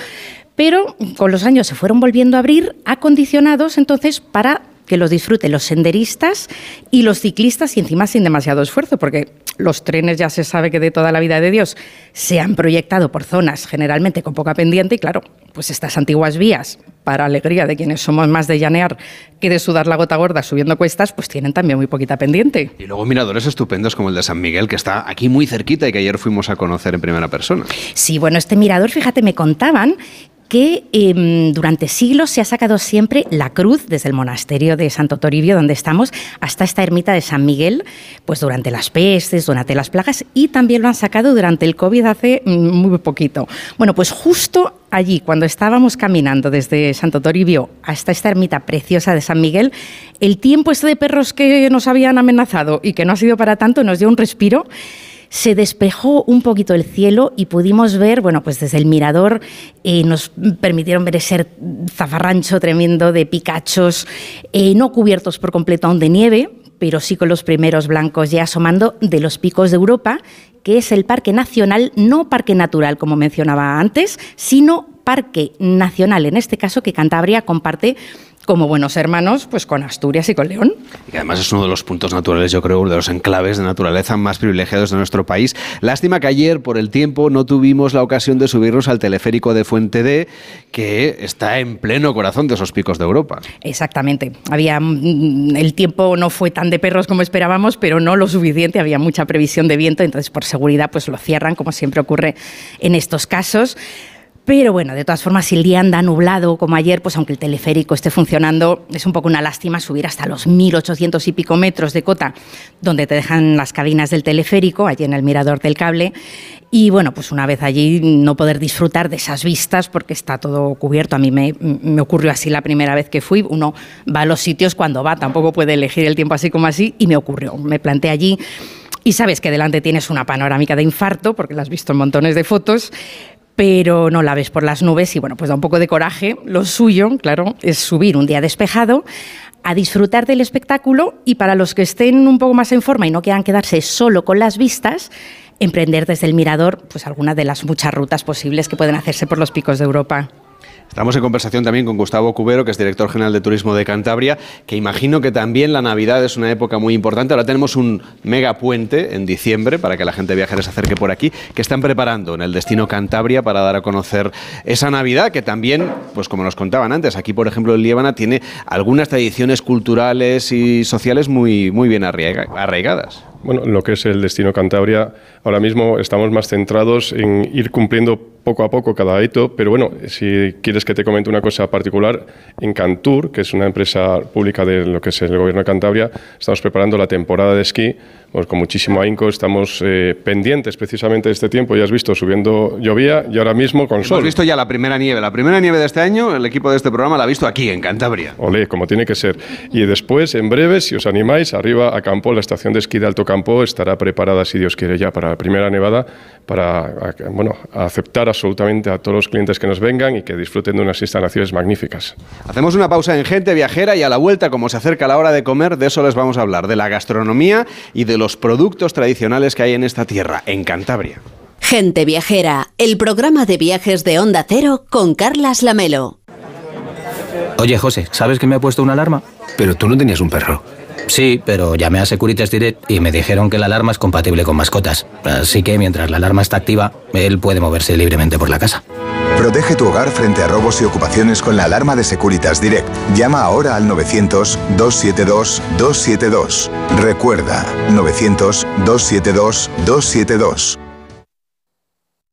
pero con los años se fueron volviendo a abrir acondicionados entonces para que los disfruten los senderistas y los ciclistas y encima sin demasiado esfuerzo, porque los trenes ya se sabe que de toda la vida de Dios se han proyectado por zonas generalmente con poca pendiente y claro, pues estas antiguas vías, para alegría de quienes somos más de llanear que de sudar la gota gorda subiendo cuestas, pues tienen también muy poquita pendiente. Y luego miradores estupendos como el de San Miguel, que está aquí muy cerquita y que ayer fuimos a conocer en primera persona. Sí, bueno, este mirador, fíjate, me contaban que em, durante siglos se ha sacado siempre la cruz desde el monasterio de Santo Toribio, donde estamos, hasta esta ermita de San Miguel, pues durante las pestes, durante las plagas, y también lo han sacado durante el COVID hace mm, muy poquito. Bueno, pues justo allí, cuando estábamos caminando desde Santo Toribio hasta esta ermita preciosa de San Miguel, el tiempo este de perros que nos habían amenazado y que no ha sido para tanto nos dio un respiro se despejó un poquito el cielo y pudimos ver, bueno, pues desde el mirador eh, nos permitieron ver ese zafarrancho tremendo de picachos, eh, no cubiertos por completo aún de nieve, pero sí con los primeros blancos ya asomando de los picos de Europa, que es el Parque Nacional, no Parque Natural, como mencionaba antes, sino Parque Nacional, en este caso que Cantabria comparte como buenos hermanos, pues con Asturias y con León. Y que además es uno de los puntos naturales, yo creo, de los enclaves de naturaleza más privilegiados de nuestro país. Lástima que ayer, por el tiempo, no tuvimos la ocasión de subirnos al teleférico de Fuente D, que está en pleno corazón de esos picos de Europa. Exactamente. Había mm, el tiempo no fue tan de perros como esperábamos, pero no lo suficiente. Había mucha previsión de viento, entonces por seguridad, pues lo cierran, como siempre ocurre en estos casos. Pero bueno, de todas formas, si el día anda nublado como ayer, pues aunque el teleférico esté funcionando, es un poco una lástima subir hasta los 1.800 y pico metros de cota, donde te dejan las cabinas del teleférico, allí en el mirador del cable. Y bueno, pues una vez allí no poder disfrutar de esas vistas porque está todo cubierto. A mí me, me ocurrió así la primera vez que fui. Uno va a los sitios cuando va, tampoco puede elegir el tiempo así como así. Y me ocurrió. Me planté allí y sabes que delante tienes una panorámica de infarto, porque la has visto en montones de fotos, pero no la ves por las nubes y bueno, pues da un poco de coraje. Lo suyo, claro, es subir un día despejado a disfrutar del espectáculo y para los que estén un poco más en forma y no quieran quedarse solo con las vistas, emprender desde el mirador pues alguna de las muchas rutas posibles que pueden hacerse por los picos de Europa. Estamos en conversación también con Gustavo Cubero, que es director general de Turismo de Cantabria, que imagino que también la Navidad es una época muy importante. Ahora tenemos un mega puente en diciembre para que la gente viajera se acerque por aquí, que están preparando en el destino Cantabria para dar a conocer esa Navidad, que también, pues como nos contaban antes, aquí por ejemplo en Líbana tiene algunas tradiciones culturales y sociales muy, muy bien arraigadas. Bueno, lo que es el destino Cantabria, ahora mismo estamos más centrados en ir cumpliendo poco a poco cada hito, pero bueno, si quieres que te comente una cosa particular, en Cantur, que es una empresa pública de lo que es el gobierno de Cantabria, estamos preparando la temporada de esquí pues con muchísimo ahínco estamos eh, pendientes precisamente de este tiempo. Ya has visto, subiendo llovía y ahora mismo con sol. Hemos visto ya la primera nieve. La primera nieve de este año, el equipo de este programa la ha visto aquí, en Cantabria. Olé, como tiene que ser. Y después, en breve, si os animáis, arriba a Campo, la estación de esquí de Alto Campo estará preparada, si Dios quiere, ya para la primera nevada, para bueno, aceptar absolutamente a todos los clientes que nos vengan y que disfruten de unas instalaciones magníficas. Hacemos una pausa en Gente Viajera y a la vuelta, como se acerca la hora de comer, de eso les vamos a hablar, de la gastronomía y de los productos tradicionales que hay en esta tierra, en Cantabria. Gente Viajera, el programa de viajes de Onda Cero con Carlas Lamelo. Oye, José, ¿sabes que me ha puesto una alarma? Pero tú no tenías un perro. Sí, pero llamé a Securitas Direct y me dijeron que la alarma es compatible con mascotas. Así que mientras la alarma está activa, él puede moverse libremente por la casa. Protege tu hogar frente a robos y ocupaciones con la alarma de Securitas Direct. Llama ahora al 900-272-272. Recuerda, 900-272-272.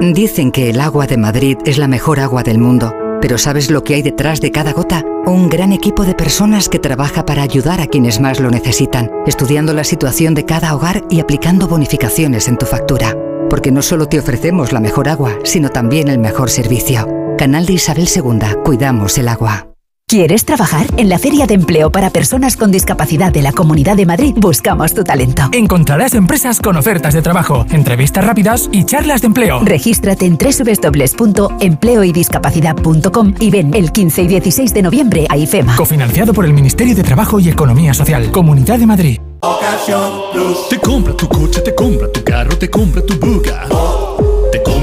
Dicen que el agua de Madrid es la mejor agua del mundo, pero ¿sabes lo que hay detrás de cada gota? Un gran equipo de personas que trabaja para ayudar a quienes más lo necesitan, estudiando la situación de cada hogar y aplicando bonificaciones en tu factura. Porque no solo te ofrecemos la mejor agua, sino también el mejor servicio. Canal de Isabel II, cuidamos el agua. ¿Quieres trabajar? En la Feria de Empleo para Personas con Discapacidad de la Comunidad de Madrid buscamos tu talento. Encontrarás empresas con ofertas de trabajo, entrevistas rápidas y charlas de empleo. Regístrate en www.empleoydiscapacidad.com y ven el 15 y 16 de noviembre a IFEMA. Cofinanciado por el Ministerio de Trabajo y Economía Social, Comunidad de Madrid. Te compra tu coche, te compra tu carro, te compra tu buga. Te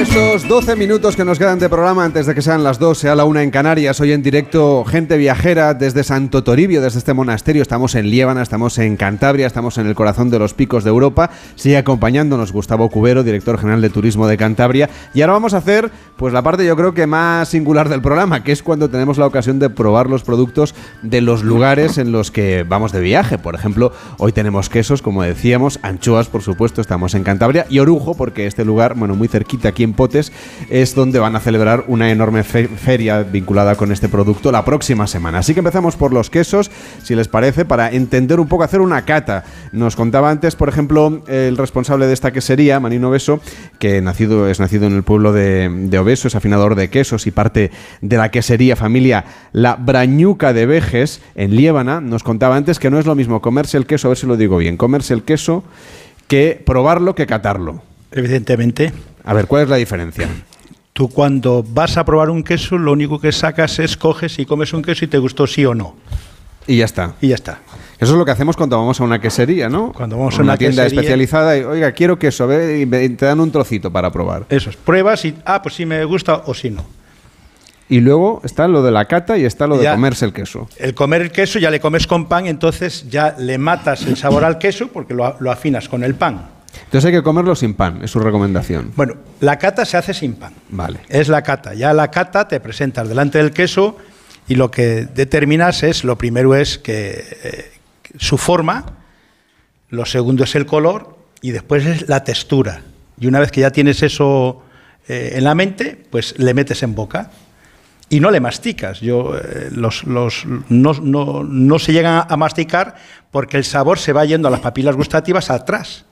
En estos 12 minutos que nos quedan de programa antes de que sean las 2, sea la 1 en Canarias, hoy en directo Gente Viajera desde Santo Toribio, desde este monasterio. Estamos en Liébana, estamos en Cantabria, estamos en el corazón de los picos de Europa. Sigue acompañándonos Gustavo Cubero, director general de Turismo de Cantabria. Y ahora vamos a hacer pues la parte yo creo que más singular del programa, que es cuando tenemos la ocasión de probar los productos de los lugares en los que vamos de viaje. Por ejemplo, hoy tenemos quesos, como decíamos, anchoas, por supuesto, estamos en Cantabria, y Orujo, porque este lugar, bueno, muy cerquita aquí en Potes, es donde van a celebrar una enorme fe- feria vinculada con este producto la próxima semana. Así que empezamos por los quesos, si les parece, para entender un poco, hacer una cata. Nos contaba antes, por ejemplo, el responsable de esta quesería, Manino Beso, que nacido, es nacido en el pueblo de, de Obeso, es afinador de quesos y parte de la quesería familia La Brañuca de Vejes, en Liébana, nos contaba antes que no es lo mismo comerse el queso, a ver si lo digo bien, comerse el queso que probarlo que catarlo. Evidentemente. A ver, ¿cuál es la diferencia? Tú cuando vas a probar un queso, lo único que sacas es coges y comes un queso y te gustó sí o no. Y ya está. Y ya está. Eso es lo que hacemos cuando vamos a una quesería, ¿no? Cuando vamos a una, una tienda quesería- especializada y, oiga, quiero queso, ve, y te dan un trocito para probar. Eso es, pruebas y, ah, pues sí me gusta o sí no. Y luego está lo de la cata y está lo de Ya. comerse el queso. El comer el queso ya le comes con pan, entonces ya le matas el sabor al queso porque lo, lo afinas con el pan. Entonces hay que comerlo sin pan, es su recomendación. Bueno, la cata se hace sin pan. Vale. Es la cata. Ya la cata te presentas delante del queso y lo que determinas es, lo primero es que eh, su forma, lo segundo es el color y después es la textura. Y una vez que ya tienes eso eh, en la mente, pues le metes en boca y no le masticas. Yo, eh, los, los- no, no- no se llegan a masticar porque el sabor se va yendo a las papilas gustativas atrás.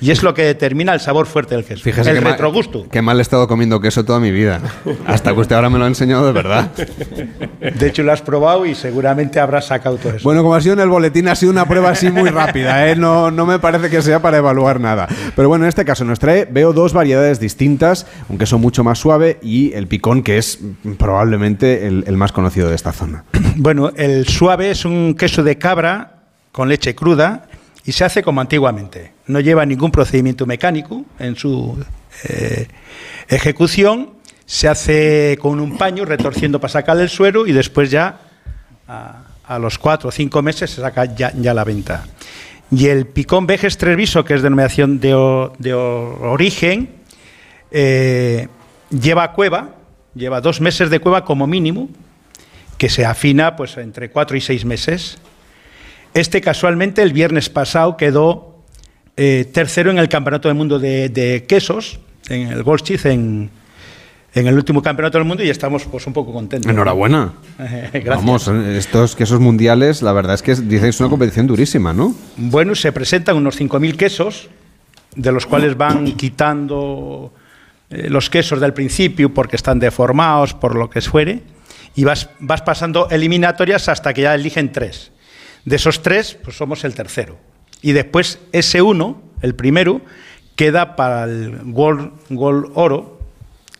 Y es lo que determina el sabor fuerte del queso. Fíjese el que retrogusto. Qué mal he estado comiendo queso toda mi vida. Hasta que usted ahora me lo ha enseñado de verdad. De hecho, lo has probado y seguramente habrás sacado todo eso. Bueno, como ha sido en el boletín, ha sido una prueba así muy rápida, ¿eh? no, no me parece que sea para evaluar nada. Pero bueno, en este caso nos trae, veo dos variedades distintas, un queso mucho más suave y el picón, que es probablemente el, el más conocido de esta zona. Bueno, el suave es un queso de cabra con leche cruda y se hace como antiguamente. No lleva ningún procedimiento mecánico en su eh, ejecución. Se hace con un paño retorciendo para sacar el suero y después ya a, los cuatro o cinco meses se saca ya, la venta. Y el picón vejes treviso, que es denominación de, origen, eh, lleva cueva, lleva dos meses de cueva como mínimo, que se afina pues entre cuatro y seis meses. Este casualmente el viernes pasado quedó eh, tercero en el Campeonato del Mundo de, de Quesos, en el Goldsmith, en, en el último Campeonato del Mundo y estamos pues un poco contentos. Enhorabuena. Gracias. Vamos, estos quesos mundiales, la verdad es que es una competición durísima, ¿no? Bueno, se presentan unos 5.000 quesos, de los cuales van quitando eh, los quesos del principio porque están deformados, por lo que fuere, y vas, vas pasando eliminatorias hasta que ya eligen tres. De esos tres, pues somos el tercero. Y después ese uno, el primero, queda para el World, World Oro,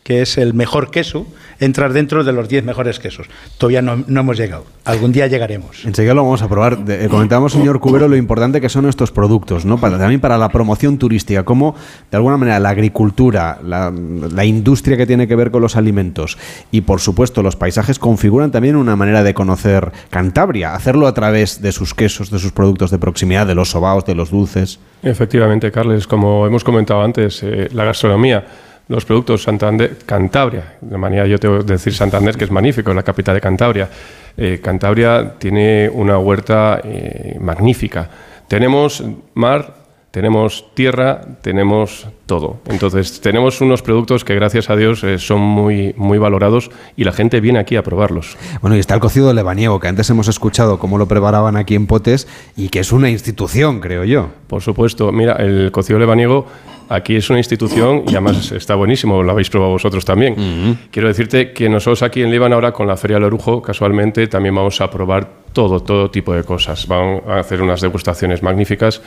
que es el mejor queso, entrar dentro de los 10 mejores quesos. Todavía no, no hemos llegado. Algún día llegaremos. Enseguida lo vamos a probar. De- eh, comentábamos, señor Cubero, lo importante que son estos productos, ¿no? Para, también para la promoción turística, cómo de alguna manera la agricultura, la, la industria que tiene que ver con los alimentos y por supuesto los paisajes configuran también una manera de conocer Cantabria, hacerlo a través de sus quesos, de sus productos de proximidad, de los sobaos, de los dulces. Efectivamente, Carles, como hemos comentado antes, eh, la gastronomía, los productos Santander, Cantabria, de manera yo tengo que decir Santander, que es magnífico, es la capital de Cantabria. Eh, Cantabria tiene una huerta eh, magnífica. Tenemos mar, tenemos tierra, tenemos todo. Entonces, tenemos unos productos que gracias a Dios eh, son muy, muy valorados y la gente viene aquí a probarlos. Bueno, y está el cocido de lebaniego, que antes hemos escuchado cómo lo preparaban aquí en Potes y que es una institución, creo yo. Por supuesto, mira, el cocido lebaniego aquí es una institución y además está buenísimo, lo habéis probado vosotros también. Quiero decirte que nosotros aquí en Líbano ahora con la Feria del Orujo, casualmente, también vamos a probar todo, todo tipo de cosas. Vamos a hacer unas degustaciones magníficas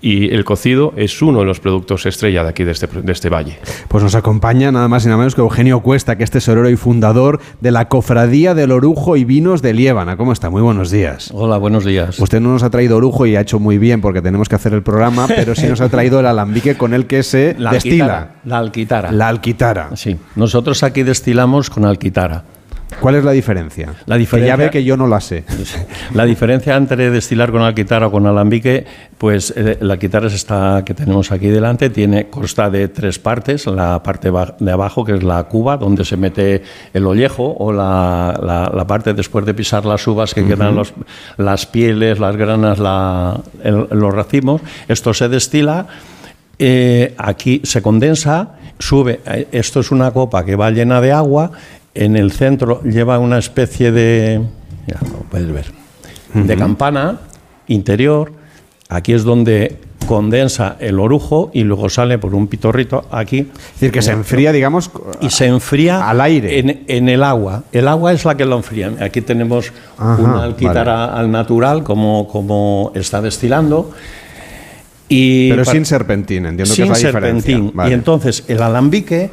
y el cocido es uno de los productos estrella de aquí, de este, de este valle. Pues nos acompaña nada más y nada menos que Eugenio Cuesta, que es tesorero y fundador de la Cofradía del Orujo y Vinos de Liébana. ¿Cómo está? Muy buenos días. Hola, buenos días. Usted no nos ha traído orujo y ha hecho muy bien porque tenemos que hacer el programa, pero sí nos ha traído el alambique con el que se La destila. alquitara, La alquitara. La alquitara. Sí. Nosotros aquí destilamos con alquitara. ¿Cuál es la diferencia? La Que diferencia ya ve que yo no la sé. La diferencia entre destilar con alquitara o con alambique, pues eh, la alquitara es esta que tenemos aquí delante, tiene, consta de tres partes, la parte de abajo que es la cuba, donde se mete el ollejo, o la, la- la parte después de pisar las uvas que quedan los- las pieles, las granas, la- el- los racimos, esto se destila. eh, aquí se condensa, sube, eh, esto es una copa que va llena de agua, en el centro lleva una especie de, ya lo puedes ver, de campana interior, aquí es donde condensa el orujo y luego sale por un pitorrito aquí. Es decir, que se enfría, digamos, y se enfría al aire. en, en el agua. El agua es la que lo enfría. Aquí tenemos Ajá, una alquitara al natural, como, como está destilando. Y Pero sin serpentín, entiendo que sin es la diferencia. serpentín. Vale. Y entonces el alambique,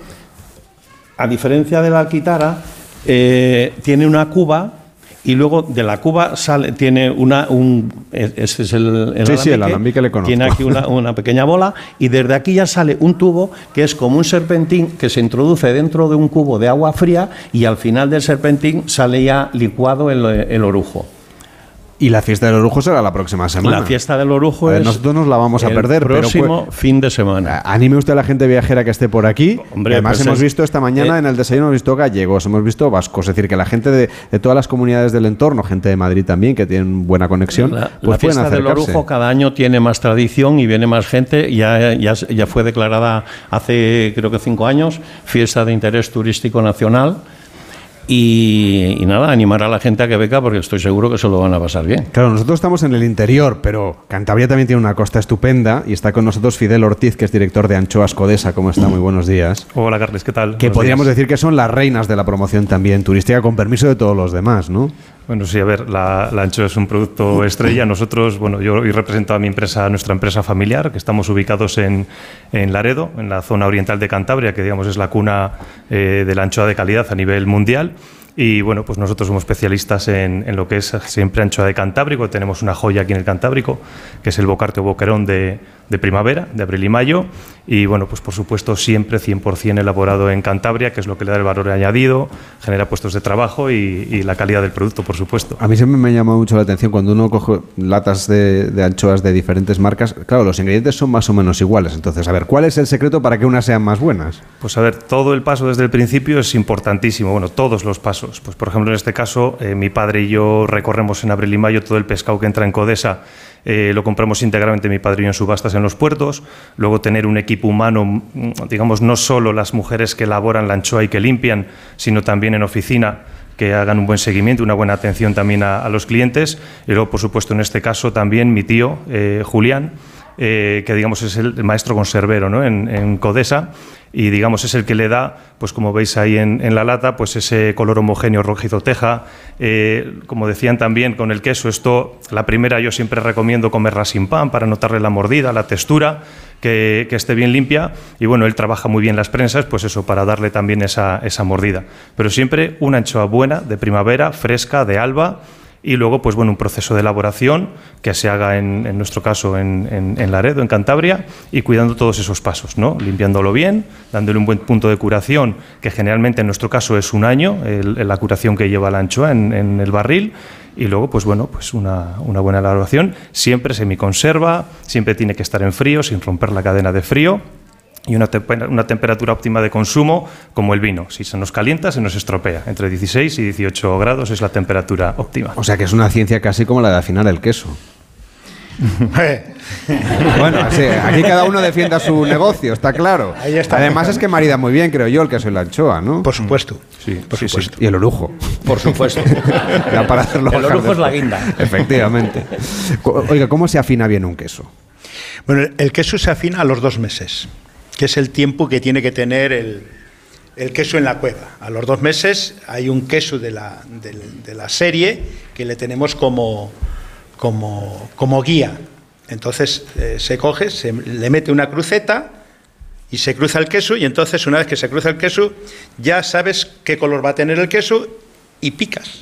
a diferencia de la alquitara, eh, tiene una cuba y luego de la cuba sale, tiene una, un, ese es el, Sí, sí, el alambique le conozco. Tiene aquí una, una pequeña bola y desde aquí ya sale un tubo que es como un serpentín que se introduce dentro de un cubo de agua fría y al final del serpentín sale ya licuado el, el orujo. Y la fiesta del orujo será la próxima semana. La fiesta del orujo A ver, es nosotros nos la vamos a el perder, pero próximo fin de semana. Anime usted a la gente viajera que esté por aquí. Hombre, Además, pues hemos es- visto esta mañana eh, en el desayuno, hemos visto gallegos, hemos visto vascos. Es decir, que la gente de, de todas las comunidades del entorno, gente de Madrid también, que tienen buena conexión, La, pues la fiesta del orujo cada año tiene más tradición y viene más gente. Ya, ya, ya fue declarada hace creo que cinco años fiesta de interés turístico nacional. Y, y nada, animar a la gente a que venga porque estoy seguro que se lo van a pasar bien. Claro, nosotros estamos en el interior, pero Cantabria también tiene una costa estupenda y está con nosotros Fidel Ortiz, que es director de Anchoas Codesa. ¿Cómo está? Muy buenos días. Hola, Carles, ¿qué tal? Que Buenos podríamos días. decir que son las reinas de la promoción también turística, con permiso de todos los demás, ¿no? Bueno, sí, a ver, la, la anchoa es un producto estrella. Nosotros, bueno, yo hoy represento a mi empresa, a nuestra empresa familiar, que estamos ubicados en, en Laredo, en la zona oriental de Cantabria, que digamos es la cuna eh, de la anchoa de calidad a nivel mundial. Y bueno, pues nosotros somos especialistas en, en lo que es siempre anchoa de Cantábrico. Tenemos una joya aquí en el Cantábrico, que es el bocarte o boquerón de, de primavera, de abril y mayo. Y bueno, pues por supuesto siempre 100% elaborado en Cantabria, que es lo que le da el valor añadido, genera puestos de trabajo y, y la calidad del producto, por supuesto. A mí siempre me llama mucho la atención cuando uno coge latas de, de anchoas de diferentes marcas. Claro, los ingredientes son más o menos iguales. Entonces, a ver, ¿cuál es el secreto para que unas sean más buenas? Pues a ver, todo el paso desde el principio es importantísimo. Bueno, todos los pasos. Pues por ejemplo, en este caso, eh, mi padre y yo recorremos en abril y mayo todo el pescado que entra en Codesa. eh, lo compramos íntegramente mi padre y yo en subastas en los puertos. Luego tener un equipo humano, mm, digamos, no solo las mujeres que elaboran la anchoa y que limpian, sino también en oficina que hagan un buen seguimiento, una buena atención también a, los clientes. Y luego, por supuesto, en este caso también mi tío, eh, Julián, eh, que digamos es el maestro conservero ¿no? en, Codesa y digamos es el que le da, pues como veis ahí en, la lata, pues ese color homogéneo rojizo teja. Eh, como decían también con el queso, esto, la primera yo siempre recomiendo comerla sin pan para notarle la mordida, la textura, que, que esté bien limpia y bueno, él trabaja muy bien las prensas, pues eso, para darle también esa, esa mordida. Pero siempre una anchoa buena, de primavera, fresca, de alba y luego, pues bueno, un proceso de elaboración que se haga en, en nuestro caso en, en- en Laredo, en Cantabria, y cuidando todos esos pasos, ¿no? Limpiándolo bien, dándole un buen punto de curación, que generalmente en nuestro caso es un año, la curación que lleva la anchoa en, en el barril, y luego, pues bueno, pues una, una buena elaboración, siempre semiconserva, siempre tiene que estar en frío, sin romper la cadena de frío, y una, una temperatura óptima de consumo como el vino. Si se nos calienta, se nos estropea. Entre 16 y 18 grados es la temperatura óptima. O sea que es una ciencia casi como la de afinar el queso. Bueno, así, aquí cada uno defienda su negocio, está claro. Ahí está. Además es que marida muy bien, creo yo, el queso y la anchoa, ¿no? Por supuesto. Sí, por supuesto. Y el orujo. Por supuesto. Ya para hacerlo El orujo es la guinda. Efectivamente. Oiga, ¿cómo se afina bien un queso? Bueno, el queso se afina a los dos meses, que es el tiempo que tiene que tener el, queso en la cueva. A los dos meses hay un queso de la, serie que le tenemos como guía. Entonces eh, se coge, se le mete una cruceta y se cruza el queso y entonces una vez que se cruza el queso ya sabes qué color va a tener el queso y picas.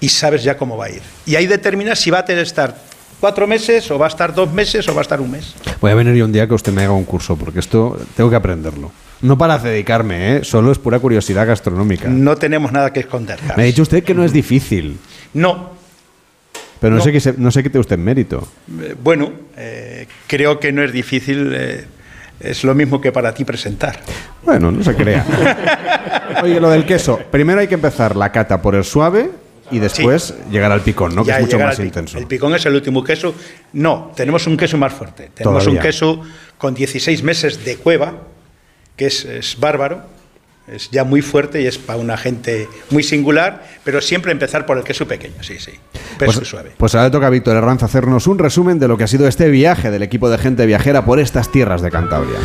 Y sabes ya cómo va a ir. Y ahí determinas si va a tener estar cuatro meses o va a estar dos meses o va a estar un mes. Voy a venir yo un día que usted me haga un curso, porque esto tengo que aprenderlo. No para dedicarme, ¿eh? solo es pura curiosidad gastronómica. No tenemos nada que esconder. Carlos. Me ha dicho usted que no es difícil, No, pero no, No. sé qué se- no sé qué te usted en mérito. eh, bueno, eh, creo que no es difícil. eh, es lo mismo que para ti presentar. Bueno, no se crea. Oye, lo del queso. Primero hay que empezar la cata por el suave y después llegar al picón, ¿no? Que es mucho más intenso. El picón es el último queso. No, tenemos un queso más fuerte. Tenemos un queso con 16 meses de cueva, que es, es bárbaro. Es ya muy fuerte y es para una gente muy singular, pero siempre empezar por el queso pequeño, sí, sí. Peso Pues, suave. pues ahora le toca a Víctor Herranz hacernos un resumen de lo que ha sido este viaje del equipo de gente viajera por estas tierras de Cantabria.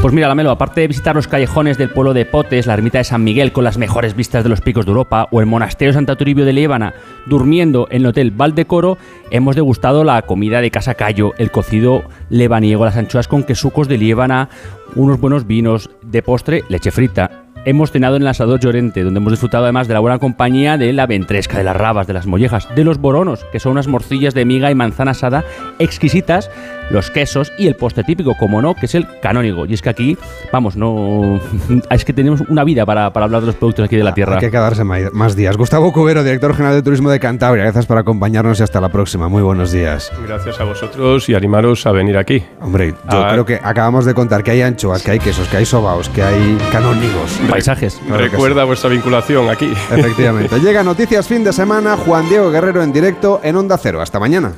Pues mira, Lamelo, aparte de visitar los callejones del pueblo de Potes, la ermita de San Miguel con las mejores vistas de los picos de Europa o el monasterio Santa Turibio de Líbana, durmiendo en el hotel Valdecoro, hemos degustado la comida de Casa Cayo, el cocido lebaniego, las anchoas con quesucos de Líbana, unos buenos vinos, de postre leche frita. Hemos cenado en el asador Llorente, donde hemos disfrutado además de la buena compañía de la ventresca, de las rabas, de las mollejas, de los boronos, que son unas morcillas de miga y manzana asada exquisitas, los quesos y el postre típico, como no, que es el canónigo. Y es que aquí, vamos, no. Es que tenemos una vida para, para hablar de los productos aquí de la tierra. Hay que quedarse más días. Gustavo Cubero, director general de Turismo de Cantabria, gracias por acompañarnos y hasta la próxima. Muy buenos días. Gracias a vosotros y animaros a venir aquí. Hombre, yo Ah. creo que acabamos de contar que hay anchoas, que hay quesos, que hay sobaos, que hay canónigos. Paisajes. Claro Recuerda vuestra vinculación aquí. Efectivamente. Llega Noticias Fin de Semana, Juan Diego Guerrero en directo en Onda Cero. Hasta mañana.